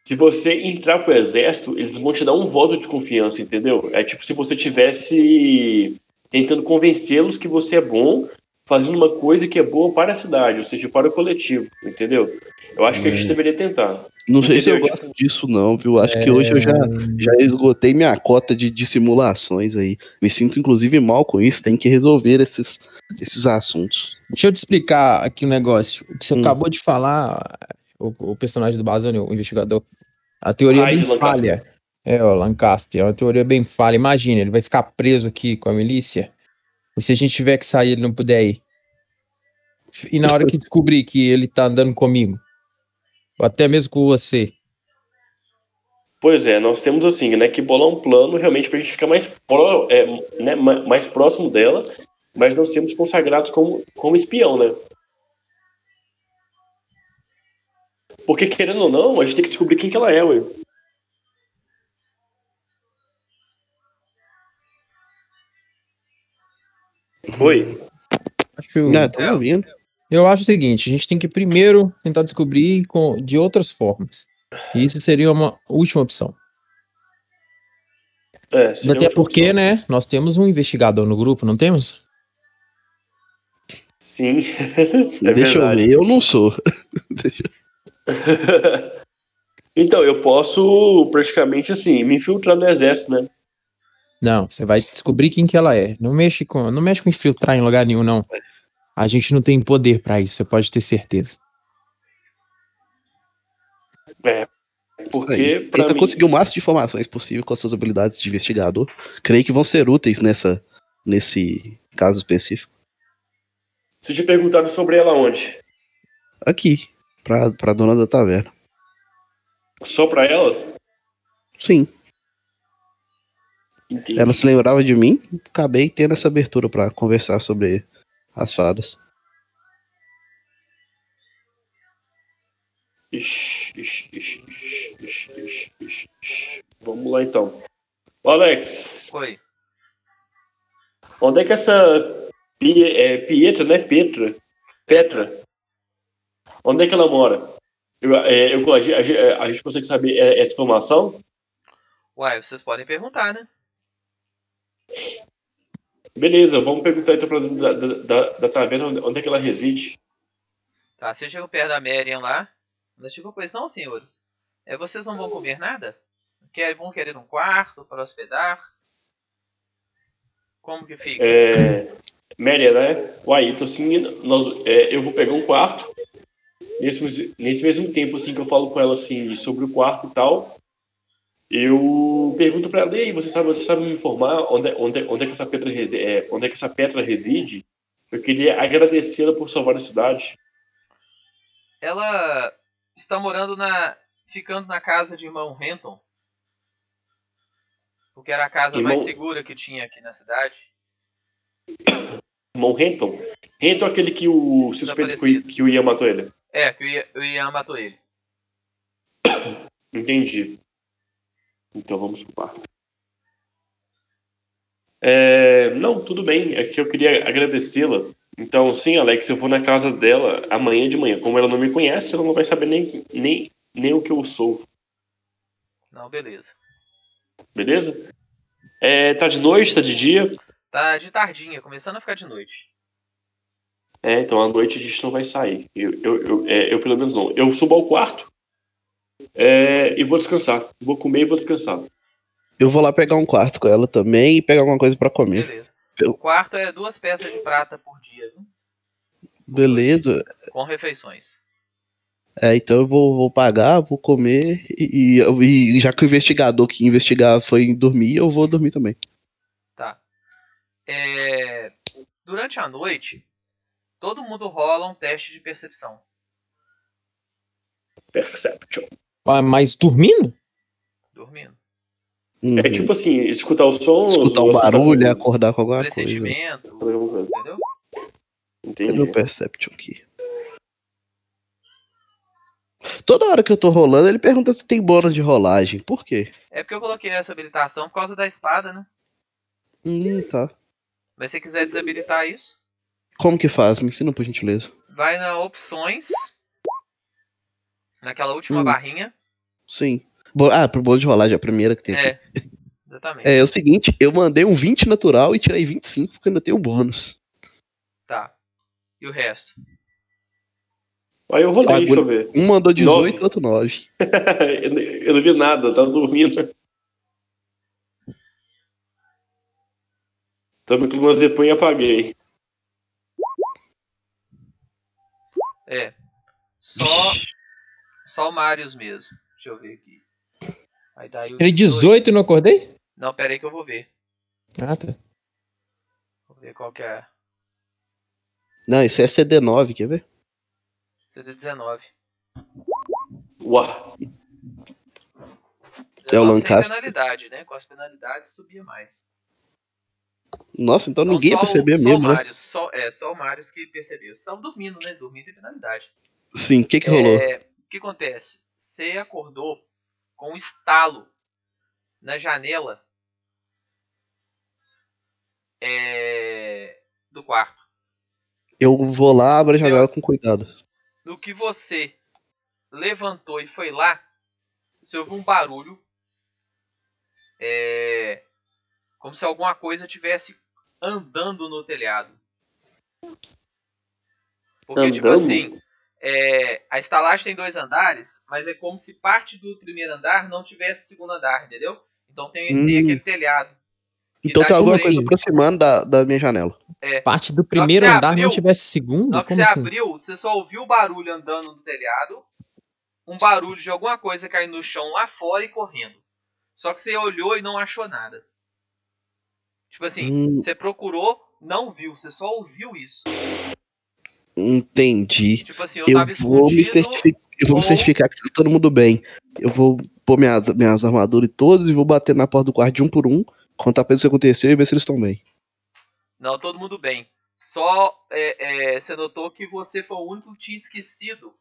Se você entrar pro exército, eles vão te dar um voto de confiança, entendeu? É tipo se você tivesse tentando convencê-los que você é bom, fazendo uma coisa que é boa para a cidade, ou seja, para o coletivo, entendeu? Eu acho que a gente É. deveria tentar. Não sei se eu entendeu? gosto disso, não, viu? Acho que hoje eu já, já esgotei minha cota de dissimulações aí. Me sinto, inclusive, mal com isso. Tem que resolver esses, esses assuntos. Deixa eu te explicar aqui um negócio. O que você Hum. acabou de falar, o, o personagem do Bazani, o investigador, a teoria é Hyde bem falha. É, o Lancaster, é uma teoria bem falha. Imagina, ele vai ficar preso aqui com a milícia. E se a gente tiver que sair, ele não puder ir. E na hora que descobrir que ele tá andando comigo, ou até mesmo com você, Pois é, nós temos assim, né, que bolar um plano realmente pra gente ficar mais, pró, é, né, ma- mais próximo dela, mas nós sermos consagrados como, como espião, né? Porque querendo ou não, a gente tem que descobrir quem que ela é, ué. Oi? acho, Não, tô ouvindo. eu acho o seguinte, a gente tem que primeiro tentar descobrir com, de outras formas. E isso seria uma última opção. É, seria Até uma porque, opção. né, nós temos um investigador no grupo, não temos? Sim. é Deixa eu verdade. ver, eu não sou. Então, eu posso praticamente assim, me infiltrar no exército, né? Não, você vai descobrir quem que ela é. Não mexe com, não mexe com infiltrar em lugar nenhum, não. A gente não tem poder pra isso, você pode ter certeza. É. Porque, Tenta mim, conseguir o máximo de informações possível com as suas habilidades de investigador. Creio que vão ser úteis nessa, nesse caso específico. Vocês já perguntaram sobre ela onde? Aqui, pra, pra dona da taverna. Só pra ela? Sim, Entendi. ela se lembrava de mim, acabei tendo essa abertura pra conversar sobre as fadas. Ixi, ixi, ixi, ixi, ixi, ixi, ixi, ixi. Vamos lá então. Ô, Alex, Oi. onde é que essa É, Pietra, né? Petra. Petra. Onde é que ela mora? Eu, é, eu- a, gente- a gente consegue saber é, essa informação? Uai, vocês podem perguntar, né? Beleza, vamos perguntar então pra da, da, da, taverna onde, onde é que ela reside. Tá, você chegou perto da Marian lá. Ela chegou com isso, não, senhores. É, vocês não vão comer nada? Quer, vão querer um quarto para hospedar? Como que fica? É, Méria, né? Uai, eu tô assim, nós, é, eu vou pegar um quarto. Nesse, nesse mesmo tempo, assim, que eu falo com ela, assim, sobre o quarto e tal, eu pergunto pra ela, e aí, você sabe, você sabe me informar onde, é- onde, onde é que essa reside, é, onde é que essa Petra reside? Eu queria agradecê-la por salvar a cidade. Ela está morando na. ficando na casa de irmão Renton. Porque era a casa mais Irmão- segura que tinha aqui na cidade. Irmão Renton? Renton é aquele que o suspeito que, que o Ian matou ele. É, que o Ian- o Ian matou ele. Entendi. Então vamos pro quarto. É, não, tudo bem. É que eu queria agradecê-la. Então, sim, Alex, eu vou na casa dela amanhã de manhã. Como ela não me conhece, ela não vai saber nem, nem, nem o que eu sou. Não, beleza. Beleza? É, tá de noite, tá de dia? Tá de tardinha, começando a ficar de noite. É, então à noite a gente não vai sair. Eu, eu, eu, é, eu pelo menos não. Eu subo ao quarto é, e vou descansar. Vou comer e vou descansar. Eu vou lá pegar um quarto com ela também e pegar alguma coisa pra comer. Beleza. Eu- O quarto é duas peças de prata por dia, viu? Beleza. Com refeições. É, então eu vou, vou pagar, vou comer e, e- e já que o investigador que investigar foi dormir, eu vou dormir também. É, Durante a noite, todo mundo rola um teste de percepção. Perception. Ah, Mas dormindo? Dormindo. Uhum. É tipo assim, escutar os sons. Escutar ou um barulho e acordar com alguma coisa. Entendeu? Cadê meu Entendi. Perception aqui? Toda hora que eu tô rolando, ele pergunta se tem bônus de rolagem. Por quê? É porque eu coloquei essa habilitação por causa da espada, né? Hum, tá. Mas se quiser desabilitar isso, Como que faz? Me ensina, por gentileza. vai na opções, naquela última Hum. barrinha. Sim. Ah, pro bônus de rolagem, a primeira que tem. aqui. É, exatamente. É, é o seguinte, eu mandei um 20 natural e tirei 25 porque eu ainda tenho bônus. Tá. E o resto? Aí eu rolei, deixa eu ver. Um mandou 18 Nove. e outro 9. eu, não- eu não vi nada, eu tava dormindo. Também com umas depois e apaguei. É. Só, só o Marius mesmo. Deixa eu ver aqui. Aí daí o Ele 18 e não acordei? Não, pera aí que eu vou ver. Ah, tá. Vou ver qual que é. Não, isso é CD9, quer ver? CD19. Uau. É o 19 sem Lancaster. penalidade, né? Com as penalidades subia mais. Nossa, então Não, ninguém ia só o- perceber só mesmo, o né? Marius, só, é, só o Marius que percebeu. Estavam dormindo, né? Dormindo tem penalidade. Sim, o que que rolou? É, o que acontece? Você acordou com um estalo na janela é, do quarto. Eu vou lá, abro a janela com cuidado. No que você levantou e foi lá, você ouviu um barulho. É, como se alguma coisa tivesse andando no telhado. Porque, tipo Andando? assim, é, a estalagem tem dois andares, mas é como se parte do primeiro andar não tivesse segundo andar, entendeu? Então tem, tem Hum. aquele telhado. Então tem de alguma coisa aproximando da, da minha janela. Parte do primeiro andar abriu- não tivesse segundo? Na hora que você assim? abriu, você só ouviu o barulho andando no telhado, um barulho de alguma coisa caindo no chão lá fora e correndo. Só que você olhou e não achou nada. Tipo assim, Hum, você procurou, não viu, você só ouviu isso. entendi. Tipo assim, eu, Eu tava vou, me certificar, eu vou me certificar que tá todo mundo bem. Eu vou pôr minhas, minhas armaduras todas e vou bater na porta do quarto de um por um, contar pra eles o que aconteceu e ver se eles estão bem. Não, todo mundo bem. Só é, é, você notou que você foi o único que tinha esquecido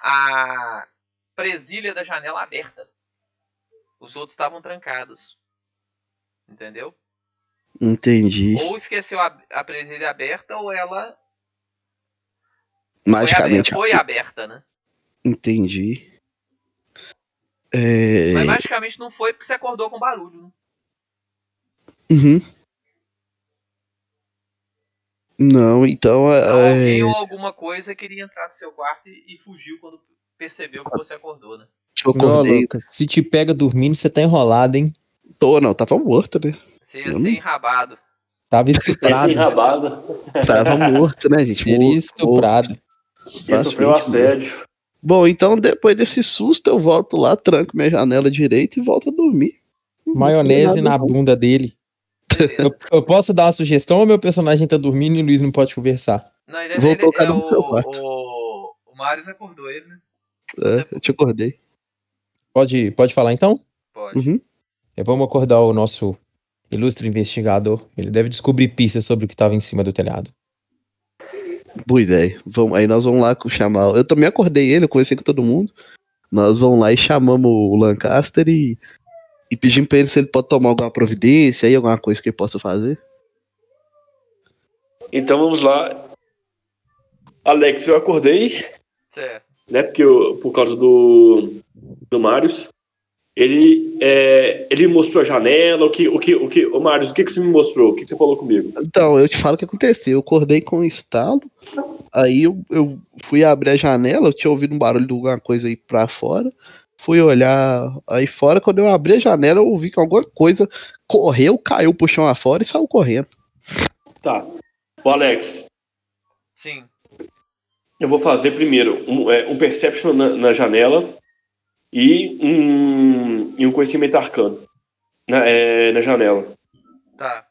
a presilha da janela aberta. Os outros estavam trancados. Entendeu? Entendi. Ou esqueceu a, a presilha aberta, ou ela Magicamente. foi, aberta, foi aberta, né? Entendi. É... Mas magicamente não foi porque você acordou com barulho. Né? Uhum. Não, então. Então, é... alguém ou alguma coisa queria entrar no seu quarto e, e fugiu quando percebeu que você acordou, né? Eu Não, acordei. Luca, se te pega dormindo, você tá enrolado, hein? Tô, não, tava morto, né? Você ia Eu ser não- enrabado. Tava estuprado. enrabado. Tava morto, né, gente? Seria Morto, estuprado. Esse sofreu Facilmente assédio. Bom, então depois desse susto eu volto lá, tranco minha janela direita e volto a dormir. Maionese na não. bunda dele. Eu, eu posso dar uma sugestão ou meu personagem tá dormindo e o Luiz não pode conversar? Não, ele, Vou ele- colocar é no o, seu quarto. o, o Marius acordou ele, né? É, eu te acordei. Pode, pode falar então? Pode. Uhum. É, vamos acordar o nosso ilustre investigador. Ele deve descobrir pistas sobre o que estava em cima do telhado. Boa ideia. Vamos, aí nós vamos lá com- chamar. Eu também acordei ele, eu conversei com todo mundo. Nós vamos lá e chamamos o Lancaster e, e pedimos pra ele se ele pode tomar alguma providência aí, alguma coisa que ele possa fazer. Então vamos lá. Alex, eu acordei, Certo. né? Porque eu, por causa do, do Marius. Ele, é, ele me mostrou a janela. O que, o que, o que, ô Marius, o que, que você me mostrou? O que, que você falou comigo? Então, eu te falo o que aconteceu. Eu acordei com um estalo. Aí eu, eu fui abrir a janela, eu tinha ouvido um barulho de alguma coisa aí pra fora. Fui olhar aí fora, quando eu abri a janela, eu ouvi que alguma coisa correu, caiu pro chão afora e saiu correndo. Tá. Ô Alex, Sim. eu vou fazer primeiro um, é, um Perception na, na janela e um, e um conhecimento arcano na, é, na janela. Tá.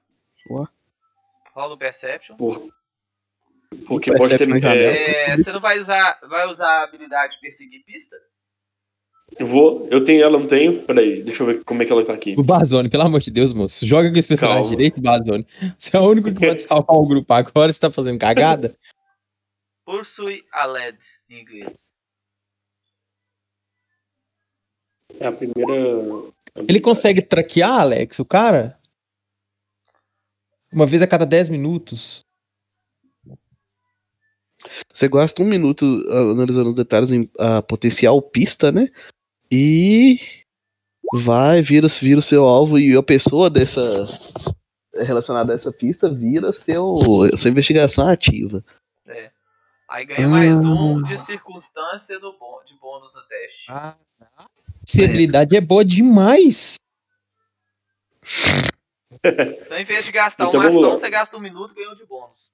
Ué. Rola o Perception. Por, porque pode ter. Perception na janela. É, É, você não vai usar, vai usar a habilidade perseguir pista? Eu vou. Eu tenho ela, não tenho? Peraí, deixa eu ver como é que ela tá aqui. O Barzoni, pelo amor de Deus, moço. Joga com esse personagem Calma. direito, Barzoni. Você é o único que pode salvar o grupo agora, você tá fazendo cagada? Pursue a LED em inglês. É a primeira. Ele consegue traquear, Alex, o cara? Uma vez a cada 10 minutos. Você gasta um minuto ah, analisando os detalhes em a potencial pista, né? E vai, vira, vira o seu alvo e a pessoa dessa relacionada a essa pista vira seu, sua investigação ativa. É. Aí ganha mais um de circunstância do de bônus no teste. Essa habilidade é boa demais. Então, em vez de gastar Então uma ação, lá. você gasta um minuto e ganha um de bônus.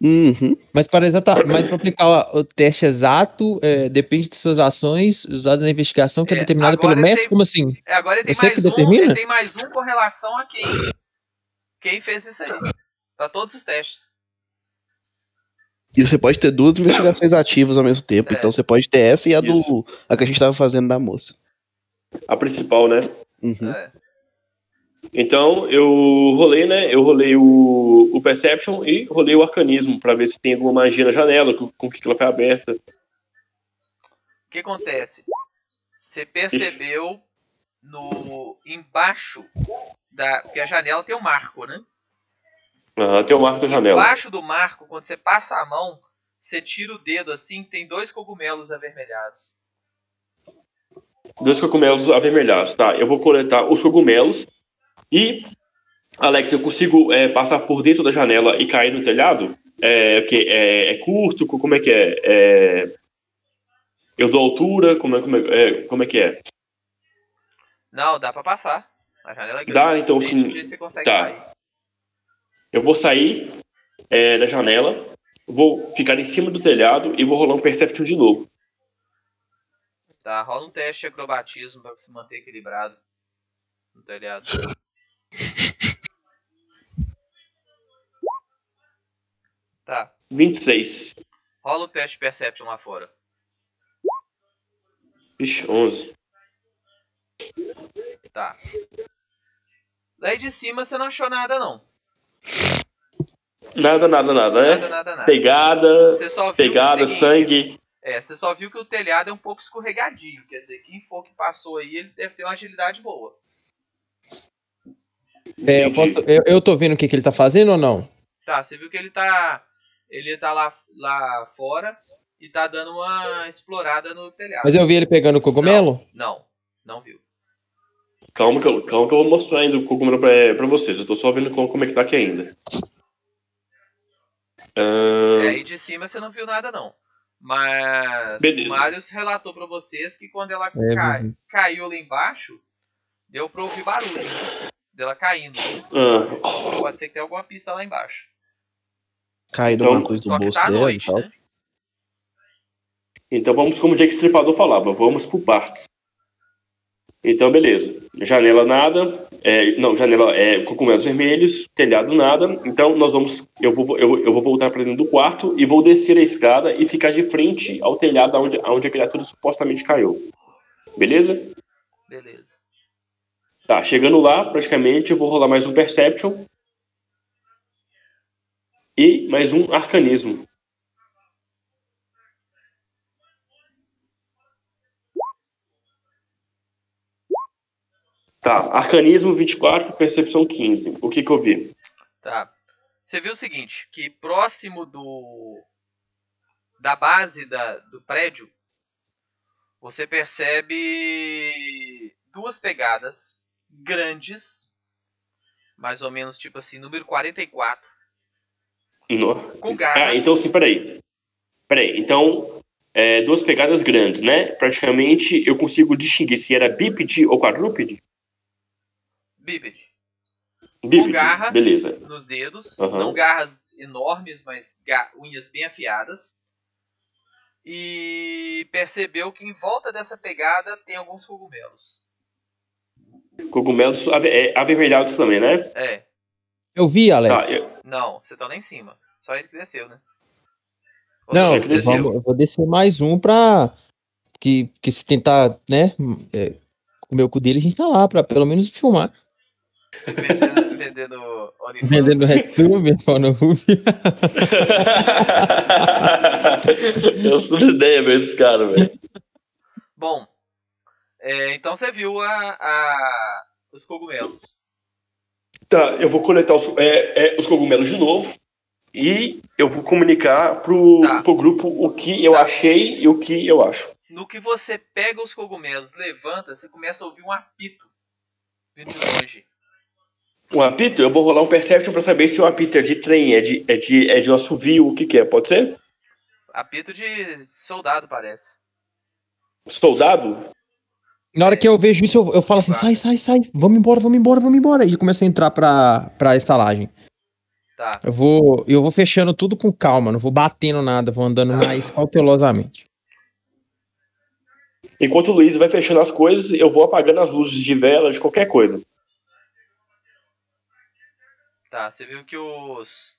Uhum. Mas para exata, mas para aplicar o teste exato, é, depende de suas ações usadas na investigação que é, É, determinada pelo mestre. tem- Como assim? É, agora ele tem Você mais que um. determina? Ele tem mais um com relação a quem. Quem fez isso aí. Pra todos os testes. E você pode ter duas investigações ativas ao mesmo tempo. É. Então você pode ter essa e a do. Isso. a que a gente tava fazendo da moça. A principal, né? Uhum. É. Então, eu rolei, né? Eu rolei o, o Perception e rolei o Arcanismo pra ver se tem alguma magia na janela, com, com que ela foi aberta. O que acontece? Você percebeu no embaixo da. Porque a janela tem um marco, né? Aham, tem o marco da janela. Embaixo do marco, quando você passa a mão, você tira o dedo assim, tem dois cogumelos avermelhados. Dois cogumelos avermelhados, tá? Eu vou coletar os cogumelos e, Alex, eu consigo é, passar por dentro da janela e cair no telhado? É, o quê? é, é curto? Como é que é? É, Eu dou altura? Como é, como, é, é, como é que é? Não, dá pra passar. A janela é grande. Dá, então, sim. que você consegue Tá. sair. Eu vou sair é, da janela, vou ficar em cima do telhado e vou rolar um Perception de novo. Tá, rola um teste de acrobatismo pra se manter equilibrado no telhado. Tá, 26. rola o teste de Perception lá fora. Vixe, 11. Tá. Daí de cima você não achou nada, não. Nada, nada, nada, né? Nada, nada, nada. Pegada, Você só viu pegada, seguinte, sangue. É, você só viu que o telhado é um pouco escorregadio. Quer dizer, quem for que passou aí, ele deve ter uma agilidade boa. É, eu, posso- eu- eu tô vendo o que, que ele tá fazendo ou não? Tá, você viu que ele tá. Ele tá lá, lá fora e tá dando uma explorada no telhado. Mas eu vi ele pegando o cogumelo? Não, não viu. Calma que, eu, calma que eu vou mostrar ainda o cogumelo pra, pra vocês. Eu tô só vendo como, como é que tá aqui ainda. Ahn, É, aí de cima você não viu nada, não. Mas Beleza. o Marius relatou pra vocês que quando ela É, ca- uhum. caiu lá embaixo, deu pra ouvir barulho dela caindo. ah, Pode ser que tenha alguma pista lá embaixo. Caído Então, alguma coisa Só do que bolso tá dela e noite, tal. né? então vamos como o Jake Stripador falava, vamos por partes. Então, beleza. Janela nada. é, não, janela é cogumelos vermelhos, telhado nada. Então nós vamos. Eu vou, eu, eu vou voltar para dentro do quarto e vou descer a escada e ficar de frente ao telhado onde, onde a criatura supostamente caiu. Beleza? Beleza. Tá, chegando lá, praticamente, eu vou rolar mais um Perception. E mais um Arcanismo. Tá, Arcanismo 24, Percepção 15. O que que eu vi? Tá. Você viu o seguinte, que próximo do da base da, do prédio, você percebe duas pegadas grandes, mais ou menos tipo assim, número 44, No... com garras. Ah, então sim, peraí. Peraí, então, é, duas pegadas grandes, né? Praticamente eu consigo distinguir se era bípede ou quadrúpede. Bípede. Com Bípede, garras beleza. nos dedos, Aham. não garras enormes, mas ga- unhas bem afiadas. E percebeu que em volta dessa pegada tem alguns cogumelos. Cogumelos é, avermelhados também, né? É, Eu vi, Alex. Tá, eu- não, você tá lá em cima. Só ele que desceu, né? Ou Não, desceu. vamos- eu vou descer mais um pra. Que, que se tentar, né, é, comer o cu dele, a gente tá lá pra pelo menos filmar. Vendendo, vendendo OnlyFans. Vendendo RedTube, Pornhub. Eu sou de ideia mesmo dos caras, velho. Bom, é, então você viu a, a- os cogumelos. Tá, eu vou coletar os, é, é, os cogumelos de novo e eu vou comunicar pro, Tá. pro grupo o que eu Tá. achei e o que eu acho. No que você pega os cogumelos, levanta, você começa a ouvir um apito vindo de longe. Um apito, eu vou rolar um Perception pra saber se o apito é de trem, é de, é de, é de assovio, o que que é, pode ser? Apito de soldado, parece. Soldado? Na hora que eu vejo isso, eu, eu falo assim: sai, sai, sai, vamos embora, vamos embora, vamos embora. E começa a entrar pra, pra estalagem. Tá. Eu vou, eu vou fechando tudo com calma, não vou batendo nada, vou andando mais cautelosamente. Enquanto o Luiz vai fechando as coisas, eu vou apagando as luzes de vela, de qualquer coisa. Tá, você viu que os.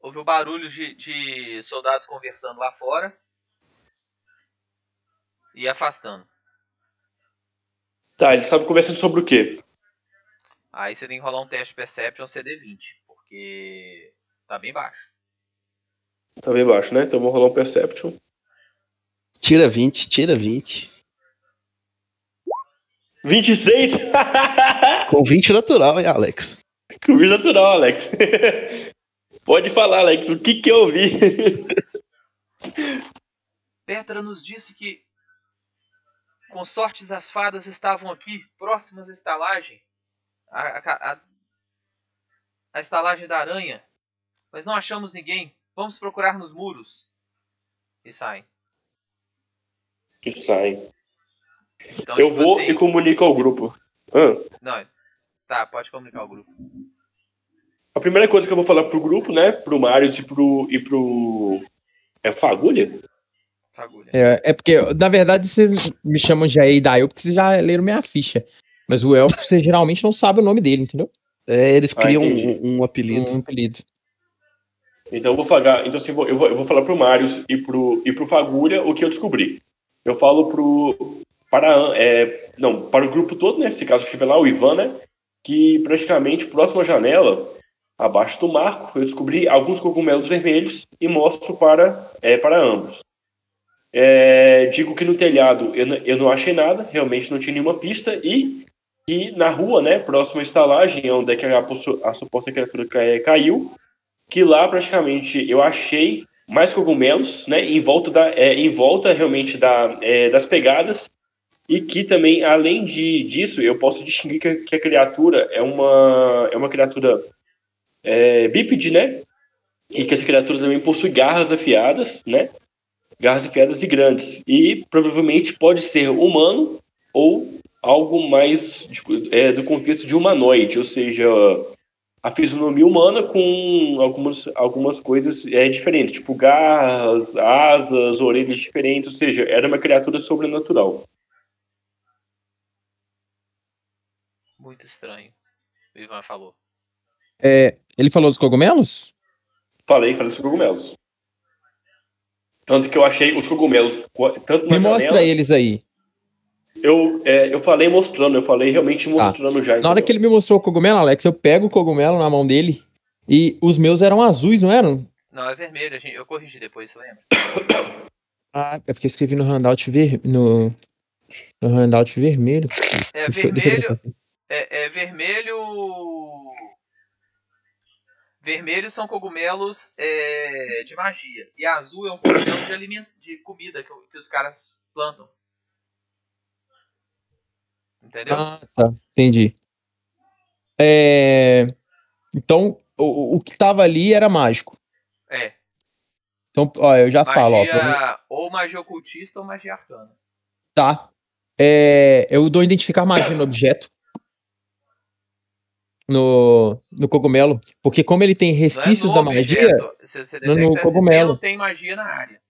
Houve o barulho de, de soldados conversando lá fora. E afastando. Tá, ele sabe conversando sobre o quê? Aí você tem que rolar um teste de Perception CD20. Porque tá bem baixo. Tá bem baixo, né? Então eu vou rolar um Perception. Tira 20, tira 20. 26! Com 20 natural, hein, Alex? Comigo natural, Alex. Pode falar, Alex, o que que eu ouvi? Petra nos disse que consortes das fadas estavam aqui, próximas à estalagem. A, a, a, a estalagem da aranha. Mas não achamos ninguém. Vamos procurar nos muros. E saem. Que sai. Então, Eu tipo vou assim- e comunico ao grupo. Ah, Não, tá, pode comunicar o grupo. a primeira coisa que eu vou falar pro grupo, né? Pro Marius e pro. e pro. É Fagulha? Fagulha. É, é porque, na verdade, vocês me chamam de Aidail porque vocês já leram minha ficha. Mas o elfo, você geralmente não sabe o nome dele, entendeu? É, eles Ah, criam entendi. um, um apelido. Um apelido. Então eu vou falar. Então assim, eu vou, eu vou, eu vou falar pro Marius e pro, e pro Fagulha o que eu descobri. Eu falo pro. Para, é, não, para o grupo todo, né? Se caso estiver lá, o Ivan, né? Que praticamente próximo à janela, abaixo do marco, eu descobri alguns cogumelos vermelhos e mostro para, é, para ambos. É, digo que no telhado eu, não- eu não achei nada, realmente não tinha nenhuma pista, e que na rua, né, próximo à estalagem, onde é que a, a suposta criatura ca- caiu, que lá praticamente eu achei mais cogumelos, né, em volta da, é, em volta realmente da, é, das pegadas e que também além de disso eu posso distinguir que, que a criatura é uma é uma criatura é, bípede, né, e que essa criatura também possui garras afiadas, né, garras afiadas e grandes. E provavelmente pode ser humano ou algo mais é, do contexto de humanoide, ou seja, a fisionomia humana com algumas, algumas coisas é, diferentes, tipo garras, asas, orelhas diferentes, ou seja, era uma criatura sobrenatural. Muito estranho. O Ivan falou. É, ele falou dos cogumelos? Falei, falei sobre cogumelos. Tanto que eu achei os cogumelos, tanto na Me mostra janela, eles aí. eu, é, eu falei mostrando, eu falei realmente mostrando já. Na hora que ele me mostrou o cogumelo, Alex, eu pego o cogumelo na mão dele e os meus eram azuis, não eram? Não, é vermelho. gente- Eu corrigi depois, você lembra? Ah, é porque eu escrevi no handout ver... no, no handout vermelho. É Deixa eu- deixa É, é vermelho. Vermelho são cogumelos é, de magia. E azul é um cogumelo de, alimento, de comida que, que os caras plantam. Entendeu? Ah, tá. Entendi. É... Então, o, o que tava ali era mágico. É. Então, ó, eu já falo, ó. pra Magia. Ou magia ocultista ou magia arcana. Tá. É, eu dou identificar magia no objeto. No, no cogumelo. Porque como ele tem Não é resquícios no da magia. objeto. Se você no- no cogumelo. pelo, tem magia na área.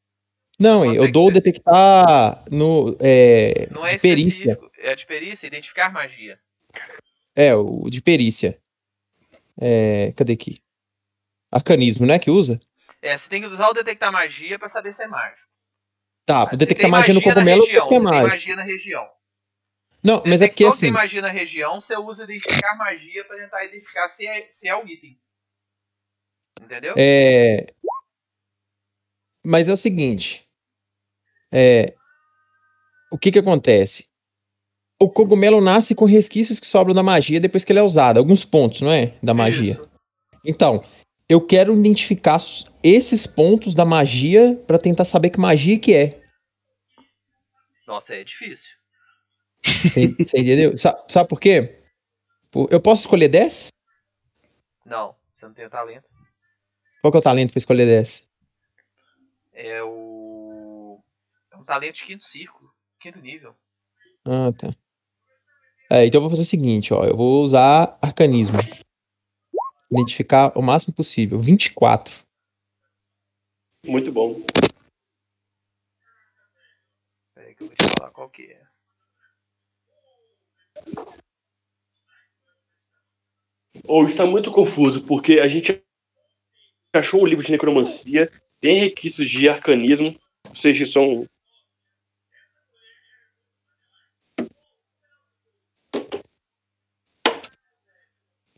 Não, Consegue eu dou detectar no. É, Não é de perícia. É de perícia, identificar magia. É, o de perícia. É, cadê aqui? Arcanismo, né? Que usa? É, você tem que usar o detectar magia pra saber se é mágico. Tá, detectar tem magia no cogumelo região, é mágico. magia na região. Não, mas é porque Detectou que assim. magia na região, você usa identificar magia pra tentar identificar se é, se é o item. Entendeu? É. Mas é o seguinte. É. O que que acontece? O cogumelo nasce com resquícios que sobram da magia depois que ele é usado. Alguns pontos, não é? Da magia. Isso. Então, eu quero identificar esses pontos da magia pra tentar saber que magia que é. Nossa, é difícil. Você você entendeu? Sa- Sabe por quê? Eu posso escolher 10? Não, você não tem talento. Qual que é o talento pra escolher 10? É o. É um talento de quinto círculo. Quinto nível. Ah, tá. É, então eu vou fazer o seguinte, ó. Eu vou usar arcanismo. Identificar o máximo possível. 24. Muito bom. Pera aí que eu vou te falar qual que é. Ou está muito confuso, porque a gente achou o livro de necromancia, tem requisitos de arcanismo, ou seja, são.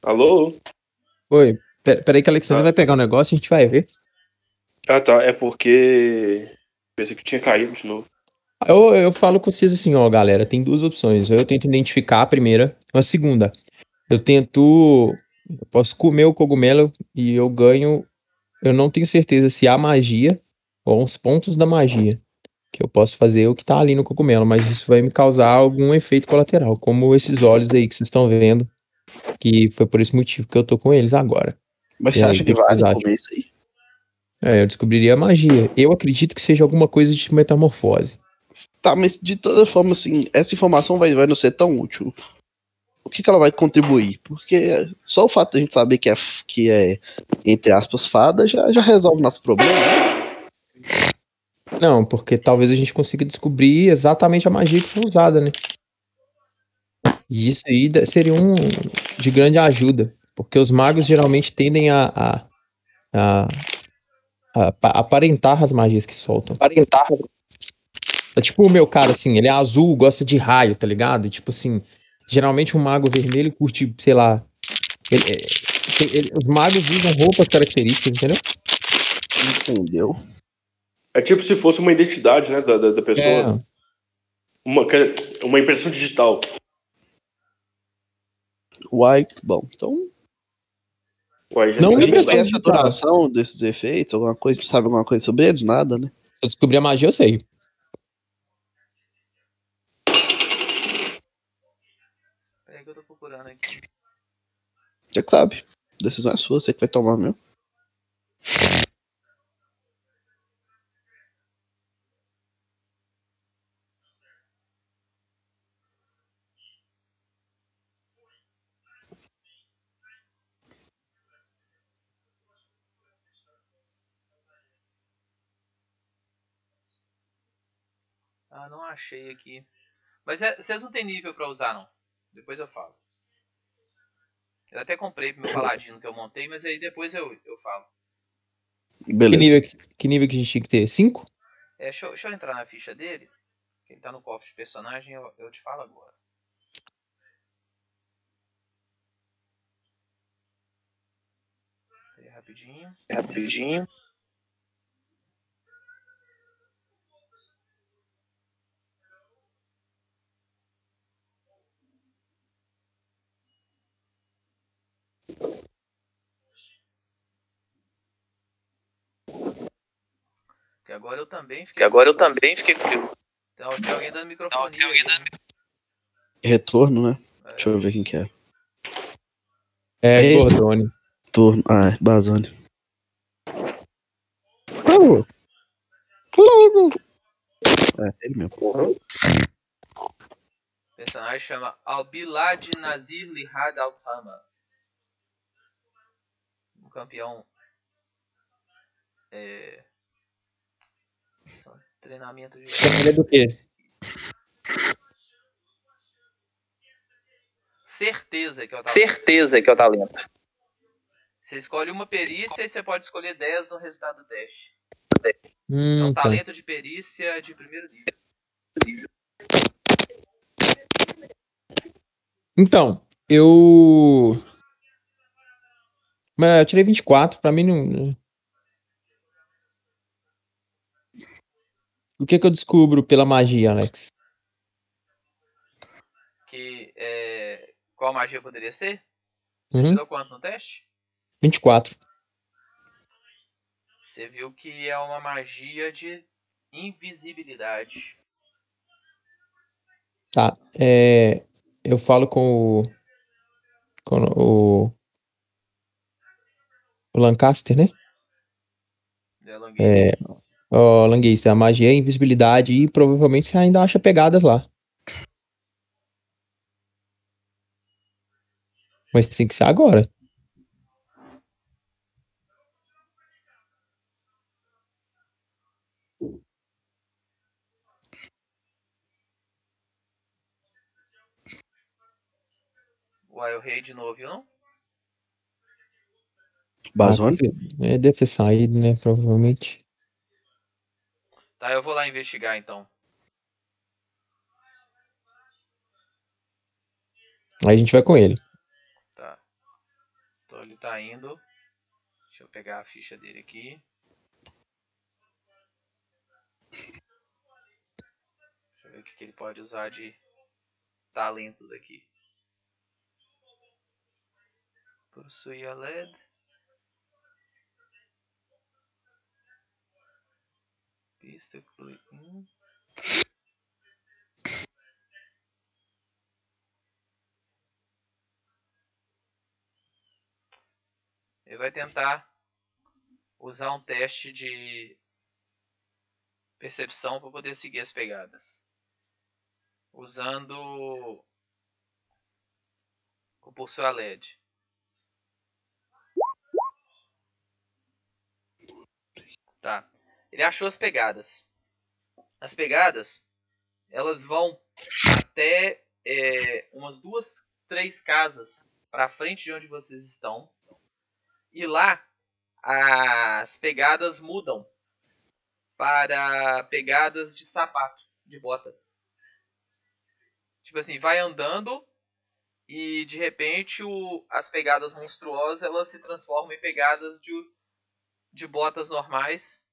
Alô? Oi, pera, pera aí que a Alexandra Tá. vai pegar um negócio e a gente vai ver. Ah tá, é porque. Pensei que tinha caído de novo. Eu, eu falo com vocês assim, ó, galera, tem duas opções. Eu tento identificar a primeira, a segunda. Eu tento. Eu posso comer o cogumelo e eu ganho. Eu não tenho certeza se há magia ou uns pontos da magia. Que eu posso fazer o que tá ali no cogumelo, mas isso vai me causar algum efeito colateral, como esses olhos aí que vocês estão vendo. Que foi por esse motivo que eu tô com eles agora. Mas E você aí, acha que vale acham? comer isso aí? É, eu descobriria a magia. Eu acredito que seja alguma coisa de metamorfose. Tá, mas de toda forma, assim, essa informação vai, vai não ser tão útil. O que, que ela vai contribuir? Porque só o fato de a gente saber que é, que é entre aspas, fada já, já resolve nosso problema. né? Não, porque talvez a gente consiga descobrir exatamente a magia que foi usada, né? E isso aí seria um de grande ajuda, porque os magos geralmente tendem a, a, a, a apa- aparentar as magias que soltam. Aparentar as É tipo o meu cara, assim, ele é azul, gosta de raio, tá ligado? E, tipo assim, geralmente um mago vermelho curte, sei lá. ele- é, tem- ele- os magos usam roupas características, entendeu? Entendeu? É tipo se fosse uma identidade, né, da, da, da pessoa. É, Uma, uma impressão digital. Uai, bom, então. Ué, já Não me impressão conhece a duração desses efeitos, alguma coisa, sabe alguma coisa sobre eles? Nada, né? se eu descobrir a magia, eu sei. Pera aí que eu tô procurando aqui. Você que sabe. Decisão é sua, você que vai tomar mesmo. Ah, não achei aqui. Mas vocês não tem nível pra usar, não. Depois eu falo. Eu até comprei pro meu paladino que eu montei, mas aí depois eu, eu falo. Que Beleza. nível, que- que nível que a gente tinha que ter? Cinco? É, deixa, eu- deixa eu entrar na ficha dele. Quem tá no cofre de personagem, eu, eu te falo agora. Rapidinho. Rapidinho. Que agora eu também Que fiquei. agora eu também fiquei curioso. Tem, tem alguém dando microfone. tem alguém dando Retorno, né? Deixa eu ver quem que é. É, Ei. Gordone. Turno. Ah, é Bazone. É, ele mesmo. O personagem chama Albilad Nazir Lihad Al-Fama. Campeão. É. Treinamento de. Ele é do quê? Certeza que é o talento. Certeza que é o talento. Você escolhe uma perícia e você pode escolher 10 no resultado do teste. É Hum, um tá. talento de perícia de primeiro nível. Então, eu. Mas eu tirei 24, pra mim não. O que que eu descubro pela magia, Alex? Que é... Qual magia poderia ser? Uhum. Tirou quanto no teste? 24. Você viu que é uma magia de invisibilidade. Tá. É, eu falo com o. Com o. O Lancaster, né? né, Languês? É. Ó, Languista, a magia é invisibilidade e provavelmente você ainda acha pegadas lá. Mas tem que ser agora. Uai, eu rei de novo, viu não? Bazone? É, deve ter saído, né? Provavelmente. Tá, eu vou lá investigar então. Aí a gente vai com ele. Tá. Então ele tá indo. Deixa eu pegar a ficha dele aqui. Deixa eu ver o que, que ele pode usar de talentos aqui. Possuir a LED. Pista inclui um. Ele vai tentar usar um teste de percepção para poder seguir as pegadas. Usando o pulso a LED. Tá. Ele achou as pegadas. As pegadas, elas vão até é, umas duas, três casas para frente de onde vocês estão. E lá as pegadas mudam para pegadas de sapato, de bota. Tipo assim, vai andando e de repente o, as pegadas monstruosas elas se transformam em pegadas de, de botas normais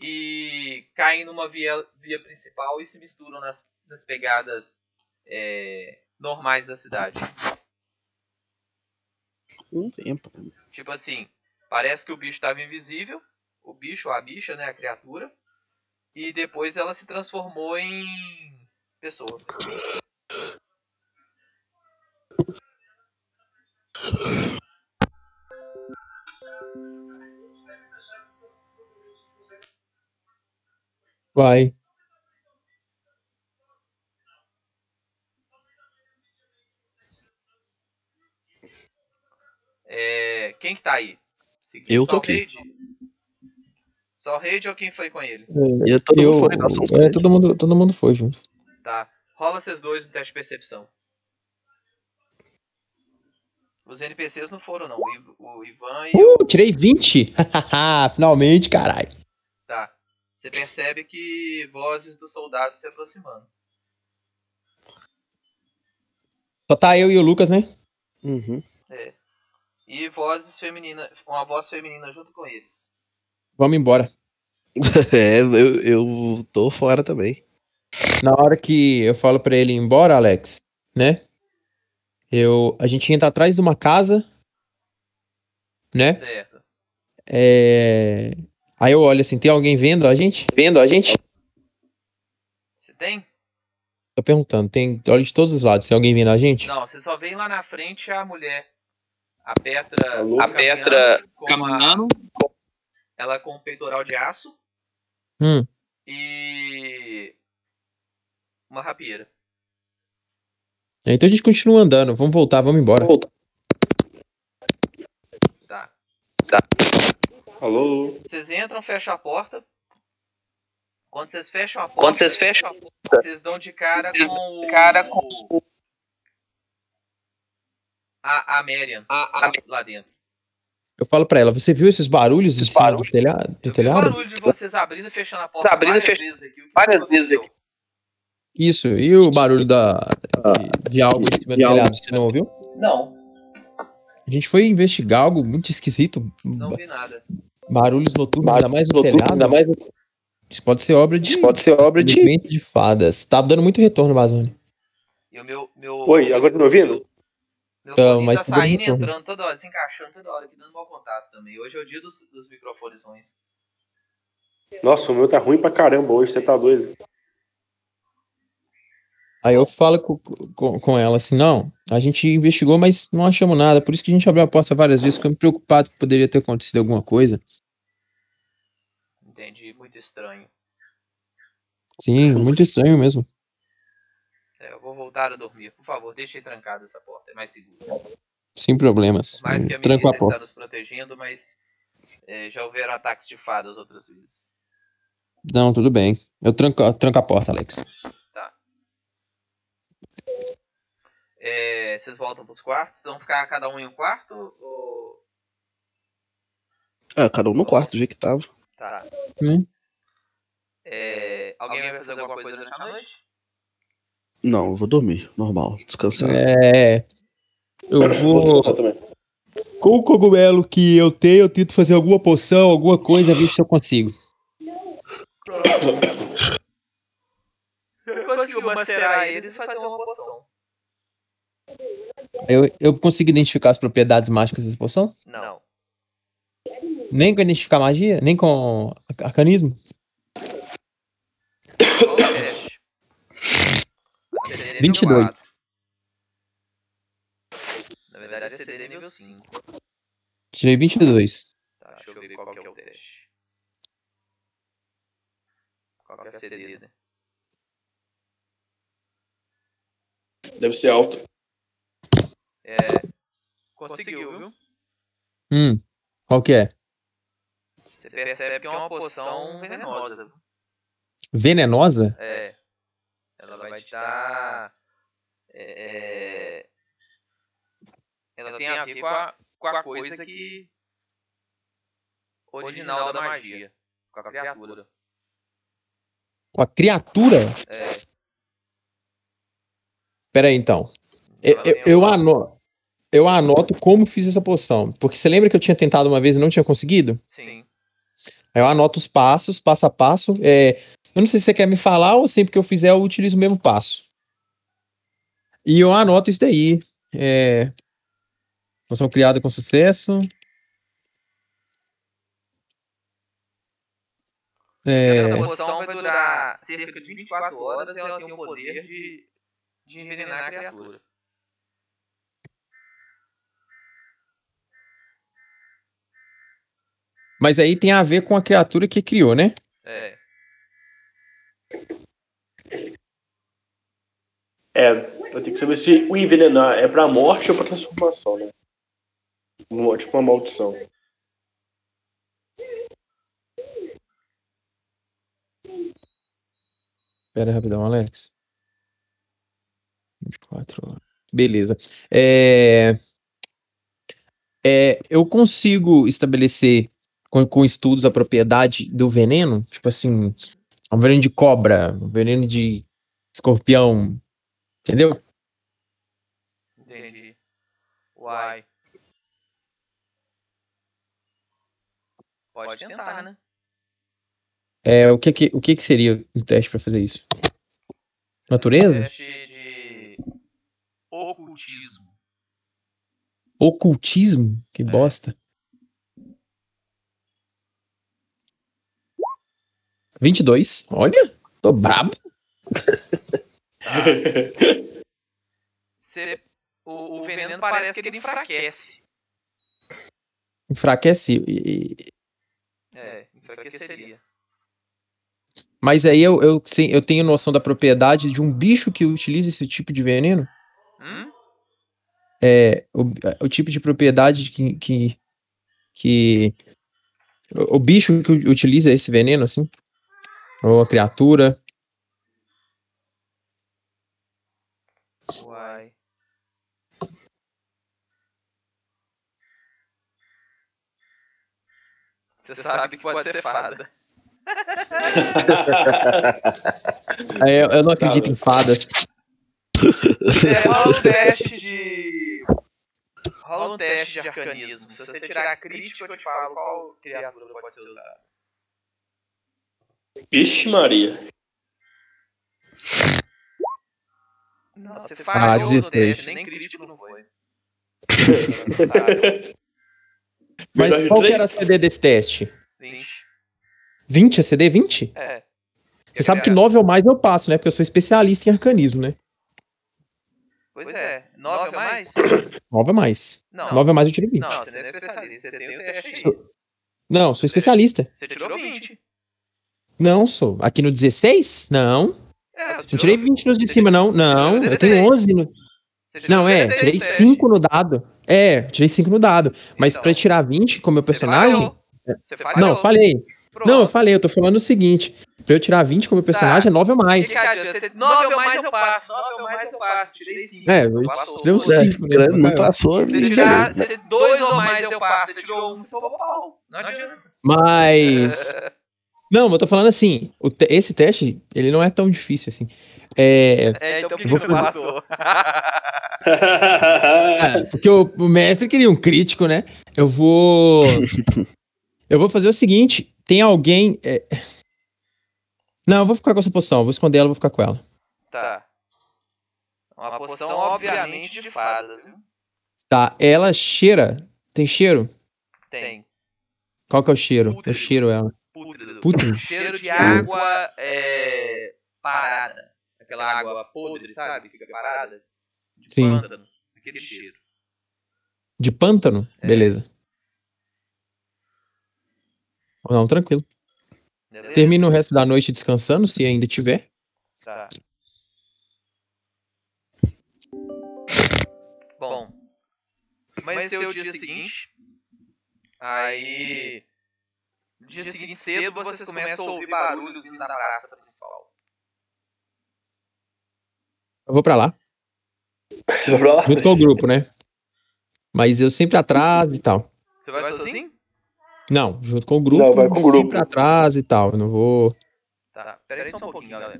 e caem numa via, via principal e se misturam nas, nas pegadas é, normais da cidade. Um tempo. Tipo assim, parece que o bicho estava invisível, o bicho, a bicha, né, a criatura, e depois ela se transformou em pessoa. Vai. É, quem que tá aí? Seguindo Eu só tô o aqui. Raid? Só o Raid ou quem foi com ele? E todo eu, mundo foi na ação é, todo mundo, todo mundo foi junto. Tá. Rola vocês dois no teste de percepção. Os NPCs não foram, não. O Iv- O Ivan e. Uh, tirei 20! Finalmente, caralho. Você percebe que vozes dos soldados se aproximando. Só tá eu e o Lucas, né? Uhum. É. E vozes femininas. Uma voz feminina junto com eles. Vamos embora. É, eu, eu tô fora também. Na hora que eu falo pra ele ir embora, Alex, né? Eu, a gente entra atrás de uma casa, né? Certo. É... Aí eu olho assim, tem alguém vendo a gente? Vendo a gente? Você tem? Tô perguntando, tem olho de todos os lados, tem alguém vendo a gente? Não, você só vê lá na frente a mulher. A Petra. A caminhando Petra com a- caminhando. ela com um peitoral de aço Hum. e. Uma rapieira. Então a gente continua andando, vamos voltar, vamos embora. Tá. Alô? Vocês entram, fecham a porta. Quando vocês fecham a porta. Quando vocês fecham a porta, vocês dão de cara vocês com o. Cara com... A, a Marian. A, a... Lá dentro. Eu falo pra ela, você viu esses barulhos de barulhos. do telhado? Do telhado? barulho de vocês abrindo e fechando a porta abrindo várias vezes aqui. várias vezes aqui. Isso, e o barulho da, de, de algo em cima do telhado, você não ouviu? Não. A gente foi investigar algo muito esquisito. Não vi nada. Barulhos noturnos, ainda mais no telhado. Ainda mais... Isso pode ser obra de. Isso pode ser obra de. De, de fadas. Tá dando muito retorno, Bazone. Meu, meu. Oi, agora tá me ouvindo? Meu então, mas tá, tá saindo e entrando toda hora, desencaixando toda hora, aqui dando mau contato também. Hoje é o dia dos, dos microfones ruins. Nossa, o meu tá ruim pra caramba hoje, você tá doido. Aí eu falo com, com, com, ela assim, não, a gente investigou, mas não achamos nada, por isso que a gente abriu a porta várias vezes, ficamos preocupados que poderia ter acontecido alguma coisa. Entendi, muito estranho. Sim, muito estranho mesmo. É, eu vou voltar a dormir, por favor, deixe trancada essa porta, é mais seguro. Sem problemas. Por mais que a minha a está nos protegendo, mas é, já houveram ataques de fadas outras vezes. Não, tudo bem. Eu tranco, eu tranco a porta, Alex. É, vocês voltam pros quartos? Vão ficar cada um em um quarto? Ou... É, cada um no quarto, do jeito que tava. Tá. Hum. É, alguém, alguém vai fazer, fazer alguma coisa durante a noite? Não, eu vou dormir, normal, descansar. É. Eu vou. Com o cogumelo que eu tenho, eu tento fazer alguma poção, alguma coisa, ver se eu consigo. Conseguiu macerar eles e fazer uma poção. Eu, eu consigo identificar as propriedades mágicas dessa poção? Não. Nem com identificar magia? Nem com arcanismo? Qual o teste? 22. 4. Na verdade, é CD nível 5. Tirei 22. Tá, deixa eu ver qual que é o teste. Qual que é a CD, né? Deve ser alto. É, conseguiu, viu? Hum, qual que é? Você percebe que é uma poção venenosa. Venenosa? É. Ela vai te dar. É, é, ela tem a ver com a, com a coisa que. original da magia. Com a criatura. Com a criatura? É. Peraí, então. Eu, eu, eu anoto eu anoto como fiz essa poção. Porque você lembra que eu tinha tentado uma vez e não tinha conseguido? Sim. Aí eu anoto os passos, passo a passo. É, eu não sei se você quer me falar ou sempre que eu fizer eu utilizo o mesmo passo. E eu anoto isso daí. É, poção criada com sucesso. É... Essa poção vai durar cerca de 24 horas e ela tem o poder de, de envenenar a criatura. Mas aí tem a ver com a criatura que criou, né? É. É, vai ter que saber se o envenenar é pra morte ou pra transformação, né? Tipo uma maldição. Pera rapidão, Alex. 24 horas. Beleza. É... É, eu consigo estabelecer com, com estudos a propriedade do veneno, tipo assim, é um veneno de cobra, um veneno de escorpião, entendeu? Entendi. Uai. Pode tentar, né? É, o que que, o que, que seria um teste para fazer isso? Natureza? Um teste de ocultismo. Ocultismo? Que é. bosta. 22. Olha, tô brabo. Cê, o, o, veneno parece que ele enfraquece. Enfraquece e. É, enfraqueceria. Mas aí eu, eu, sim, eu tenho noção da propriedade de um bicho que utiliza esse tipo de veneno? Hum? É, o, o tipo de propriedade que, que, que o bicho que utiliza esse veneno, assim? Ou a criatura. Uai. Você sabe que pode ser fada. É, eu, eu, não acredito em fadas. É, rola um teste de. Rola um teste de arcanismo. Se você tirar crítico, eu te falo qual criatura pode ser usada. Vixe, Maria. Nossa, você Ah, falhou no 16. teste, nem crítico não foi. Mas Verdade, qual que era a CD desse teste? 20. 20? A CD 20? É. Você sabe que 9 ou mais eu passo, né? Porque eu sou especialista em arcanismo, né? Pois é. 9 ou mais? 9 a mais. Não. 9 a mais eu tiro 20. Não, você não é especialista. Você tem o teste aí. Sou- Não, sou especialista. Você tirou 20. Não, sou. Aqui no 16? Não. É, você Não tirei tirou- 20 nos de cima, não. Não, eu tenho 16. 11 no... você Não, é, 16 tirei teste. 5 no dado. É, tirei 5 no dado. Mas Então, pra tirar 20 com o meu Você personagem... Você falhou. Não, falei. Pronto. Não, eu falei, eu tô falando o seguinte. Pra eu tirar 20 com o meu personagem é 9 ou mais. que, que adianta? Você... 9 ou mais eu passo. 9 ou mais eu passo. Tirei 5. É, eu Passou. tirei uns É, 5. grande, não passou. Se né? tirar se 2 ou mais eu passo. Você tirou 1, você tomou pau. Não adianta. Mas... Não, eu tô falando assim, o te- esse teste, ele não é tão difícil assim. É, É, então por que você fazer- passou? é, porque o, o mestre queria um crítico, né? Eu vou... eu vou fazer o seguinte, tem alguém... é, Não, eu vou ficar com essa poção, eu vou esconder ela, eu vou ficar com ela. Tá. Uma poção, obviamente, de fadas. viu? Tá, ela cheira... Tem cheiro? Tem. Qual que é o cheiro? Eu Pútrido. cheiro ela. Pútrido. Pútrido? Cheiro de água é, parada. Aquela água podre, sabe? Fica parada. De Sim. pântano. Aquele cheiro. De pântano? Beleza. Não, tranquilo. Beleza? Termina o resto da noite descansando, se ainda tiver. Tá. Bom, vai ser o dia seguinte. Aí, dia seguinte cedo, vocês começam a ouvir barulhos vindo da praça principal. Eu vou pra lá, Você vai pra lá? junto com o grupo, né? Mas eu sempre atraso e tal. Você vai sozinho? Não, junto com o grupo, Não, vai com o grupo. sempre atraso e tal. Eu não vou. Tá, pera aí só um pouquinho, galera.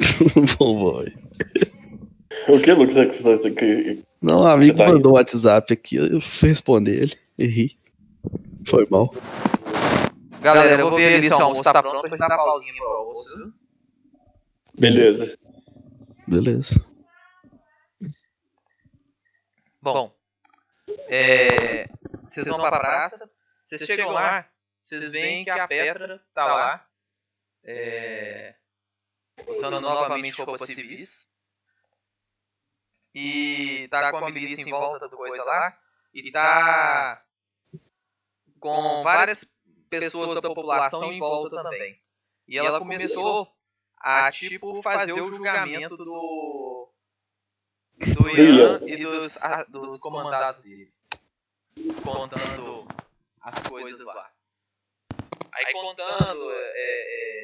Bom, boy. O que, Lucas? É que você tá- que- Não, o amigo tá mandou um WhatsApp aqui, eu fui responder ele. Errei. Foi mal. Galera, eu vou ver ali se o almoço tá pronto pra gente dar pausinha pro almoço. viu? Beleza. Beleza. Bom, é, vocês vão pra praça, vocês chegam lá, vocês veem que a Petra tá lá, é, usando novamente roupas civis, e tá com a milícia em volta do coisa lá, e tá com várias pessoas da população em volta também. E ela começou a, tipo, fazer o julgamento do do Ian e dos, a- dos comandados dele. Contando as coisas lá. Aí contando, é, é,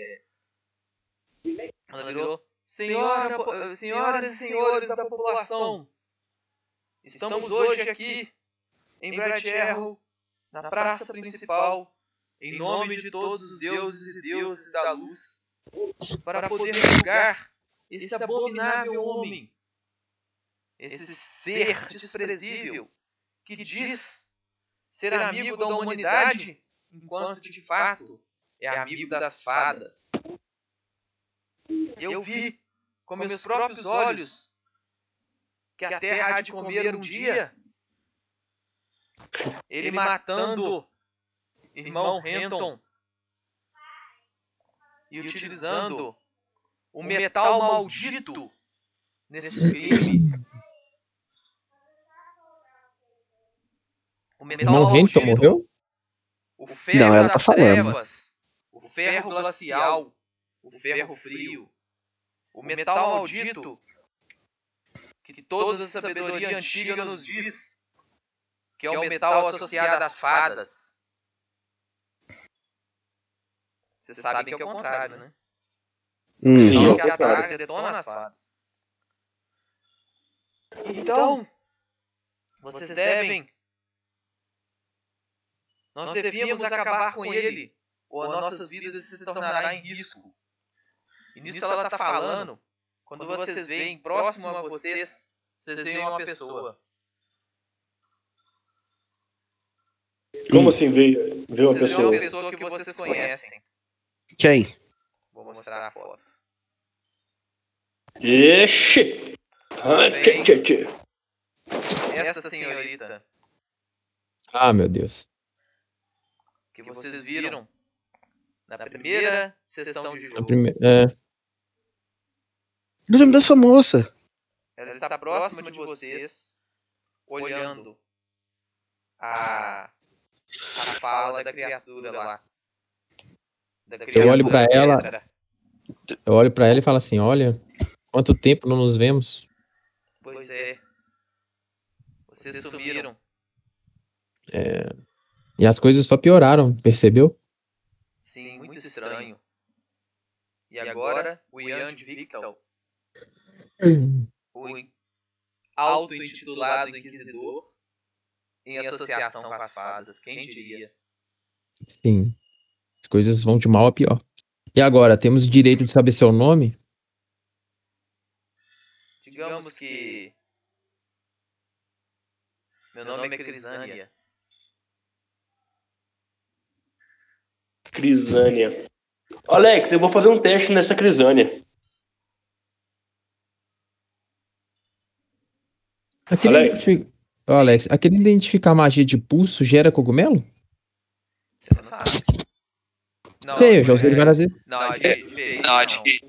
ela virou, Senhora, po- senhoras e senhores da população, estamos hoje aqui em Bradierro, na praça principal, em nome de todos os deuses e deuses da luz, para poder julgar esse abominável homem esse ser desprezível que diz ser amigo da humanidade, enquanto de fato é amigo das fadas. Eu vi com meus próprios olhos que a terra há de comer um dia ele matando irmão Renton e utilizando o metal maldito nesse crime. O metal Irmão Renton maldito, morreu? O ferro Não, ela das tá falando. trevas, o ferro glacial, o ferro frio, o metal maldito que toda a sabedoria antiga nos diz que é o metal associado às fadas. Vocês sabem que é o contrário, né? Hum. Sim. Então ao que a praga detona as fadas. Então, vocês devem. Nós devíamos acabar com ele, ou as nossas vidas se tornará em risco. E nisso ela está falando, quando vocês veem próximo a vocês, vocês veem uma pessoa. Como assim veio, veio uma Vocês veem uma pessoa? pessoa que vocês conhecem. Quem? Vou mostrar a foto. Ixi! Ah, tchê, tchê, tchê. Esta senhorita Ah, meu Deus. que vocês viram na primeira sessão de jogo. primeira, é, Eu lembro dessa moça. Ela está próxima de vocês, olhando a, a fala da criatura lá. Da Eu olho pra criatura ela- eu olho pra ela e falo assim: olha, quanto tempo não nos vemos? Pois é. Vocês sumiram. E as coisas só pioraram, percebeu? Sim, muito estranho. E agora, o Ian de Victal, o in- auto-intitulado Inquisidor, em associação com as fadas. Quem diria? Sim. As coisas vão de mal a pior. E agora, temos o direito de saber seu nome? Digamos que. Meu nome é Crisânia. Crisânia. Alex, eu vou fazer um teste nessa Crisânia. Aquele Alex. identifi- Ô, Alex, aquele identificar magia de pulso gera cogumelo? Você não sabe. Não, Sei, eu já usei é- várias vezes. Não, é de, de Não, não. de-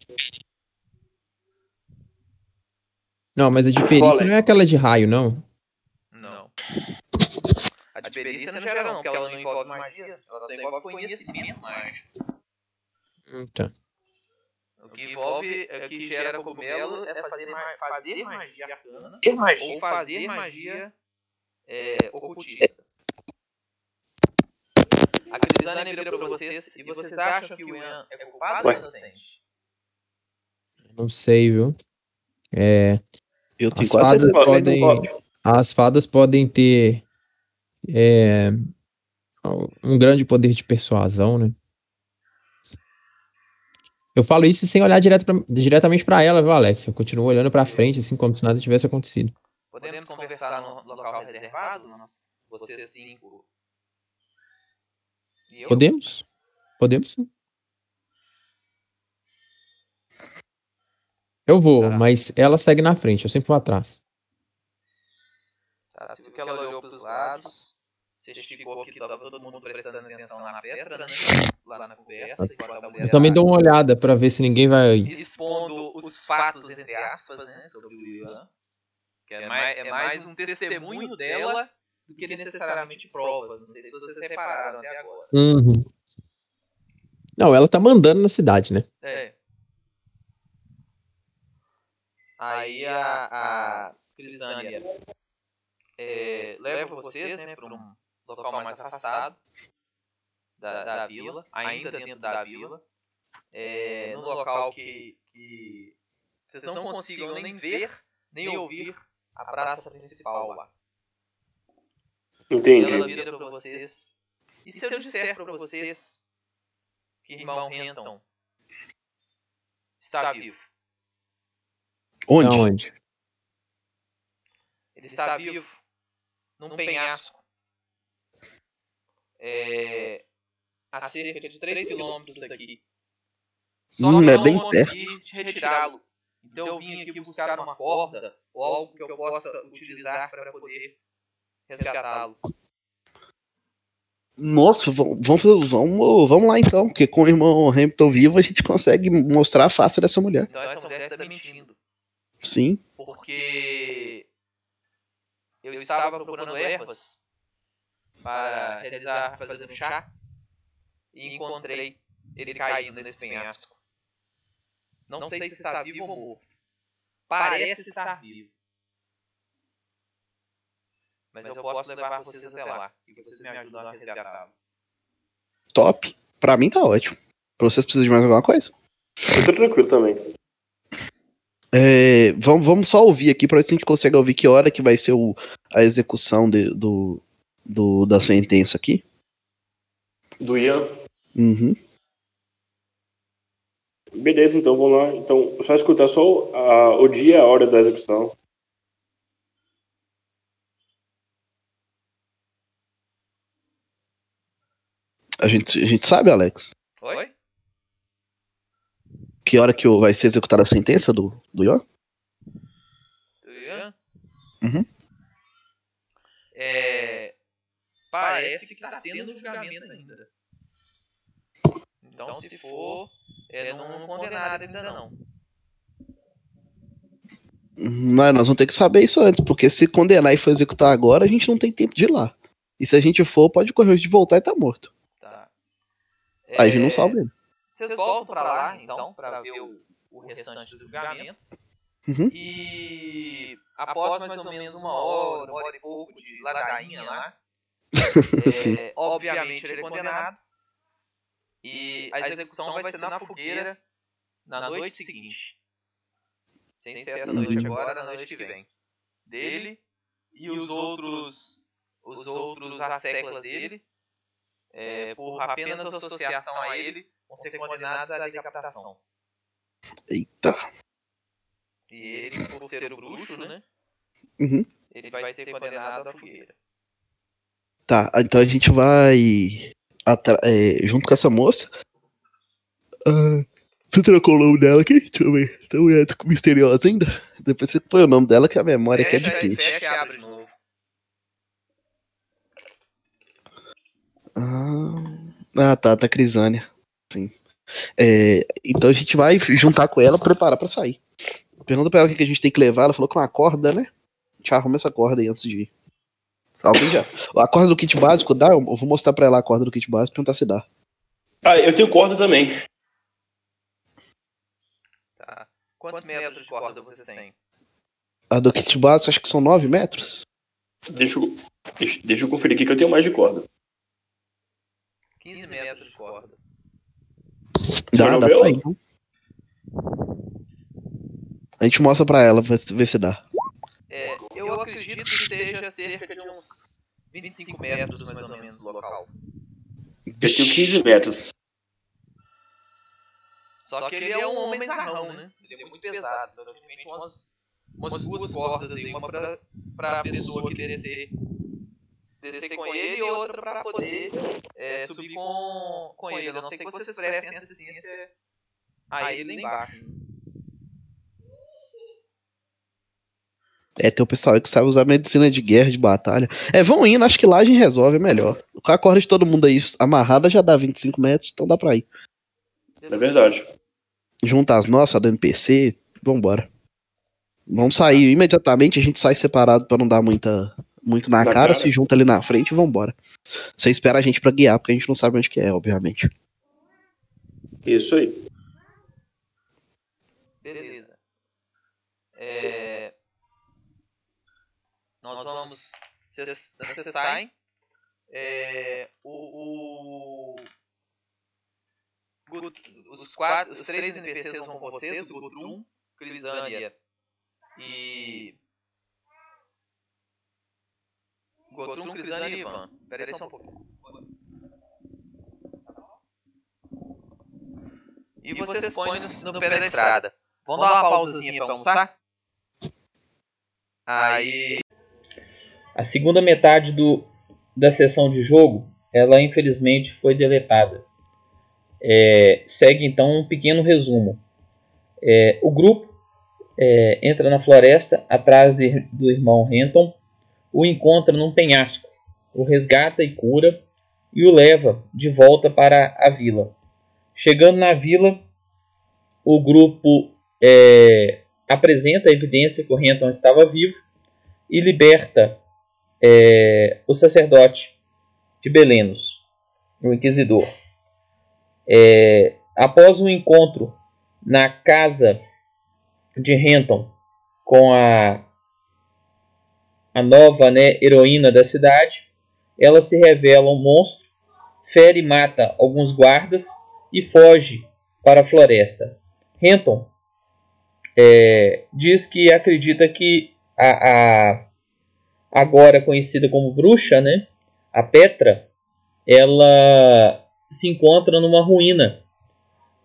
Não, mas a de perícia não é aquela de raio, não. Não. A de perícia não gera não, porque ela não envolve magia. Ela só envolve conhecimento mágico. Tá. O que envolve, o que gera cogumelo é fazer, ma- fazer magia arcana mais? ou fazer magia é, ocultista. A Crisânia vira pra vocês e vocês acham que o Ian é culpado ou inocente? Não sei, viu? É, Eu tenho as fadas podem. As fadas podem ter é, um grande poder de persuasão, né? Eu falo isso sem olhar direto pra- diretamente pra ela, viu, Alex? Eu continuo olhando pra frente, assim, como se nada tivesse acontecido. Podemos conversar no local reservado? Nós, vocês cinco. Podemos? Podemos sim. Eu vou, Tá. mas ela segue na frente, eu sempre vou atrás. Tá, viu que ela olhou pros lados, certificou que tava todo mundo prestando atenção na pedra, né? Lá na conversa, Eu também dou uma olhada pra ver se ninguém vai. expondo os fatos, entre aspas, né, sobre o Ian. Que é mais, é mais um testemunho dela do que necessariamente provas. Não sei se vocês repararam até agora. Uhum. Não, ela tá mandando na cidade, né? É. Aí a, a Crisânia é, leva vocês né, para um local mais afastado da, da vila, ainda dentro da vila, é, num local que, que vocês não consigam nem ver nem ouvir a praça principal lá. Entendi. Ela vira pra vocês. E se eu disser pra vocês que irmão Renton está vivo? Onde? Ele está vivo num penhasco é, a cerca de 3 quilômetros daqui. Só Hum, que é eu bem não consegui retirá-lo. Então eu vim aqui buscar uma corda ou algo que eu possa utilizar para poder resgatá-lo. Nossa, vamos, vamos, vamos, vamos lá então, porque com o irmão Hamilton vivo a gente consegue mostrar a face dessa mulher. Então essa mulher está mentindo. Sim. porque eu estava procurando ervas para realizar, fazer um chá e encontrei ele caído nesse penhasco. Não sei se está vivo ou morto. Parece estar vivo. Mas eu posso levar vocês até lá e vocês me ajudam a resgatá-lo. Top. Pra mim tá ótimo. Pra vocês precisam de mais alguma coisa? Eu tô tranquilo também. É, vamos, vamos só ouvir aqui pra ver se a gente consegue ouvir que hora que vai ser o, a execução de- do, do- da sentença aqui. Do Ian. Uhum. Beleza, então vamos lá. Então, só escutar só o- a- o dia e a hora da execução. A gente, a gente sabe, Alex, Oi? que hora que vai ser executada a sentença do, do Ian? Do Ian? Uhum. É, parece que tá tendo julgamento ainda. Então, se for, é, não, não condenaram ainda não. Mas nós vamos ter que saber isso antes, porque se condenar e for executar agora, a gente não tem tempo de ir lá. E se a gente for, pode correr de voltar e tá morto. Tá. Aí a gente não É, salva ele. Vocês voltam pra lá, então, pra ver o, o restante do julgamento. Uhum. E após mais ou menos uma hora, uma hora e pouco de ladainha lá. é, obviamente ele é condenado. E a execução vai ser na fogueira na noite seguinte. Sem ser essa noite agora, na noite que vem. Dele e os outros os outros asseclas dele, é, por apenas associação a ele, vão ser condenados à decapitação. Eita. E ele, por ser o bruxo, né? Uhum. Ele vai ser condenado à fogueira. Tá, então a gente vai é, junto com essa moça. Ah, você trocou o nome dela aqui? Deixa eu ver. Tão é misteriosa ainda. Depois você põe o nome dela que a memória aqui é Fecha, difícil. fecha e abre de novo. Ah, tá, tá Crisânia. Sim. É, então a gente vai juntar com ela, preparar pra sair. Pergunta pra ela o que que a gente tem que levar. Ela falou que uma corda, né? A gente arruma essa corda aí antes de ir. Alguém já. A corda do kit básico dá? Eu vou mostrar pra ela a corda do kit básico e perguntar se dá. Ah, eu tenho corda também. Tá. Quantos metros de corda vocês têm? A do kit básico acho que são 9 metros. Deixa eu, deixa, deixa eu conferir aqui que eu tenho mais de corda. 15 metros de corda. Dá, não dá pra ir, então. A gente mostra pra ela, ver se dá. É, eu acredito que seja cerca de uns 25 metros mais ou menos do local. Eu tenho 15 metros. Só que ele é um homem zarrão, né? Ele é muito pesado. Então, de repente, umas, umas duas cordas aí. Uma pra, pra pessoa que descer, descer com ele e outra pra poder é, subir com, com ele. A não ser que vocês prestem assistência a ele lá embaixo. É, tem o pessoal aí que sabe usar medicina de guerra, de batalha. É, vão indo, acho que lá a gente resolve, melhor. Com a corda de todo mundo aí amarrada já dá 25 metros, então dá pra ir. É verdade. Junta as nossas, a do NPC, vambora. Vamos sair imediatamente, a gente sai separado pra não dar muita, muito na Na cara, cara. se junta ali na frente e vambora. Você espera a gente pra guiar, porque a gente não sabe onde que é, obviamente. Isso aí. Beleza. É, Nós vamos. Vocês saem. É, o, o- os, quatro, os três NPCs vão com vocês: o Gutrum, Crisânia e. Gotrum, Crisânia e Ivan. Pera aí só um pouquinho. E vocês põem no, no pé da estrada. Vamos dar uma pausazinha pra almoçar? Aí. A segunda metade do, da sessão de jogo, ela infelizmente foi deletada. É, segue então um pequeno resumo. É, o grupo é, entra na floresta atrás de- do irmão Renton, o encontra num penhasco, o resgata e cura e o leva de volta para a vila. Chegando na vila, o grupo é, apresenta a evidência que o Renton estava vivo e liberta é, o sacerdote de Belenos, o inquisidor. É, após um encontro na casa de Renton com a, a nova né, heroína da cidade, ela se revela um monstro, fere e mata alguns guardas e foge para a floresta. Renton é, diz que acredita que a, a, agora conhecida como bruxa, né, a Petra, ela se encontra numa ruína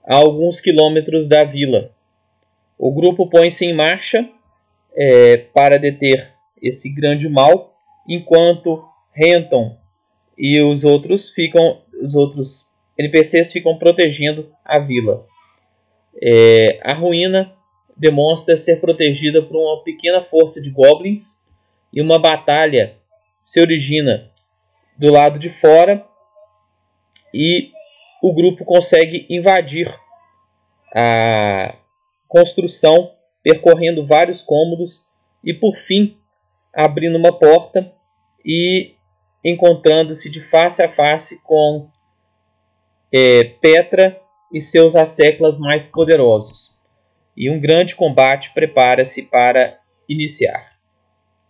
a alguns quilômetros da vila. O grupo põe-se em marcha é, para deter esse grande mal, enquanto Renton e os outros ficam, os outros NPCs ficam protegendo a vila. É, a ruína demonstra ser protegida por uma pequena força de goblins e uma batalha se origina do lado de fora e o grupo consegue invadir a construção, percorrendo vários cômodos e por fim abrindo uma porta e encontrando-se de face a face com é, Petra e seus asseclas mais poderosos. E um grande combate prepara-se para iniciar.